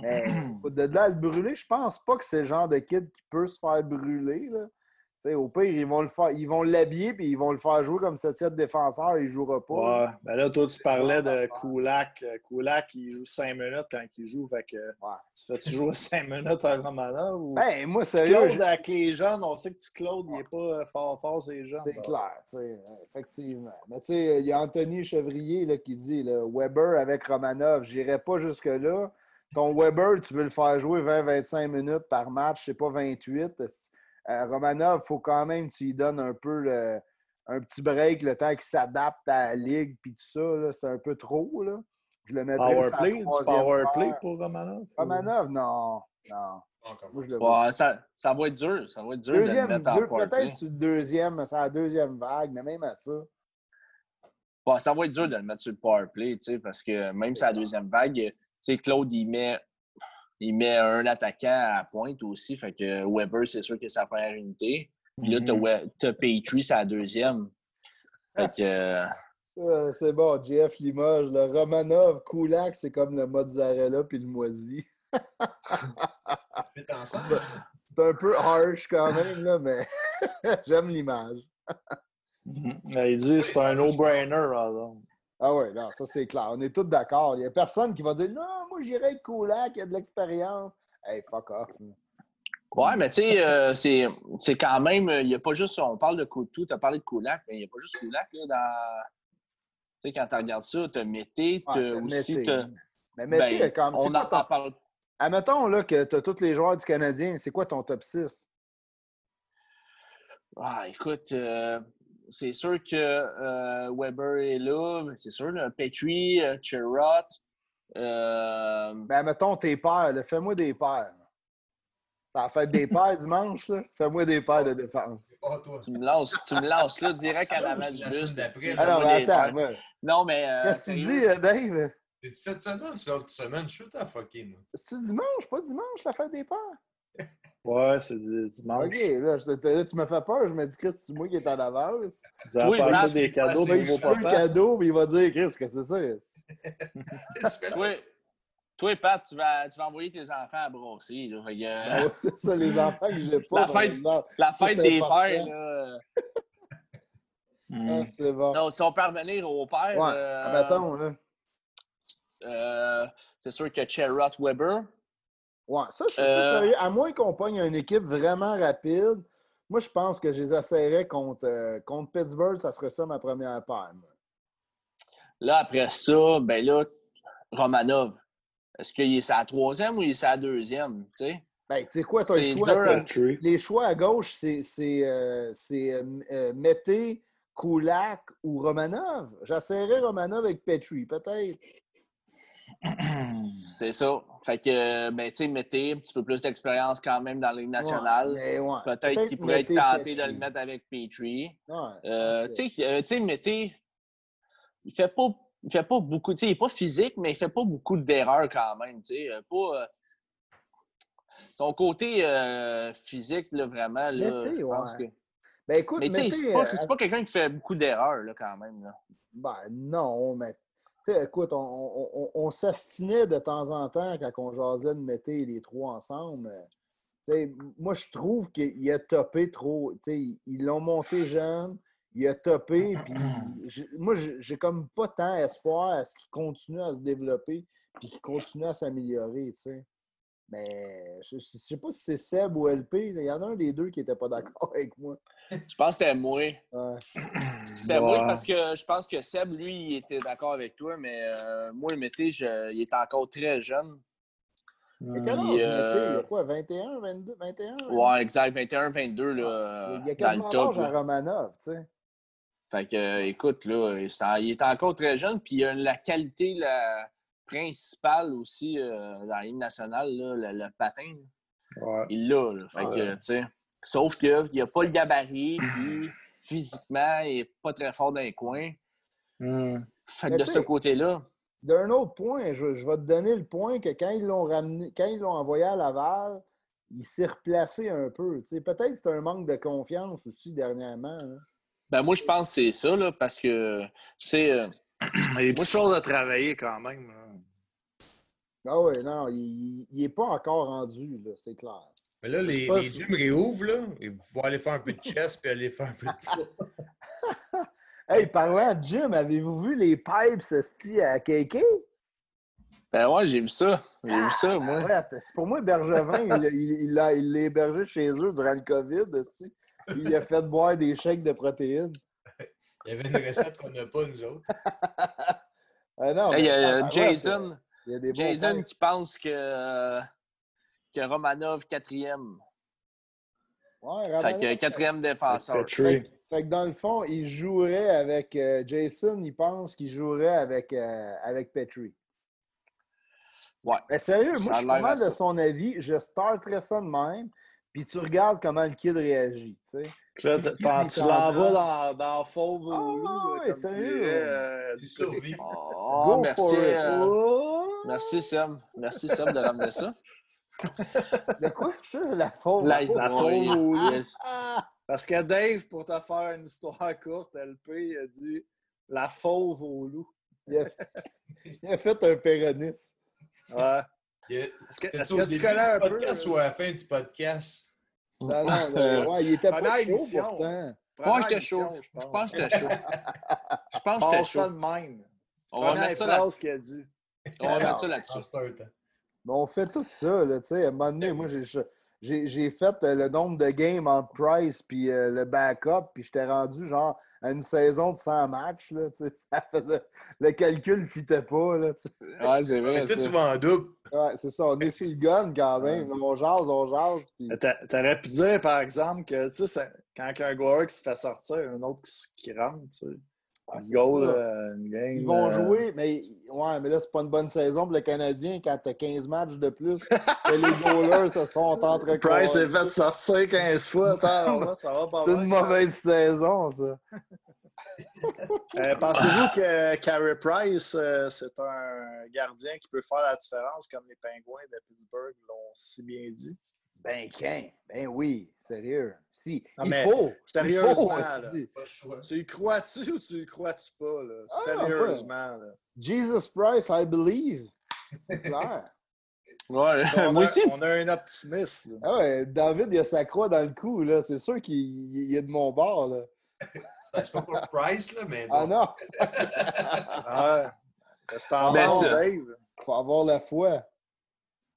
Speaker 1: Mais, de là à le brûler, je pense pas que c'est le genre de kid qui peut se faire brûler. Là au pire, ils vont le faire, ils vont l'habiller puis ils vont le faire jouer comme septième défenseur, il ne jouera pas.
Speaker 3: Ouais. Ben là, toi, tu parlais de Kulak. Kulak, il joue cinq minutes quand il joue. Fait que tu fais toujours jouer cinq minutes à Romana? Ou...
Speaker 1: Ben, moi, c'est Claude,
Speaker 3: avec les jeunes, on sait que tu Claude, il n'est pas fort fort, ces jeunes.
Speaker 1: C'est clair, effectivement. Mais tu sais, il y a Anthony Chevrier là, qui dit là, Weber avec Romanov, j'irai pas jusque-là. Ton Weber, tu veux le faire jouer 20-25 minutes par match, c'est pas 28. Euh, Romanov, il faut quand même que tu lui donnes un peu un petit break, le temps qu'il s'adapte à la ligue, puis tout ça. C'est un peu trop. Là.
Speaker 3: Je le mettrais power play, du power play pour Romanov?
Speaker 1: Romanov, non. non.
Speaker 2: Moi, je ça, ça, va être dur. Ça va être dur deuxième, de
Speaker 1: le mettre Peut-être sur le deuxième, c'est la deuxième vague, mais même à ça.
Speaker 2: Bon, ça va être dur de le mettre sur le power play, parce que même sur la deuxième vague, Claude, il met il met un attaquant à pointe aussi. Fait que Weber, c'est sûr que c'est sa première unité. Puis là, tu as, mm-hmm. Petrie, c'est la deuxième. Fait que.
Speaker 1: c'est bon, JF Limoges. Le Romanov, Kulak, c'est comme le mozzarella puis le moisi. c'est un peu harsh quand même, là, mais j'aime l'image.
Speaker 3: Il dit c'est un no-brainer.
Speaker 1: Ah oui, non, ça c'est clair. On est tous d'accord. Il n'y a personne qui va dire Non, moi j'irai avec Kulak, il y a de l'expérience. Hey, fuck off.
Speaker 2: Ouais, mais tu sais, euh, c'est quand même. Il n'y a pas juste. On parle de Coutou, tu as parlé de Kulak, mais il n'y a pas juste Kulak là, dans. Tu sais, quand tu regardes ça, tu as Mété, tu aussi.
Speaker 1: Mais Mété, ben, comme. On en parle. Admettons là, que tu as tous les joueurs du Canadien, c'est quoi ton top 6?
Speaker 2: Ah, écoute, euh, c'est sûr que euh, Weber est là, c'est sûr, là, Petrie, euh, Chirot.
Speaker 1: Ben, mettons tes pères, fais-moi des pères. Ça a fait des paires dimanche, là. Fais-moi des paires de défense.
Speaker 2: Tu me lances, tu me lances là, direct à la match du bus.
Speaker 1: Alors, attends, moi.
Speaker 2: Non, mais.
Speaker 1: Qu'est-ce que tu dis, Dave?
Speaker 4: C'est cette semaine, c'est l'autre semaine. Je suis tout à moi.
Speaker 1: C'est dimanche, pas dimanche, la fête des pères?
Speaker 3: Ouais, c'est dimanche.
Speaker 1: OK, là, là, tu me fais peur. Je me dis, Chris, c'est moi qui est en avance.
Speaker 3: Vous avez passé des cadeaux
Speaker 1: de vos papas. cadeau, mais il va dire, Chris, que c'est ça?
Speaker 2: oui. Toi, Pat, tu vas, tu vas envoyer tes enfants à brosser. Là.
Speaker 1: Ah c'est ça, les enfants que j'ai pas.
Speaker 2: La fête, la fête des pères, là.
Speaker 1: Ah, c'est bon.
Speaker 2: Non, si on peut revenir au père.
Speaker 1: Ouais, euh, mettons, là.
Speaker 2: Euh, c'est sûr que Cherrot Weber.
Speaker 1: Ouais, ça, je suis euh, sérieux. À moins qu'on pogne une équipe vraiment rapide, moi, je pense que je les essayerais contre, euh, contre Pittsburgh. Ça serait ça ma première paire.
Speaker 2: Là, après ça, ben là, Romanov. Est-ce qu'il est sa troisième ou il est sa deuxième? Tu sais?
Speaker 1: Ben, tu sais quoi, as le choix. les choix à gauche, c'est euh, euh, Mété, Kulak ou Romanov. J'essaierai Romanov avec Petri, peut-être.
Speaker 2: C'est ça. Fait que, ben, tu sais, Mété, un petit peu plus d'expérience quand même dans la Ligue nationale. peut-être qu'il pourrait être tenté de le mettre avec Petri. Euh, tu sais, Mété, il fait pas il fait pas beaucoup, il n'est pas physique, mais il fait pas beaucoup d'erreurs quand même. Euh, pas, euh, son côté euh, physique, là, vraiment, là, je pense que.
Speaker 1: Ben écoute,
Speaker 2: mais c'est pas, pas quelqu'un qui fait beaucoup d'erreurs quand même. Là.
Speaker 1: Ben non, mais écoute, on, on, on, s'astinait de temps en temps quand on jasait de mettre les trois ensemble. moi, je trouve qu'il a topé trop. Ils l'ont monté jeune il a topé. Puis moi, j'ai comme pas tant espoir à ce qu'il continue à se développer puis qu'il continue à s'améliorer, tu sais. Mais je, ne sais pas si c'est Seb ou LP. Il y en a un des deux qui n'était pas d'accord avec moi.
Speaker 2: Je pense que c'était moi. C'était moi parce que je pense que Seb, lui, il était d'accord avec toi, mais euh, moi, le métier, il était encore très jeune.
Speaker 1: Mais quel âge, euh... il y a quoi, 21, 22, 21?
Speaker 2: Ouais, exact, 21, 22, là,
Speaker 1: Il y a quasiment l'âge à Romanov, tu sais.
Speaker 2: Fait que, euh, écoute, là, il est encore très jeune, puis il a la qualité la principale aussi euh, dans la ligne nationale, là, le, patin. Il l'a. Fait que, tu sais. Sauf qu'il n'a pas le gabarit, puis physiquement, il n'est pas très fort dans les coins. Hmm. Fait que de ce côté-là.
Speaker 1: D'un autre point, je, vais te donner le point que quand ils l'ont ramené, quand ils l'ont envoyé à Laval, il s'est replacé un peu. Peut-être que c'est un manque de confiance aussi dernièrement.
Speaker 2: Ben, moi, je pense que c'est ça, là, parce que, sais. Euh,
Speaker 3: il y a beaucoup de choses à travailler quand même.
Speaker 1: Ah oui, non, il n'est pas encore rendu, là, c'est clair.
Speaker 4: Mais là, les, les gyms réouvrent, là. Ils vont aller faire un peu de chest puis aller faire un peu de
Speaker 1: Hey, parlant de gym, avez-vous vu les pipes sti à KK?
Speaker 2: Ben ouais, j'ai vu ça. J'ai vu ça, moi.
Speaker 1: Ouais, c'est pour moi, Bergevin, il l'a il, hébergé chez eux durant le COVID. Il a fait boire des chèques de protéines.
Speaker 4: Il y avait une recette qu'on n'a pas, nous autres.
Speaker 1: ah non,
Speaker 2: il y a Jason, Jason qui pense que, que Romanov quatrième.
Speaker 1: Ouais,
Speaker 2: Romanov, fait que quatrième défenseur.
Speaker 1: Fait, fait, que dans le fond, il jouerait avec euh, Jason, il pense qu'il jouerait avec, euh, avec Petrie.
Speaker 2: Ouais.
Speaker 1: Mais sérieux, moi, je suis mal de son avis. Je starterais ça de même. Puis tu regardes comment le kid réagit, tu sais.
Speaker 3: Là, tu l'envoies dans, dans Fauve
Speaker 1: oh, oui, sérieux. Euh,
Speaker 2: oh, merci. Euh, merci, Sam. Merci, Sam, de ramener ça.
Speaker 1: De quoi, ça? La fauve?
Speaker 3: La, la fauve, oui. Parce que Dave, pour te faire une histoire courte, LP, il a dit la fauve au loup.
Speaker 1: Il a, fait un péroniste.
Speaker 3: Ouais. Est-ce que, est que tu connais un peu?
Speaker 4: podcast ou à la fin du podcast?
Speaker 1: Non, non, ouais, il était pas chaud pourtant.
Speaker 2: Moi, j'étais chaud. Je pense que j'étais chaud. Je pense que j'étais chaud.
Speaker 3: même.
Speaker 2: On va mettre ça là.
Speaker 3: a.
Speaker 2: On va mettre ça là-dessus.
Speaker 1: On fait tout ça, là, tu sais. À un moment donné, moi, j'ai fait euh, le nombre de games entre Price puis euh, le backup, puis j'étais rendu genre à une saison de 100 matchs, là, tu sais. Ça faisait... Le calcul ne fitait pas, là, tu
Speaker 2: sais. Ouais, c'est vrai.
Speaker 4: Toi, tu vas en double.
Speaker 1: Ouais, c'est ça. On est sur le gun quand même. On jase, on jase. Puis...
Speaker 3: T'aurais pu dire, par exemple, que, tu sais, quand un joueur qui se fait sortir, un autre qui rentre, tu sais. Ah, goal, euh, une game,
Speaker 1: Ils vont euh, jouer, mais, ouais, mais là, c'est pas une bonne saison pour le Canadien quand tu as 15 matchs de plus que les goalers se sont entre
Speaker 3: Price s'est fait sortir 15 fois.
Speaker 1: C'est une mauvaise saison, ça.
Speaker 3: Euh, pensez-vous que Carey Price, c'est un gardien qui peut faire la différence comme les Pingouins de Pittsburgh l'ont si bien dit?
Speaker 1: Ben, qu'un. Ben oui, sérieux. Si, il faut.
Speaker 3: Sérieusement, Tu y crois-tu ou tu y crois-tu pas, là? Ah, sérieusement, là.
Speaker 1: Jesus Christ, I believe. C'est clair.
Speaker 2: Ouais,
Speaker 3: on
Speaker 2: moi aussi.
Speaker 3: On a un optimisme.
Speaker 1: Ah ouais, David, il a sa croix dans le cou, là. C'est sûr qu'il est de mon bord, là.
Speaker 4: Ben, c'est pas pour Price, là, mais
Speaker 1: Ah non!
Speaker 3: ouais. C'est en ben, Dave.
Speaker 1: Faut avoir la foi.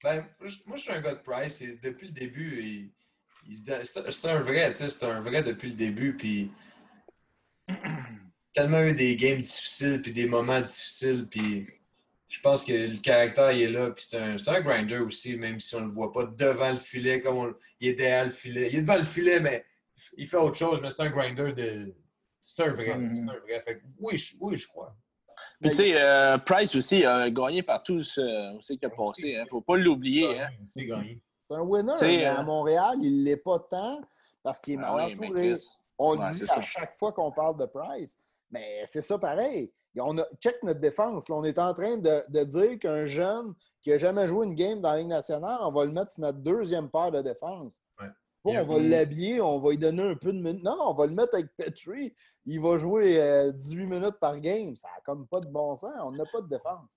Speaker 4: Ben, moi, je suis un gars de Price et depuis le début, c'est un vrai, tu sais, c'est un vrai depuis le début. Puis, tellement eu des games difficiles, puis des moments difficiles, puis je pense que le caractère il est là, puis c'est un, un, grinder aussi, même si on ne le voit pas devant le filet, comme il est derrière le filet. Il est devant le filet, mais il fait autre chose, mais c'est un grinder de. C'est un vrai. Mm-hmm. un vrai. Fait oui, je, oui, je crois.
Speaker 2: Puis tu sais, euh, Price aussi a gagné partout ce qu'il a passé. Il ne faut pas l'oublier. Hein.
Speaker 1: C'est un winner. Mais à euh, Montréal, il ne l'est pas tant parce qu'il est ah mal entouré. On le dit à chaque fois qu'on parle de Price. Mais c'est ça pareil. On a, check notre défense. on est en train de, de dire qu'un jeune qui n'a jamais joué une game dans la Ligue nationale, on va le mettre sur notre deuxième paire de défense on va l'habiller, on va lui donner un peu de minutes. Non, on va le mettre avec Petrie. Il va jouer 18 euh, minutes par game. Ça n'a comme pas de bon sens. On n'a pas de défense.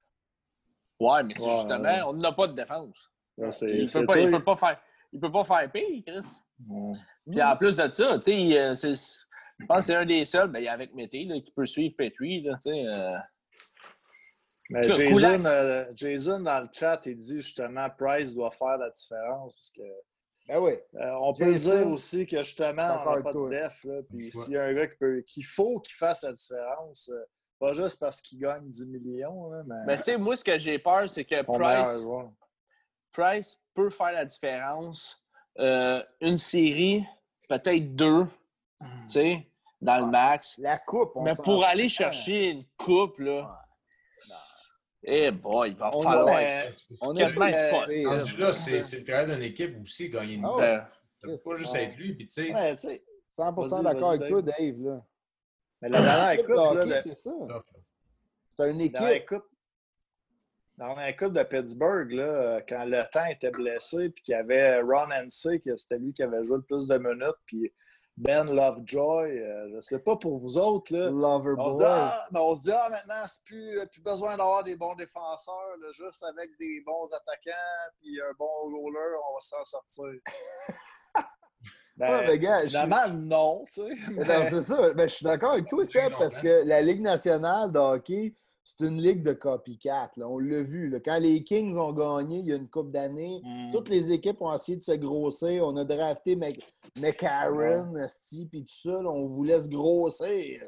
Speaker 2: Ouais, mais c'est justement, on n'a pas de défense. il ne peut, peut, pas faire. Il peut pas faire pire, Chris. Puis en plus de ça, tu sais, euh, je pense que c'est un des seuls, ben, avec Mété, qui peut suivre Petrie. Là, euh...
Speaker 3: Jason, euh, Jason, dans le chat, il dit justement Price doit faire la différence parce que
Speaker 1: ben oui.
Speaker 3: Euh, on peut dire aussi que justement, on n'a pas de def. puis s'il y a un gars qu'il faut qu'il fasse la différence, euh, pas juste parce qu'il gagne 10 millions. mais
Speaker 2: mais tu sais, moi, ce que j'ai peur, c'est que Price, Price peut faire la différence. Euh, une série, peut-être deux, tu sais, dans le max.
Speaker 1: La coupe,
Speaker 2: on Mais pour aller chercher une coupe, là. Eh boy, il va on falloir.
Speaker 4: on quasiment être là, c'est le travail d'une équipe aussi, gagner une ouais. pas juste être lui, puis tu sais.
Speaker 1: Ouais, 100% d'accord avec toi, Dave. Là.
Speaker 3: Mais la dernière coupe,
Speaker 1: c'est ça. C'est une équipe.
Speaker 3: Dans la coupe de Pittsburgh, là, quand le temps était blessé, puis qu'il y avait Ron NC, c'était lui qui avait joué le plus de minutes, puis ben Lovejoy, euh, je ne sais pas pour vous autres. Là, on, se dit, ah, ben, on se dit, ah, maintenant, c'est plus, plus besoin d'avoir des bons défenseurs. juste avec des bons attaquants puis un bon roller, on va s'en sortir. ben, gars, finalement, non, tu sais.
Speaker 1: C'est ça. Ben, je suis d'accord avec toi, Seb, parce que la Ligue nationale de hockey, c'est une ligue de copycat. Là. On l'a vu. Là. Quand les Kings ont gagné il y a une couple d'années, mm. toutes les équipes ont essayé de se grossir. On a drafté McCarron, puis tout ça. on voulait se grossir.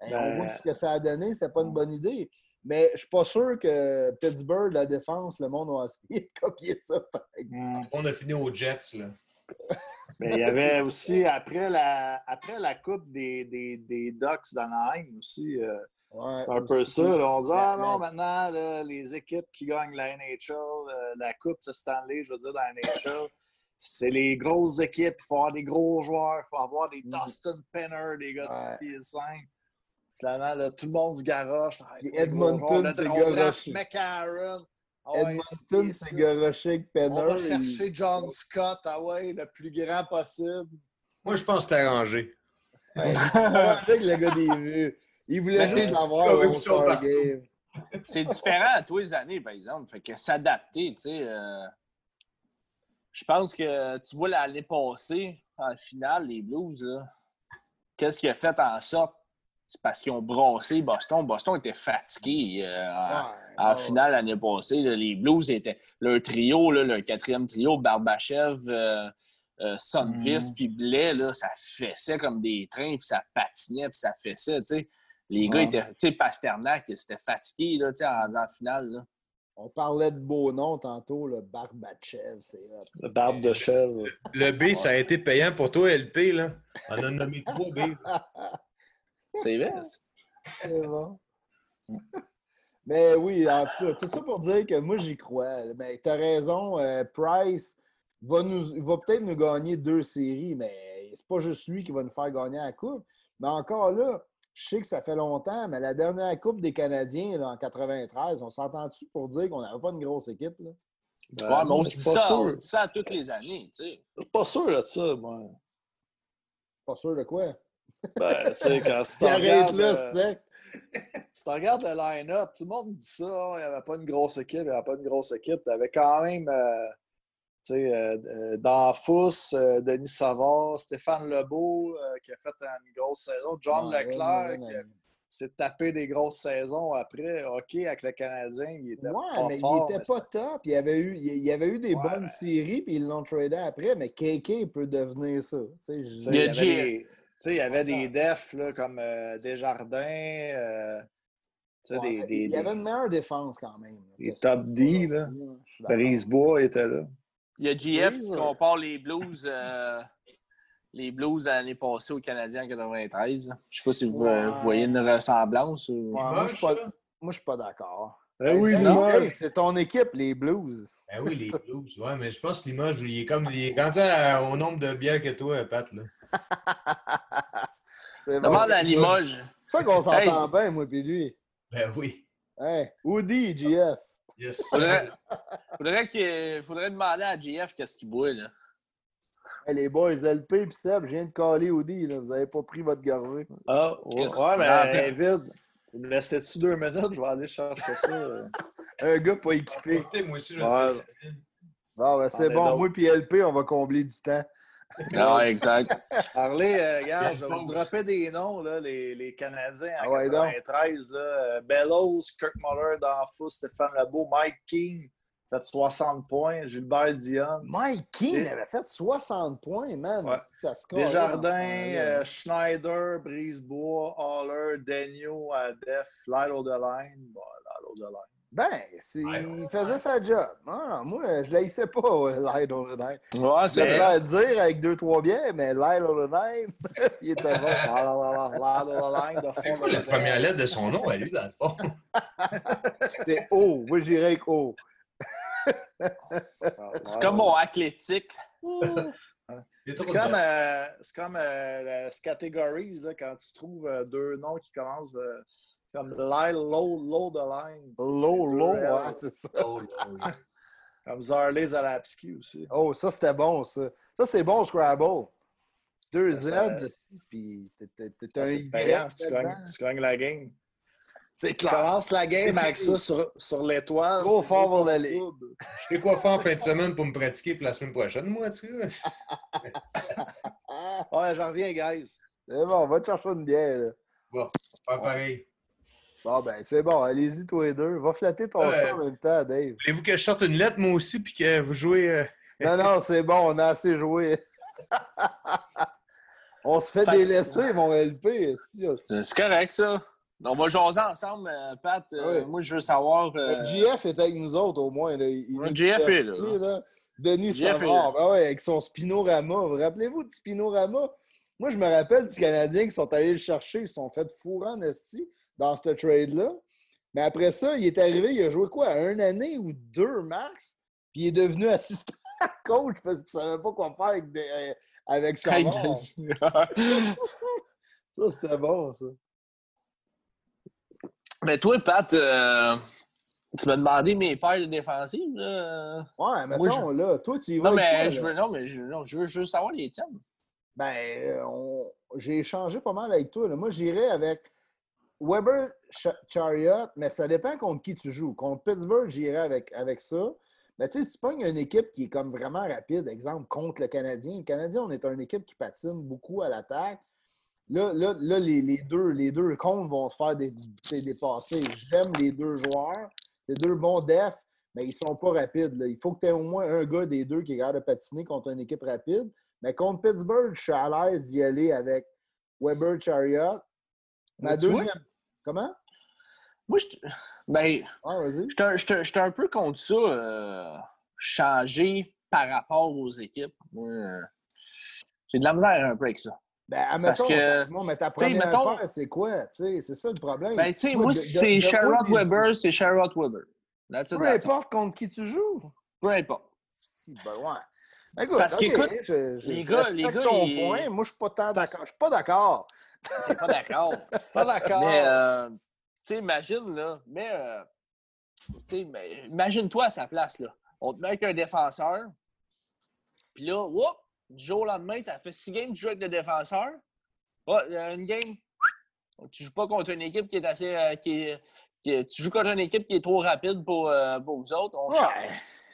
Speaker 1: Ben, on voit ben ce que ça a donné. C'était pas une bonne idée. Mais je suis pas sûr que Pittsburgh, la défense, le monde a essayé de copier ça,
Speaker 4: mm. On a fini aux Jets, là.
Speaker 3: Mais il y avait aussi, après la, après la coupe des, des, des Ducks d'Anaheim aussi, euh, c'est un peu ça. on dit, ah non, maintenant, les équipes qui gagnent la NHL, euh, la Coupe de Stanley, je veux dire, dans la NHL, c'est les grosses équipes. Il faut avoir des gros joueurs. Il faut avoir des mm. Dustin Penner, des gars de 6 pieds 5. Finalement, tout le monde se garoche.
Speaker 1: Edmonton s'est garoché.
Speaker 3: McCarron.
Speaker 1: Ah Edmonton s'est garoché avec Penner. On
Speaker 3: va chercher John Scott, ah ouais, le plus grand possible.
Speaker 4: Moi, je pense que c'est arrangé.
Speaker 1: arrangé avec le gars des vues. Il voulait juste savoir
Speaker 2: C'est différent à tous les années, par exemple. Fait que s'adapter, tu sais. Euh, je pense que tu vois l'année passée, en finale, les Blues, qu'est-ce qui a fait en sorte? C'est parce qu'ils ont brassé Boston. Boston était fatigué euh, en, finale l'année passée. les Blues étaient. Leur trio, le quatrième trio, Barbachev, euh, euh mm. puis Blais, ça fessait comme des trains, puis ça patinait, puis ça fessait. Les gars étaient. Tu sais, Pasternak, c'était fatigué là, en, en finale.
Speaker 1: On parlait de beaux noms tantôt, le Barbachev, c'est
Speaker 3: Le Barbe de chèvre.
Speaker 4: Le B, ça a été payant pour toi, LP, là. On a nommé trois B.
Speaker 2: c'est vrai.
Speaker 1: C'est bon. Mais oui, en tout cas, tout ça pour dire que moi, j'y crois. Mais tu as raison, euh, Price va, nous, va peut-être nous gagner deux séries, mais c'est pas juste lui qui va nous faire gagner la coupe. Mais encore là, je sais que ça fait longtemps, mais la dernière Coupe des Canadiens là, en 93, on s'entend-tu pour dire qu'on n'avait pas une grosse équipe? Là?
Speaker 2: Ben, ouais, mais on se dit ça, on ça toutes les années. Tu sais.
Speaker 3: Je suis pas sûr de ça, moi.
Speaker 1: Pas sûr de quoi?
Speaker 3: Ben, tu sais, quand tu regardes, là, euh, si tu regardes le line-up, tout le monde dit ça, il n'y avait pas une grosse équipe, il n'y avait pas une grosse équipe. Tu avais quand même euh, euh, euh, Danfous, euh, Denis Savard, Stéphane Lebeau qui a fait une grosse saison, John Leclerc qui s'est tapé des grosses saisons après. OK, avec le Canadien, il était pas mais
Speaker 1: fort. Il était pas top. Il y avait eu, il y avait eu des bonnes séries, puis ils l'ont tradé après, mais KK peut devenir ça.
Speaker 3: il, y avait des, il y avait des defs là, comme Desjardins.
Speaker 1: des, il y avait une meilleure défense quand même.
Speaker 3: Les top D, là. Brisebois était là.
Speaker 2: Il y a GF qui compare les Blues, euh, les Blues l'année passée aux Canadiens en 93. Je ne sais pas si vous, voyez une ressemblance.
Speaker 1: moi, je ne suis pas, d'accord.
Speaker 3: Ben oui,
Speaker 1: c'est ton équipe, les Blues.
Speaker 4: Ben oui, les Blues. Ouais, mais je pense que Limoges, il est comme il est quand euh, au nombre de bières que toi, Pat. Là.
Speaker 2: Demande à Limoges.
Speaker 1: C'est ça qu'on s'entend bien, moi et lui.
Speaker 4: Ben oui.
Speaker 1: Hey, Woody, GF.
Speaker 4: Yes.
Speaker 2: Faudrait, faudrait, faudrait demander à GF qu'est-ce qu'il boit, là.
Speaker 1: les boys, LP et Seb, je viens de caler Audi, là. Vous n'avez pas pris votre gorgée.
Speaker 3: Ah, ouais, mais vide. Vous me laissez-tu deux minutes? Je vais aller chercher ça.
Speaker 1: Un gars pas équipé.
Speaker 4: moi aussi, je
Speaker 1: ouais. Bon, ben, c'est bon. Moi et LP, on va combler du temps.
Speaker 2: Ah, exact.
Speaker 3: Parlez, euh, regarde, je vais vous dropper des noms, là, les, les Canadiens en ah 93. Là, euh, Bellows, Kirk Muller, Danfous, Stéphane Lebeau, Mike King, fait 60 points. Gilbert Dion.
Speaker 1: Mike King avait fait 60 points, man. Ça
Speaker 3: se Desjardins, euh, Schneider, Brisebois, Haller, Daniel, Def, Lyle Line. Bon, Lyle Line.
Speaker 1: Ben, il faisait sa job. Moi, je l'haïssais pas, Lyle O'Leary.
Speaker 2: Ouais, c'est vrai.
Speaker 1: à dire avec deux, trois biens, mais Lyle O'Leary, il était bon.
Speaker 4: C'est la première lettre de son nom à lui, dans le fond?
Speaker 1: C'est O. Moi, j'irais avec O.
Speaker 2: c'est comme mon athlétique.
Speaker 3: C'est comme, euh, comme euh, categories, là, quand tu trouves euh, deux noms qui commencent. Euh, comme Lyle Low, Low the Line.
Speaker 1: Low, Low, ouais, c'est ça.
Speaker 3: Comme Zarley Zalapski aussi.
Speaker 1: Oh, ça, c'était bon, ça. Ça, c'est bon, Scrabble. Deux Z, puis t'es un
Speaker 3: Y. Tu gagnes la game. C'est clair. Tu commences la game avec ça sur, sur l'étoile.
Speaker 1: Trop fort pour l'aller.
Speaker 4: Je sais quoi faire en fin de semaine pour me pratiquer pour la semaine prochaine, moi, tu
Speaker 3: sais. ouais, j'en reviens, guys.
Speaker 1: C'est bon, on va te chercher une bière. Là.
Speaker 4: Bon, pas pareil.
Speaker 1: Bon, ben, c'est bon. Allez-y, toi les deux. Va flatter ton chat en même temps, Dave.
Speaker 4: Voulez-vous que je sorte une lettre, moi aussi, puis que vous jouez. Euh?
Speaker 1: non, non, c'est bon. On a assez joué. on se fait, délaisser, mon LP.
Speaker 2: C'est correct, ça. On va jaser ensemble, euh, Pat. Euh, moi, je veux savoir.
Speaker 1: GF est avec nous autres, au moins. Là.
Speaker 2: Il GF est là.
Speaker 1: Denis Savard, ben ouais, avec son Spinorama. Vous rappelez-vous de Spinorama? Moi, je me rappelle des Canadiens qui sont allés le chercher. Ils se sont fait fourrer en esti dans ce trade-là. Mais après ça, il est arrivé, il a joué quoi, une année ou deux max, puis il est devenu assistant coach parce qu'il ne savait pas quoi faire avec, des, euh, avec ça, c'était bon, ça.
Speaker 2: Mais toi, Pat, euh, tu m'as demandé mes paires défensives. Là.
Speaker 1: Ouais, mettons, là, toi, tu y
Speaker 2: vas. Non, mais, je, veux, non, mais je, non, je, veux, veux savoir les tiennes.
Speaker 1: Ben, euh, j'ai échangé pas mal avec toi. Moi, j'irais avec Weber, Chariot, mais ça dépend contre qui tu joues. Contre Pittsburgh, j'irais avec, avec ça. Mais tu sais, si tu pognes une équipe qui est comme vraiment rapide, exemple, contre le Canadien, le Canadien, on est une équipe qui patine beaucoup à l'attaque. Là, là, là les, deux, les deux comptes vont se faire des, dépasser. J'aime les deux joueurs. C'est deux bons defs, mais ils ne sont pas rapides. Il faut que tu aies au moins un gars des deux qui est capable de patiner contre une équipe rapide. Mais contre Pittsburgh, je suis à l'aise d'y aller avec Weber Chariot. Ma deuxième. Comment?
Speaker 2: Moi, je. Ben. Je suis un peu contre ça, euh, changer par rapport aux équipes. J'ai de la misère un peu avec ça.
Speaker 1: Ben, admettons, Parce que, moi, mais ta première mettons, c'est quoi? C'est ça le problème.
Speaker 2: Ben, tu sais, moi, c'est Sherrod Weber, c'est Sherrod Weber.
Speaker 1: Peu importe contre qui tu joues.
Speaker 2: Peu importe.
Speaker 1: Si, ben ouais. Écoute, Parce qu'écoute, les gars, les gars, ton point. Moi, je suis pas tant d'accord. Je suis pas d'accord.
Speaker 2: Pas d'accord.
Speaker 1: pas d'accord.
Speaker 2: Mais, euh, tu sais, imagine, là. Mais, euh, tu sais, imagine-toi à sa place, là. On te met avec un défenseur. Puis là, whoop, du jour au lendemain, tu as fait six games, tu joues avec le défenseur. Oh, une game, tu joues pas contre une équipe qui est assez. Euh, qui, tu joues contre une équipe qui est trop rapide pour, euh, pour vous autres. On
Speaker 1: ouais.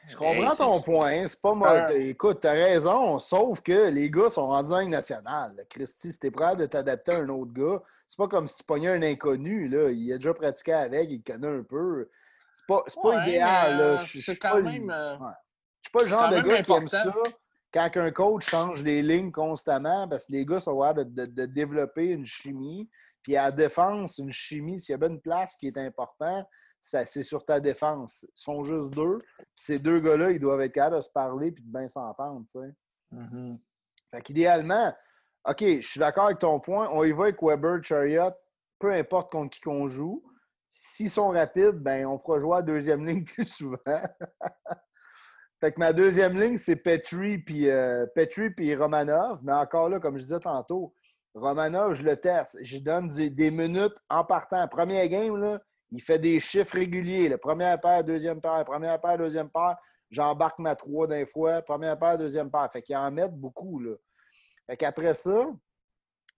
Speaker 1: Je comprends ton point. C'est pas mal. Écoute, t'as raison, sauf que les gars sont rendus en nationale. Christy, si t'es prêt de t'adapter à un autre gars, c'est pas comme si tu pognais un inconnu. Là. Il a déjà pratiqué avec, il connaît un peu. C'est pas, pas idéal. Je suis pas, même, euh, suis pas le genre de gars qui aime ça quand un coach change les lignes constamment, parce que les gars sont capables de, développer une chimie, puis à la défense, une chimie, s'il y a bien une place qui est importante, c'est sur ta défense. Ils sont juste deux. ces deux gars-là, ils doivent être capables de se parler et de bien s'entendre. Sais. Mm-hmm. Fait qu'idéalement, OK, je suis d'accord avec ton point. On y va avec Weber, Chariot, peu importe contre qui qu'on joue. S'ils sont rapides, ben on fera jouer à la deuxième ligne plus souvent. Fait que ma deuxième ligne, c'est Petri puis, euh, Petri puis Romanov. Mais encore là, comme je disais tantôt, Romanov, je le teste. Je donne des, minutes en partant. Premier game, là, il fait des chiffres réguliers. La première paire, deuxième paire, première paire, deuxième paire. J'embarque ma trois d'un fois. Première paire, deuxième paire. Fait qu'il en met beaucoup. Là. Fait qu'après ça,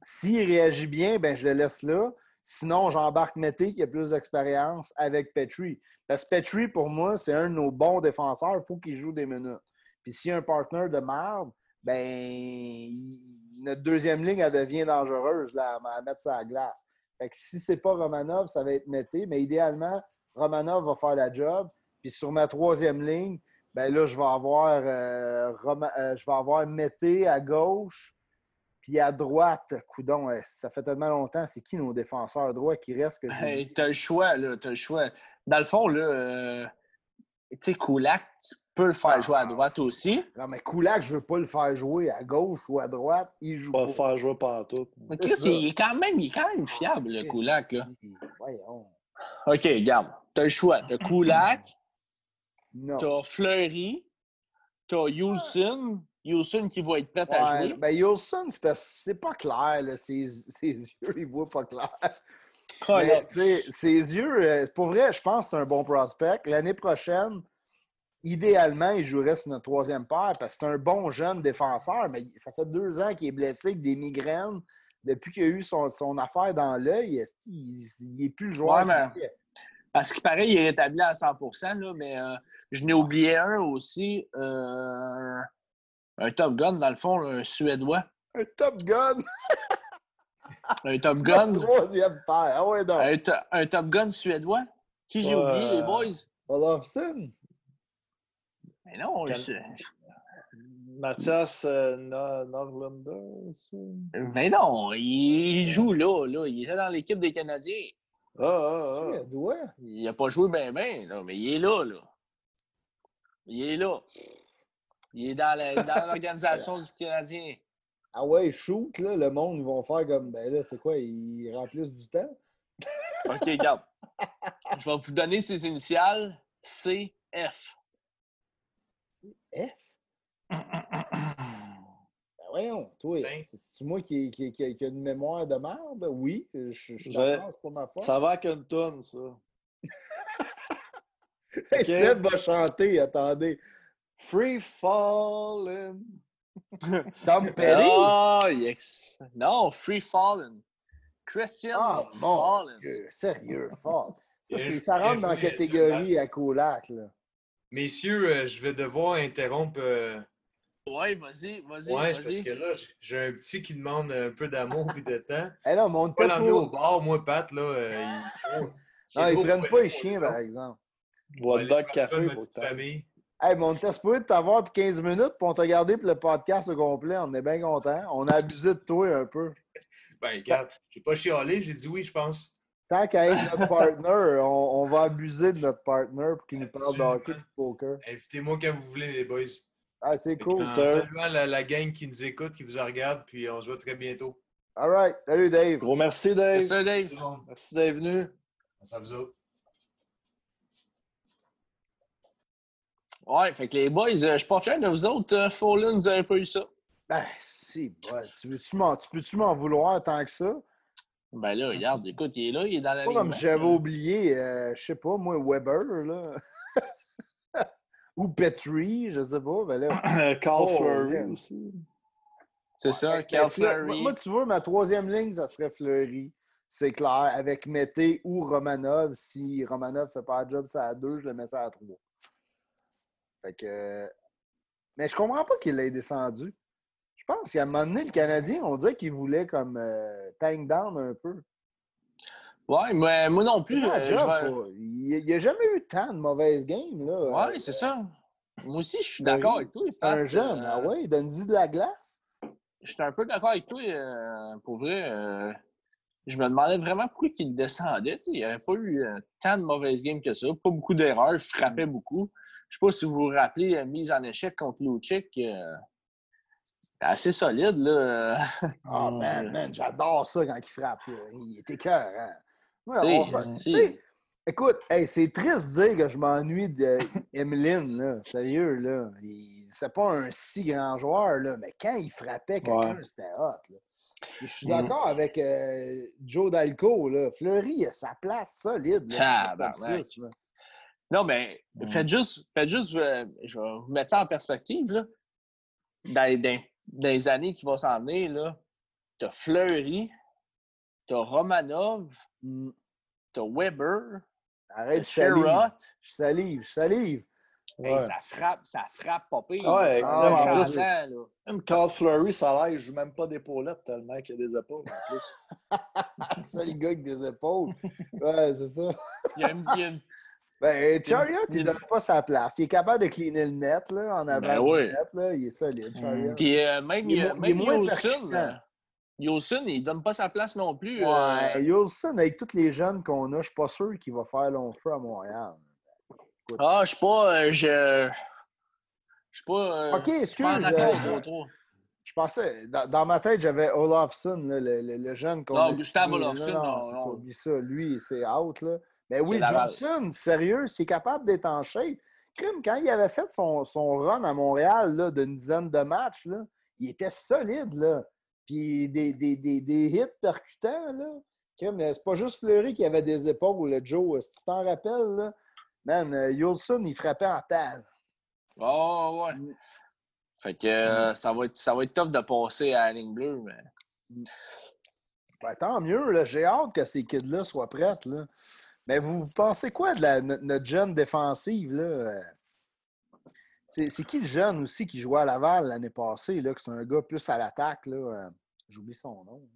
Speaker 1: s'il réagit bien, ben je le laisse là. Sinon, j'embarque Mété qui a plus d'expérience avec Petri. Parce que Petri, pour moi, c'est un de nos bons défenseurs. Il faut qu'il joue des minutes. Puis s'il y a un partenaire de merde, ben notre deuxième ligne, elle devient dangereuse là, à mettre ça à glace. Fait que si c'est pas Romanov, ça va être Mété. Mais idéalement, Romanov va faire la job. Puis sur ma troisième ligne, ben là, je vais avoir, euh, euh, je vais avoir Mété à gauche, puis à droite, coudon, ça fait tellement longtemps. C'est qui nos défenseurs droits qui restent que.
Speaker 2: tu as le choix, là. Tu as le choix. Dans le fond, là, euh, tu sais, Koulak, tu peux le faire jouer à ah. droite aussi.
Speaker 1: Non, mais Koulak, je veux pas le faire jouer à gauche ou à droite. Il joue
Speaker 3: pas. le faire jouer partout.
Speaker 2: Mais Chris, il est, quand même, il est quand même fiable, le Koulak, là. Voyons. OK, regarde. Tu as le choix. Tu as Koulak, tu as Fleury, tu as Houston, Yulson qui va être prêt à jouer.
Speaker 1: Ben Yulson, c'est parce que c'est pas clair. Là. Ses, ses, yeux, il voit pas clair. Oh, ses yeux, euh, pour vrai, je pense que c'est un bon prospect. L'année prochaine, idéalement, il jouerait sur notre troisième paire parce que c'est un bon jeune défenseur, mais ça fait deux ans qu'il est blessé avec des migraines. Depuis qu'il a eu son, son affaire dans l'œil, il n'est plus le joueur.
Speaker 2: parce qu'il paraît qu'il est rétabli à 100 là, mais euh, je n'ai oublié un aussi. Euh, un Top Gun, dans le fond, un Suédois.
Speaker 1: Un Top Gun?
Speaker 2: un Top Gun?
Speaker 1: troisième paire. Ah ouais,
Speaker 2: un, un, Top Gun suédois? Qui j'ai oublié, les boys?
Speaker 1: Olofsson?
Speaker 2: Mais non, Quel... je...
Speaker 3: Mathias euh, Norlander?
Speaker 2: Mais non, il joue là, là. Il est dans l'équipe des Canadiens.
Speaker 3: Ah, ah,
Speaker 1: ah. Suédois?
Speaker 2: Il n'a pas joué bien, bien, mais il est là, là. Il est là. Il est dans l'organisation du Canadien.
Speaker 1: Ah ouais, shoot, là, le monde, ils vont faire comme, ben là, c'est quoi, ils remplissent du temps?
Speaker 2: OK, regarde. Je vais vous donner ses initiales. CF.
Speaker 1: F? ben voyons, toi, ben. c'est moi qui, qui, qui, a une mémoire de merde? Oui, je, je, c'est pour ma faute.
Speaker 3: Ça va avec une tonne, ça.
Speaker 1: okay. Seb va chanter, attendez.
Speaker 3: Free Falling.
Speaker 1: Tom Petty?
Speaker 2: Oh, yes. Non, Free Falling. Christian ah, bon,
Speaker 1: Sérieux, fort. Ça, ça rentre dans la catégorie à Colac. Là.
Speaker 4: Messieurs, euh, je vais devoir interrompre. Euh,
Speaker 2: ouais, vas-y, vas-y.
Speaker 4: Ouais, parce que là, j'ai un petit qui demande un peu d'amour et de temps.
Speaker 1: Eh là, mon pas
Speaker 4: l'emmener au bar, moi, Pat, là. Euh,
Speaker 1: non, ils prennent pas les chiens, par exemple.
Speaker 3: Bois de café
Speaker 4: pour ta famille.
Speaker 1: Hey, mon test pour t'avoir pour 15 minutes, pour te garder pour le podcast au complet. On est bien contents. On a abusé de toi un peu.
Speaker 4: Ben, regarde, j'ai pas chialé, j'ai dit oui, je pense.
Speaker 1: Tant qu'à être notre partner, on, va abuser de notre partner pour qu'il nous parle de hockey et de poker.
Speaker 4: Invitez-moi quand vous voulez, les boys.
Speaker 1: Ah, c'est cool.
Speaker 4: ça. Saluant la, la gang qui nous écoute, qui vous regarde, puis on se voit très bientôt.
Speaker 1: All right. Salut, Dave.
Speaker 3: Gros merci, Dave.
Speaker 2: Merci, Dave.
Speaker 3: Merci d'être venu.
Speaker 4: Merci à vous autres.
Speaker 2: Ouais, fait que les boys, euh, je suis pas fier de vous autres. Euh, Fallen, vous n'avez pas eu ça.
Speaker 1: Ben, si, tu, m'en, tu peux-tu m'en vouloir tant que ça?
Speaker 2: Ben là, regarde, écoute, il est là, il est dans la
Speaker 1: ligne. comme j'avais oublié, euh, je sais pas, moi, Weber, là. Ou Petrie, je sais pas. Ben là,
Speaker 3: Carl oh, Fleury aussi.
Speaker 2: C'est ça, Carl Fleury.
Speaker 1: Moi, tu vois, ma troisième ligne, ça serait Fleury. C'est clair, avec Mété ou Romanov. Si Romanov ne fait pas le job, ça à deux, je le mets ça à trois. Fait que. Mais je comprends pas qu'il ait descendu. Je pense qu'à un moment donné, le Canadien, on dirait qu'il voulait comme euh, tank down un peu.
Speaker 2: Ouais, mais moi non plus.
Speaker 1: Euh, il n'y a jamais eu tant de mauvaises games. Là.
Speaker 2: Ouais, c'est ça. Moi aussi, je suis d'accord avec toi.
Speaker 1: Un jeune, ah euh, ouais, donne-y de la glace.
Speaker 2: Je suis un peu d'accord avec toi, pour vrai. je me demandais vraiment pourquoi il descendait. Il n'y avait pas eu tant de mauvaises games que ça. Pas beaucoup d'erreurs. Il frappait mm. beaucoup. Je ne sais pas si vous vous rappelez la mise en échec contre Lucic. Euh, assez solide, là.
Speaker 1: Ah, oh, man, man, j'adore ça quand il frappe. Il était cœur, écoute, c'est triste de dire que je m'ennuie d'Emeline, Sérieux, là. C'est pas un si grand joueur, là, mais quand il frappait quelqu'un, c'était hot. Là. Je suis d'accord avec euh, Joe Dalco. Là. Fleury a sa place solide. Là,
Speaker 2: non, mais mmh. faites juste, faites juste euh, je vais vous mettre ça en perspective. Là. Dans, les années qui vont s'en venir, tu as Fleury, tu as Romanov, mmh. tu as Weber,
Speaker 1: Arrête, Sherrod. Je salive, je salive.
Speaker 2: ça frappe, ça frappe pas pire.
Speaker 3: Ouais, là, là. Même Carl Fleury, ça l'air, je joue même pas d'épaulettes tellement qu'il y a des épaules en plus.
Speaker 1: ça, les gars avec des épaules. Ouais, c'est ça.
Speaker 2: il, y a une, il, y a une,
Speaker 1: ben, Chariot, il ne donne pas sa place. Il est capable de cleaner le net là, en avant ben du net. Là. Il est solide, Chariot.
Speaker 2: Puis euh, même, il, est, même Yolson, Yolson, il ne donne pas sa place non plus.
Speaker 1: Ouais, euh... avec tous les jeunes qu'on a, je ne suis pas sûr qu'il va faire long feu à Montréal.
Speaker 2: Ah, je ne suis pas. Euh, je... Je suis pas.
Speaker 1: Euh, ok, excuse. moi Je pensais, dans, ma tête, j'avais Olafson, le, le, le, jeune
Speaker 2: qu'on Non, Gustave Olafson, non. non,
Speaker 1: non. Ça, lui, c'est out. Là. Mais ben oui, Johnson, sérieux, c'est capable d'être en shape. Crime, quand il avait fait son, son run à Montréal d'une dizaine de matchs, là, il était solide. Là. Puis des, des, des, des hits percutants. Là. c'est pas juste Fleury qui avait des épaules, Joe. Si tu t'en rappelles, là, man, euh, Yolson, il frappait en table.
Speaker 2: Oh, ouais. Mm. Fait que euh, ça, va être, ça va être tough de passer à la ligne bleue, mais.
Speaker 1: Mm. Ben, tant mieux, j'ai hâte que ces kids-là soient prêts. Là. Mais vous pensez quoi de la, notre jeune défensive? Là? C'est, qui le jeune aussi qui jouait à Laval l'année passée, là, que c'est un gars plus à l'attaque? Là? Euh, j'oublie son nom.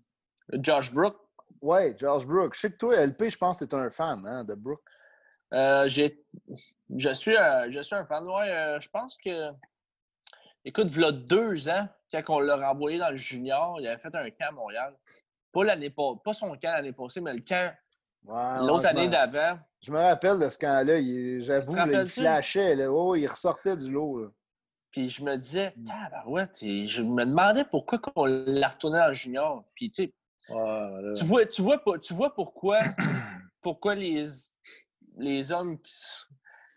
Speaker 2: Josh Brook.
Speaker 1: Oui, Josh Brook. Je sais que toi, LP, je pense que tu es un fan hein, de Brook.
Speaker 2: Euh, j'ai, je, suis, euh, je suis un fan. Ouais, je pense que. Écoute, il y a deux ans, quand on l'a renvoyé dans le junior, il avait fait un camp à Montréal. Pas, l'année, pas son camp l'année passée, mais le camp L'autre année d'avant.
Speaker 1: Je me rappelle de ce camp-là. J'avoue, il flashait. Là. Oh, il ressortait du lot.
Speaker 2: Puis je me disais, mm. tabarouette. Et je me demandais pourquoi on l'a retourné en junior. Puis tu sais, tu, vois, tu, vois, tu vois pourquoi, pourquoi les, les hommes qui,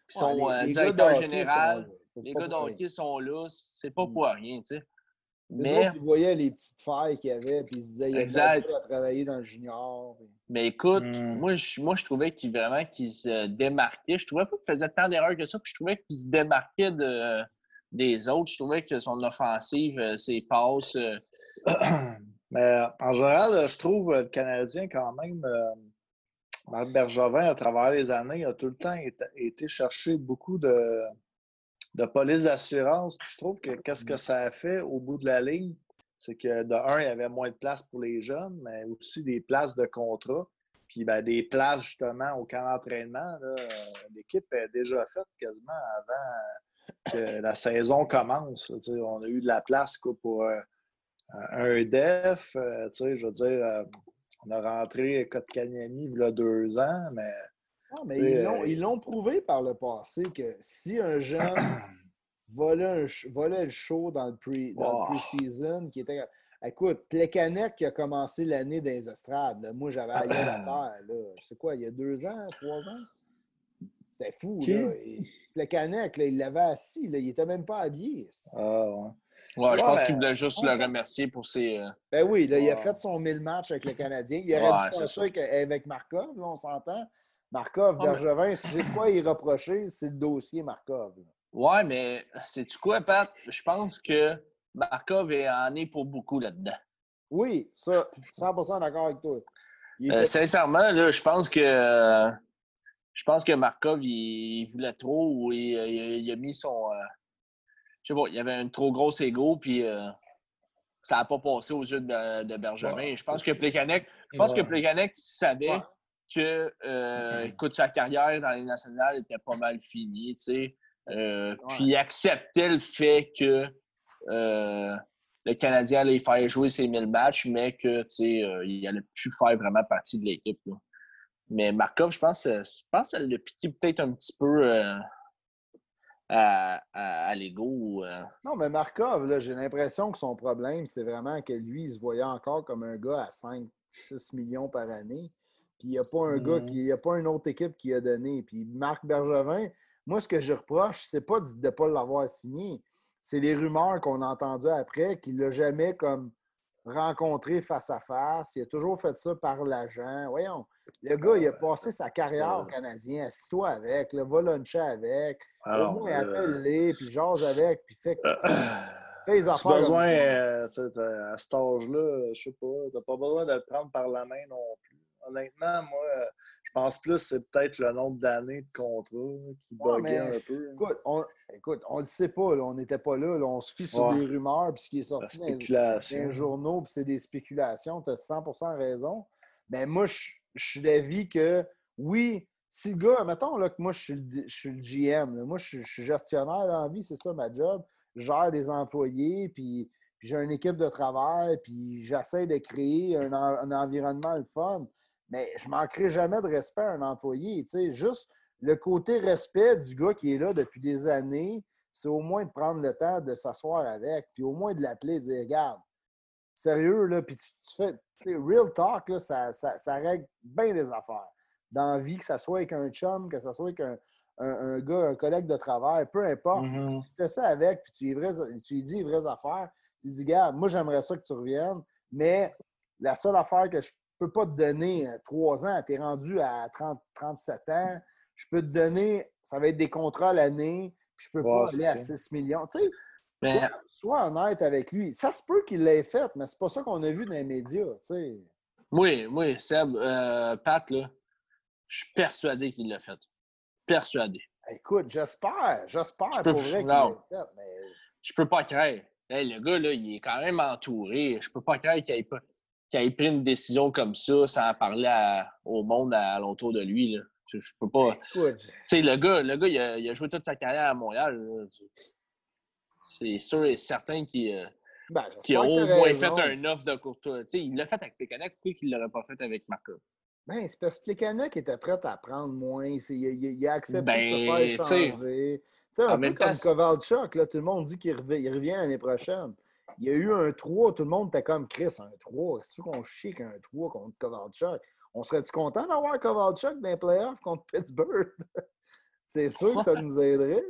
Speaker 2: sont euh, directeurs généraux, les gars d'hockey sont là, c'est pas mm. pour rien. Tu sais.
Speaker 1: Mais autres, ils voyaient les petites failles qu'il y avait, puis ils se disaient, il y a à travailler dans le junior.
Speaker 2: Mais écoute, hmm. moi, je, moi, je trouvais qu'il vraiment qu'il se démarquait. Je trouvais pas qu'il faisait tant d'erreurs que ça, puis je trouvais qu'il se démarquait de, des autres. Je trouvais que son offensive, euh, ses passes, euh,
Speaker 3: Mais en général, je trouve le Canadien quand même. Marc Bergevin, à travers les années, a tout le temps été, chercher beaucoup de, de police d'assurance. Je trouve que qu'est-ce que ça a fait au bout de la ligne, c'est que de un, il y avait moins de place pour les jeunes, mais aussi des places de contrat. Puis ben, des places justement au camp d'entraînement. L'équipe est déjà faite quasiment avant que la saison commence. on a eu de la place pour euh, un def. Euh, je veux dire, euh, on a rentré Kotkaniemi il y a deux ans, mais.
Speaker 1: Non, mais ils l'ont prouvé par le passé que si un jeune volait, le show dans le pre-season, qui était. Écoute, Plekanec qui a commencé l'année dans les estrades, moi j'avais à faire. C'est quoi, il y a deux ans, trois ans? C'était fou. Là. Plekanec, il l'avait assis, là, il n'était même pas habillé.
Speaker 3: Ah ouais.
Speaker 2: Ouais, je pense qu'il voulait juste le remercier pour ses. Euh,
Speaker 1: ben oui, là, il a fait son 1000 matchs avec le Canadien. Il aurait dû faire ça avec, Markov, là, on s'entend. Markov, Bergevin, si j'ai quoi y reprocher, c'est le dossier Markov.
Speaker 2: Ouais, mais sais-tu quoi, Pat? Je pense que Markov est en est pour beaucoup là-dedans.
Speaker 1: Oui, ça, 100% d'accord avec toi.
Speaker 2: Euh, sincèrement, là, je pense que je pense que Markov, il, voulait trop ou il, a mis son. Euh, je sais pas, il y avait un trop gros ego, puis euh, ça n'a pas passé aux yeux de, Bergevin. je pense que Plekanec, je pense que Plekanec savait que écoute, sa carrière dans les nationales était pas mal finie, tu sais. Puis il acceptait le fait que euh, le Canadien allait faire jouer ses 1000 matchs, mais que euh, il allait plus faire vraiment partie de l'équipe. Mais Markov, je pense, euh, je pense qu'elle l'a piqué peut-être un petit peu à, à, l'ego.
Speaker 1: Non, mais Markov, j'ai l'impression que son problème, c'est vraiment que lui, il se voyait encore comme un gars à 5, 6 millions par année. Puis il n'y a pas un gars, il n'y a pas une autre équipe qui a donné. Puis Marc Bergevin, moi, ce que je reproche, c'est pas de ne pas l'avoir signé c'est les rumeurs qu'on a entendues après qu'il l'a jamais comme rencontré face à face. Il a toujours fait ça par l'agent. Voyons, le gars, il a passé sa carrière au Canadien. Assis-toi avec, le va luncher avec. au moins, appelle-les, puis jase avec, puis fait,
Speaker 3: fais les affaires. Besoin, euh, à cet âge-là, je sais pas, t'as pas besoin de te prendre par la main non plus. Honnêtement, moi, je pense plus que c'est peut-être le nombre d'années de contrat qui buguait un peu.
Speaker 1: Écoute, on, écoute, on le sait pas, on n'était pas là, On se fie sur des rumeurs, puis ce qui est sorti dans les, journaux, puis c'est des spéculations. Tu as 100% raison. Mais moi, je, suis d'avis que oui, si le gars, mettons là, que moi, je suis le, je suis GM, moi, je, suis gestionnaire dans la vie, c'est ça ma job. Je gère des employés, puis, j'ai une équipe de travail, puis j'essaie de créer un, un environnement le fun mais je manquerai jamais de respect à un employé. juste le côté respect du gars qui est là depuis des années, c'est au moins de prendre le temps de s'asseoir avec, puis au moins de l'appeler et de dire Regarde, sérieux, là, puis tu, fais, real talk, là, ça, ça, règle bien les affaires. Dans la vie, que ce soit avec un chum, que ce soit avec un, un, gars, un collègue de travail, peu importe. Mm-hmm. Tu fais ça avec, puis tu, lui, tu dis les vraies affaires. Tu dis, Regarde, moi, j'aimerais ça que tu reviennes, mais la seule affaire que je peux pas te donner euh, trois ans, tu es rendu à 30, 37 ans. Je peux te donner, ça va être des contrats l'année, puis je peux pas aller à 6 millions. Tu sais, sois honnête avec lui. Ça se peut qu'il l'ait fait, mais c'est pas ça qu'on a vu dans les médias. Tu sais.
Speaker 2: Oui, oui, Seb, euh, Pat, là, je suis persuadé qu'il l'a fait. Persuadé.
Speaker 1: Écoute, j'espère, j'espère pour vrai qu'il l'a fait, mais...
Speaker 2: Je peux pas croire. le gars, là, il est quand même entouré. Je peux pas croire qu'il ait pas qu'il ait pris une décision comme ça sans parler au monde alentour de lui. Là. Je, peux pas. Tu sais, le gars, le gars il, a, joué toute sa carrière à Montréal. C'est sûr et certain qu'il euh, ben, a au moins fait un offre de courtois. Tu sais, il l'a fait avec Pécanac, pourquoi il ne l'aurait pas fait avec Marco?
Speaker 1: Ben, c'est parce que Pécanac était prêt à prendre moins. Il, il, a accepté de se ben, faire changer. Tu sais, un peu comme Kovalchuk, là, tout le monde dit qu'il revient l'année prochaine. Il y a eu un 3, tout le monde était comme Chris, un 3. C'est sûr qu'on chie qu'un 3 contre Kovalchuk? On serait-tu content d'avoir Kovalchuk dans les playoffs contre Pittsburgh? C'est sûr que ça nous aiderait.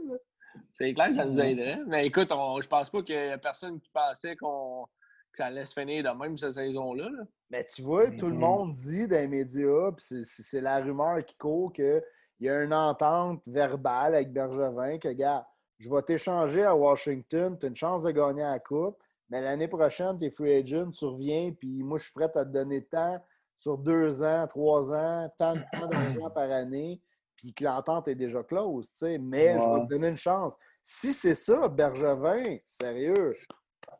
Speaker 2: C'est clair que ça nous aiderait. Mais écoute, je pense pas qu'il y a personne qui pensait qu'on que ça allait se finir de même cette saison-là.
Speaker 1: Mais tu vois, tout le mm-hmm. monde dit dans les médias, puis c'est la rumeur qui court qu'il y a une entente verbale avec Bergevin que, gars, je vais t'échanger à Washington, tu as une chance de gagner la Coupe, Mais l'année prochaine, tu es free agent, tu reviens, puis moi, je suis prêt à te donner temps sur deux ans, trois ans, tant, tant d'argent par année, puis que l'entente est déjà close, tu sais. Mais je vais te donner une chance. Si c'est ça, Bergevin, sérieux,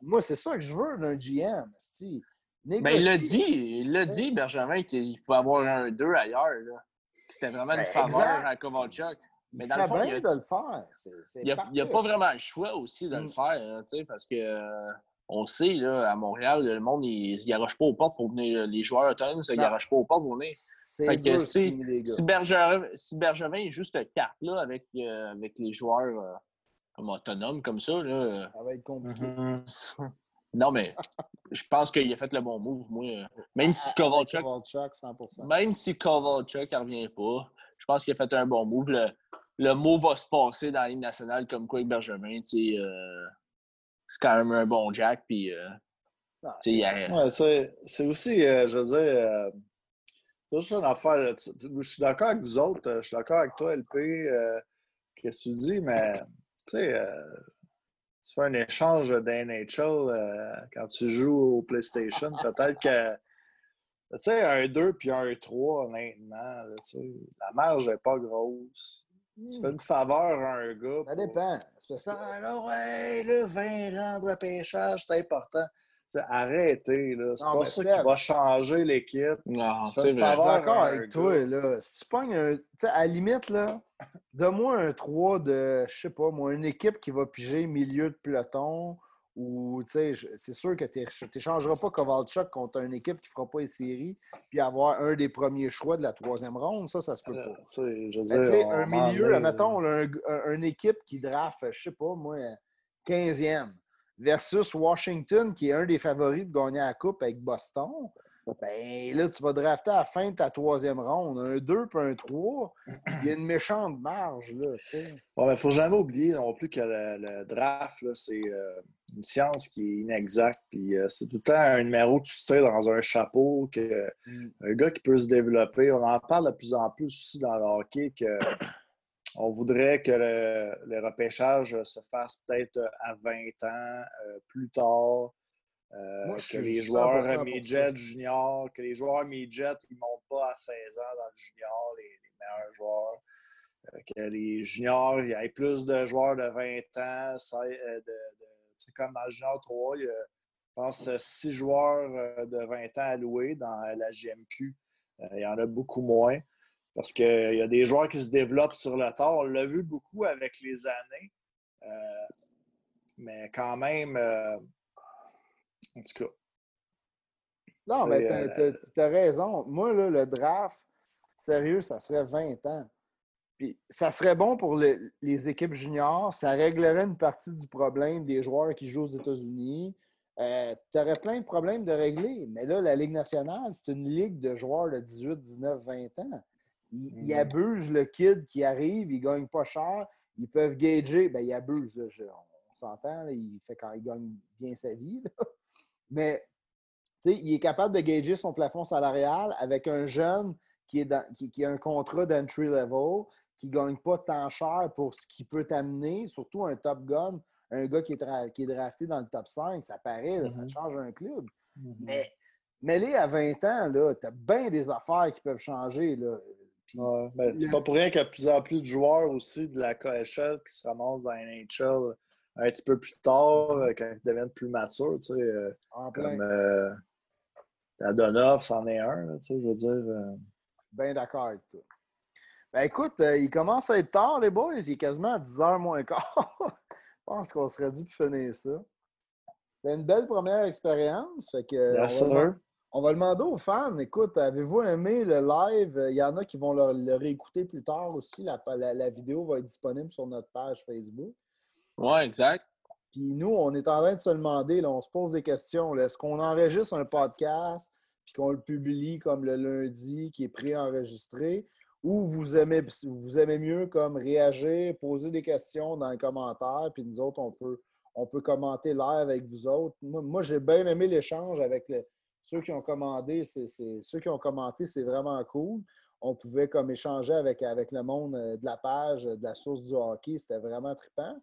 Speaker 1: moi, c'est ça que je veux d'un GM.
Speaker 2: Ben, il l'a dit, il l'a dit, Bergevin, qu'il pouvait avoir un 2 ailleurs. C'était vraiment une ben, faveur à Kovalchuk.
Speaker 1: Mais dans le fond, il a, de le faire.
Speaker 2: il n'y a, pas vraiment le choix aussi de le mm. faire, hein, parce que euh, on sait, là, à Montréal, le monde, il ne se garoche pas aux portes pour venir. Les joueurs autonomes ne se garochent pas aux portes pour venir. Fait que si, si, Bergevin, si Bergevin est juste carte là, avec, euh, avec les joueurs euh, comme autonomes comme ça, là,
Speaker 1: ça va être compliqué.
Speaker 2: Non, mais je pense qu'il a fait le bon move, moi. Même si Kovalchuk. Même si Kovalchuk ne revient pas, je pense qu'il a fait un bon move. Le, le mot va se passer dans la Ligue nationale comme quoi avec Benjamin. Euh, c'est quand même un bon Jack. Puis, euh,
Speaker 3: ah, c'est aussi, euh, je veux dire, c'est juste une affaire. je suis d'accord avec vous autres. Je suis d'accord avec toi, LP. Qu'est-ce que tu dis? Mais, tu sais, tu fais un échange d'NHL quand tu joues au PlayStation. Peut-être que. Tu sais, un 2 puis un 3, honnêtement, la marge n'est pas grosse. Tu fais hmm. une faveur à un gars.
Speaker 1: Ça dépend.
Speaker 3: C'est ça, là, ouais, là, 20 rangs de pêchage, c'est important. arrêtez, là. C'est pas ça qui va changer l'équipe.
Speaker 1: Non, c'est d'accord avec toi, là. Si tu pognes un. À la limite, là, donne-moi un 3 de, je sais pas, moi, une équipe qui va piger milieu de peloton ou c'est sûr que tu n'échangeras pas Kovalchuk contre une équipe qui ne fera pas les séries, puis avoir un des premiers choix de la troisième ronde, ça, ça se peut pas.
Speaker 3: Euh, je
Speaker 1: un milieu, mettons, une équipe qui draft, je sais pas, moi, 15e, versus Washington, qui est un des favoris de gagner la Coupe avec Boston ben là, tu vas drafter à la fin de ta troisième ronde. Un 2 puis un 3. Il y a une méchante marge. Là,
Speaker 3: il ne faut jamais oublier non plus que le, draft, c'est euh, une science qui est inexacte. Puis euh, c'est tout le temps un numéro que tu sais dans un chapeau, que, mm. un gars qui peut se développer. On en parle de plus en plus aussi dans le hockey que. On voudrait que le, repêchage se fasse peut-être à 20 ans, euh, plus tard. Euh, que les joueurs midget junior, que les joueurs midget, ils ne montent pas à 16 ans dans le junior, les, meilleurs joueurs. Euh, que les juniors, il y ait plus de joueurs de 20 ans. Euh, de, comme dans le junior 3, il y a, je pense, 6 joueurs de 20 ans alloués dans la GMQ. il y en a beaucoup moins. Parce qu'il y a des joueurs qui se développent sur le temps. On l'a vu beaucoup avec les années. mais quand même, en tout cas.
Speaker 1: Non, mais euh, tu as, raison. Moi, là, le draft, sérieux, ça serait 20 ans. Puis ça serait bon pour les équipes juniors. Ça réglerait une partie du problème des joueurs qui jouent aux États-Unis. Euh, tu aurais plein de problèmes de régler. Mais là, la Ligue nationale, c'est une ligue de joueurs de 18, 19, 20 ans. Ils, mm-hmm. abusent le kid qui arrive, ils ne gagnent pas cher. Ils peuvent gager. Ben, ils abusent. Là, on s'entend. Il fait quand il gagne bien sa vie. Mais il est capable de gager son plafond salarial avec un jeune qui, est qui, a un contrat d'entry level, qui ne gagne pas tant cher pour ce qu'il peut t'amener, surtout un top gun, un gars qui est, qui est drafté dans le top 5, ça paraît, ça mm-hmm. change un club. Mm-hmm. Mais Mais à 20 ans, tu as bien des affaires qui peuvent changer. Là.
Speaker 3: Ben, c'est pas pour rien qu'il y a de plus en plus de joueurs aussi de la KHL qui se ramassent dans la NHL un petit peu plus tard, euh, quand ils deviennent plus matures, tu sais, euh, comme euh, la Donov, c'en est un, tu sais, je veux dire.
Speaker 1: Bien d'accord avec toi. Ben écoute, il commence à être tard, les boys. Il est quasiment à 10h moins quart. je pense qu'on serait dû finir ça. C'est une belle première expérience. Fait que, on, va, demander aux fans. Écoute, avez-vous aimé le live? Il y en a qui vont le, réécouter plus tard aussi. la, vidéo va être disponible sur notre page Facebook.
Speaker 2: Oui, exact.
Speaker 1: Puis nous, on est en train de se demander, là, on se pose des questions. Est-ce qu'on enregistre un podcast puis qu'on le publie comme le lundi qui est pré-enregistré? Ou vous aimez, vous aimez mieux comme réagir, poser des questions dans les commentaires, puis nous autres, on peut, on peut commenter live avec vous autres. Moi, j'ai bien aimé l'échange avec ceux qui ont commandé. C'est, ceux qui ont commenté, c'est vraiment cool. On pouvait comme échanger avec, avec le monde euh, de la page, de la source du hockey. C'était vraiment trippant.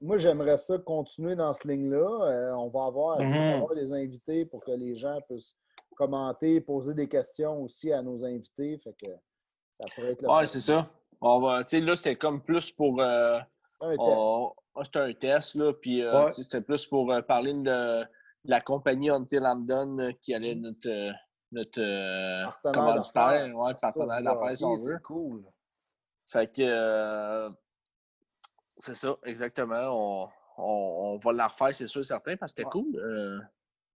Speaker 1: Moi, j'aimerais ça continuer dans ce ligne-là. Euh, on va avoir, mm des invités pour que les gens puissent commenter, poser des questions aussi à nos invités. Fait que ça pourrait être
Speaker 2: Ouais, c'est ça. On va, là, c'est comme plus pour. Euh, un test. c'était un test, là. Puis euh, c'était plus pour parler de, la compagnie Until qui allait notre, notre commanditaire, ouais, partenaire d'affaires, si on veut.
Speaker 1: cool.
Speaker 2: Fait que c'est ça, exactement. On, va la refaire, c'est sûr, certain, parce que c'était cool. Euh,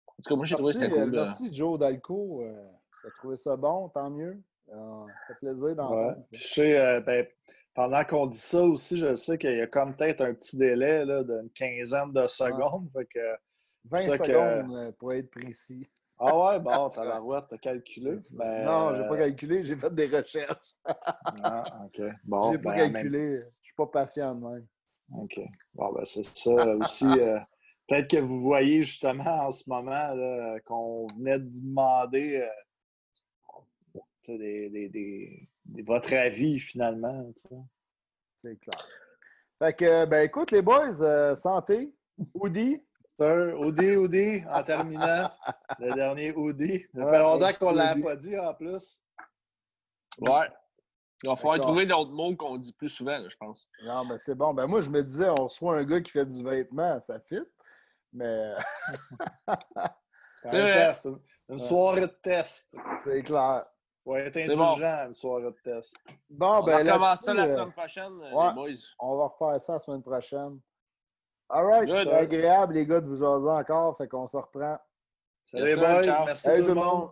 Speaker 2: en tout cas, moi, j'ai trouvé que c'était cool.
Speaker 1: Euh. Merci, Joe Dalco. Euh, tu as trouvé ça bon, tant mieux. ça fait plaisir d'en
Speaker 3: Je sais, ben, pendant qu'on dit ça aussi, je sais qu'il y a comme peut-être un petit délai d'une quinzaine de secondes. Fait que,
Speaker 1: 20 secondes pour être précis.
Speaker 3: Ah ouais, bon, t'as la route, t'as calculé.
Speaker 1: Ben, non, j'ai pas calculé, j'ai fait des recherches.
Speaker 3: ah, OK. Bon,
Speaker 1: j'ai pas ben, calculé pas patient même.
Speaker 3: OK. Bon, ben, c'est ça aussi. Euh, peut-être que vous voyez justement en ce moment qu'on venait de vous demander euh, des, votre avis finalement.
Speaker 1: C'est clair. Fait que, ben écoute, les boys, euh, santé. Oudi.
Speaker 3: Sir, Oudi, Oudi, en terminant. le dernier Oudi. Ça fait longtemps qu'on ne l'a pas dit en plus.
Speaker 2: Ouais. Il va falloir trouver d'autres mots qu'on dit plus souvent, je pense.
Speaker 1: Non, mais c'est bon. Ben moi, je me disais, on reçoit un gars qui fait du vêtement, ça fit. Mais.
Speaker 3: c'est un test. Une soirée de test.
Speaker 1: C'est clair.
Speaker 3: Ouais, être indulgent, une soirée de test.
Speaker 2: Bon, ben. On va commencer ça la semaine prochaine, euh, les boys.
Speaker 1: On va refaire ça la semaine prochaine. All right, c'est agréable, les gars, de vous jaser encore. Fait qu'on se reprend.
Speaker 3: Salut, les boys. Merci tout le monde.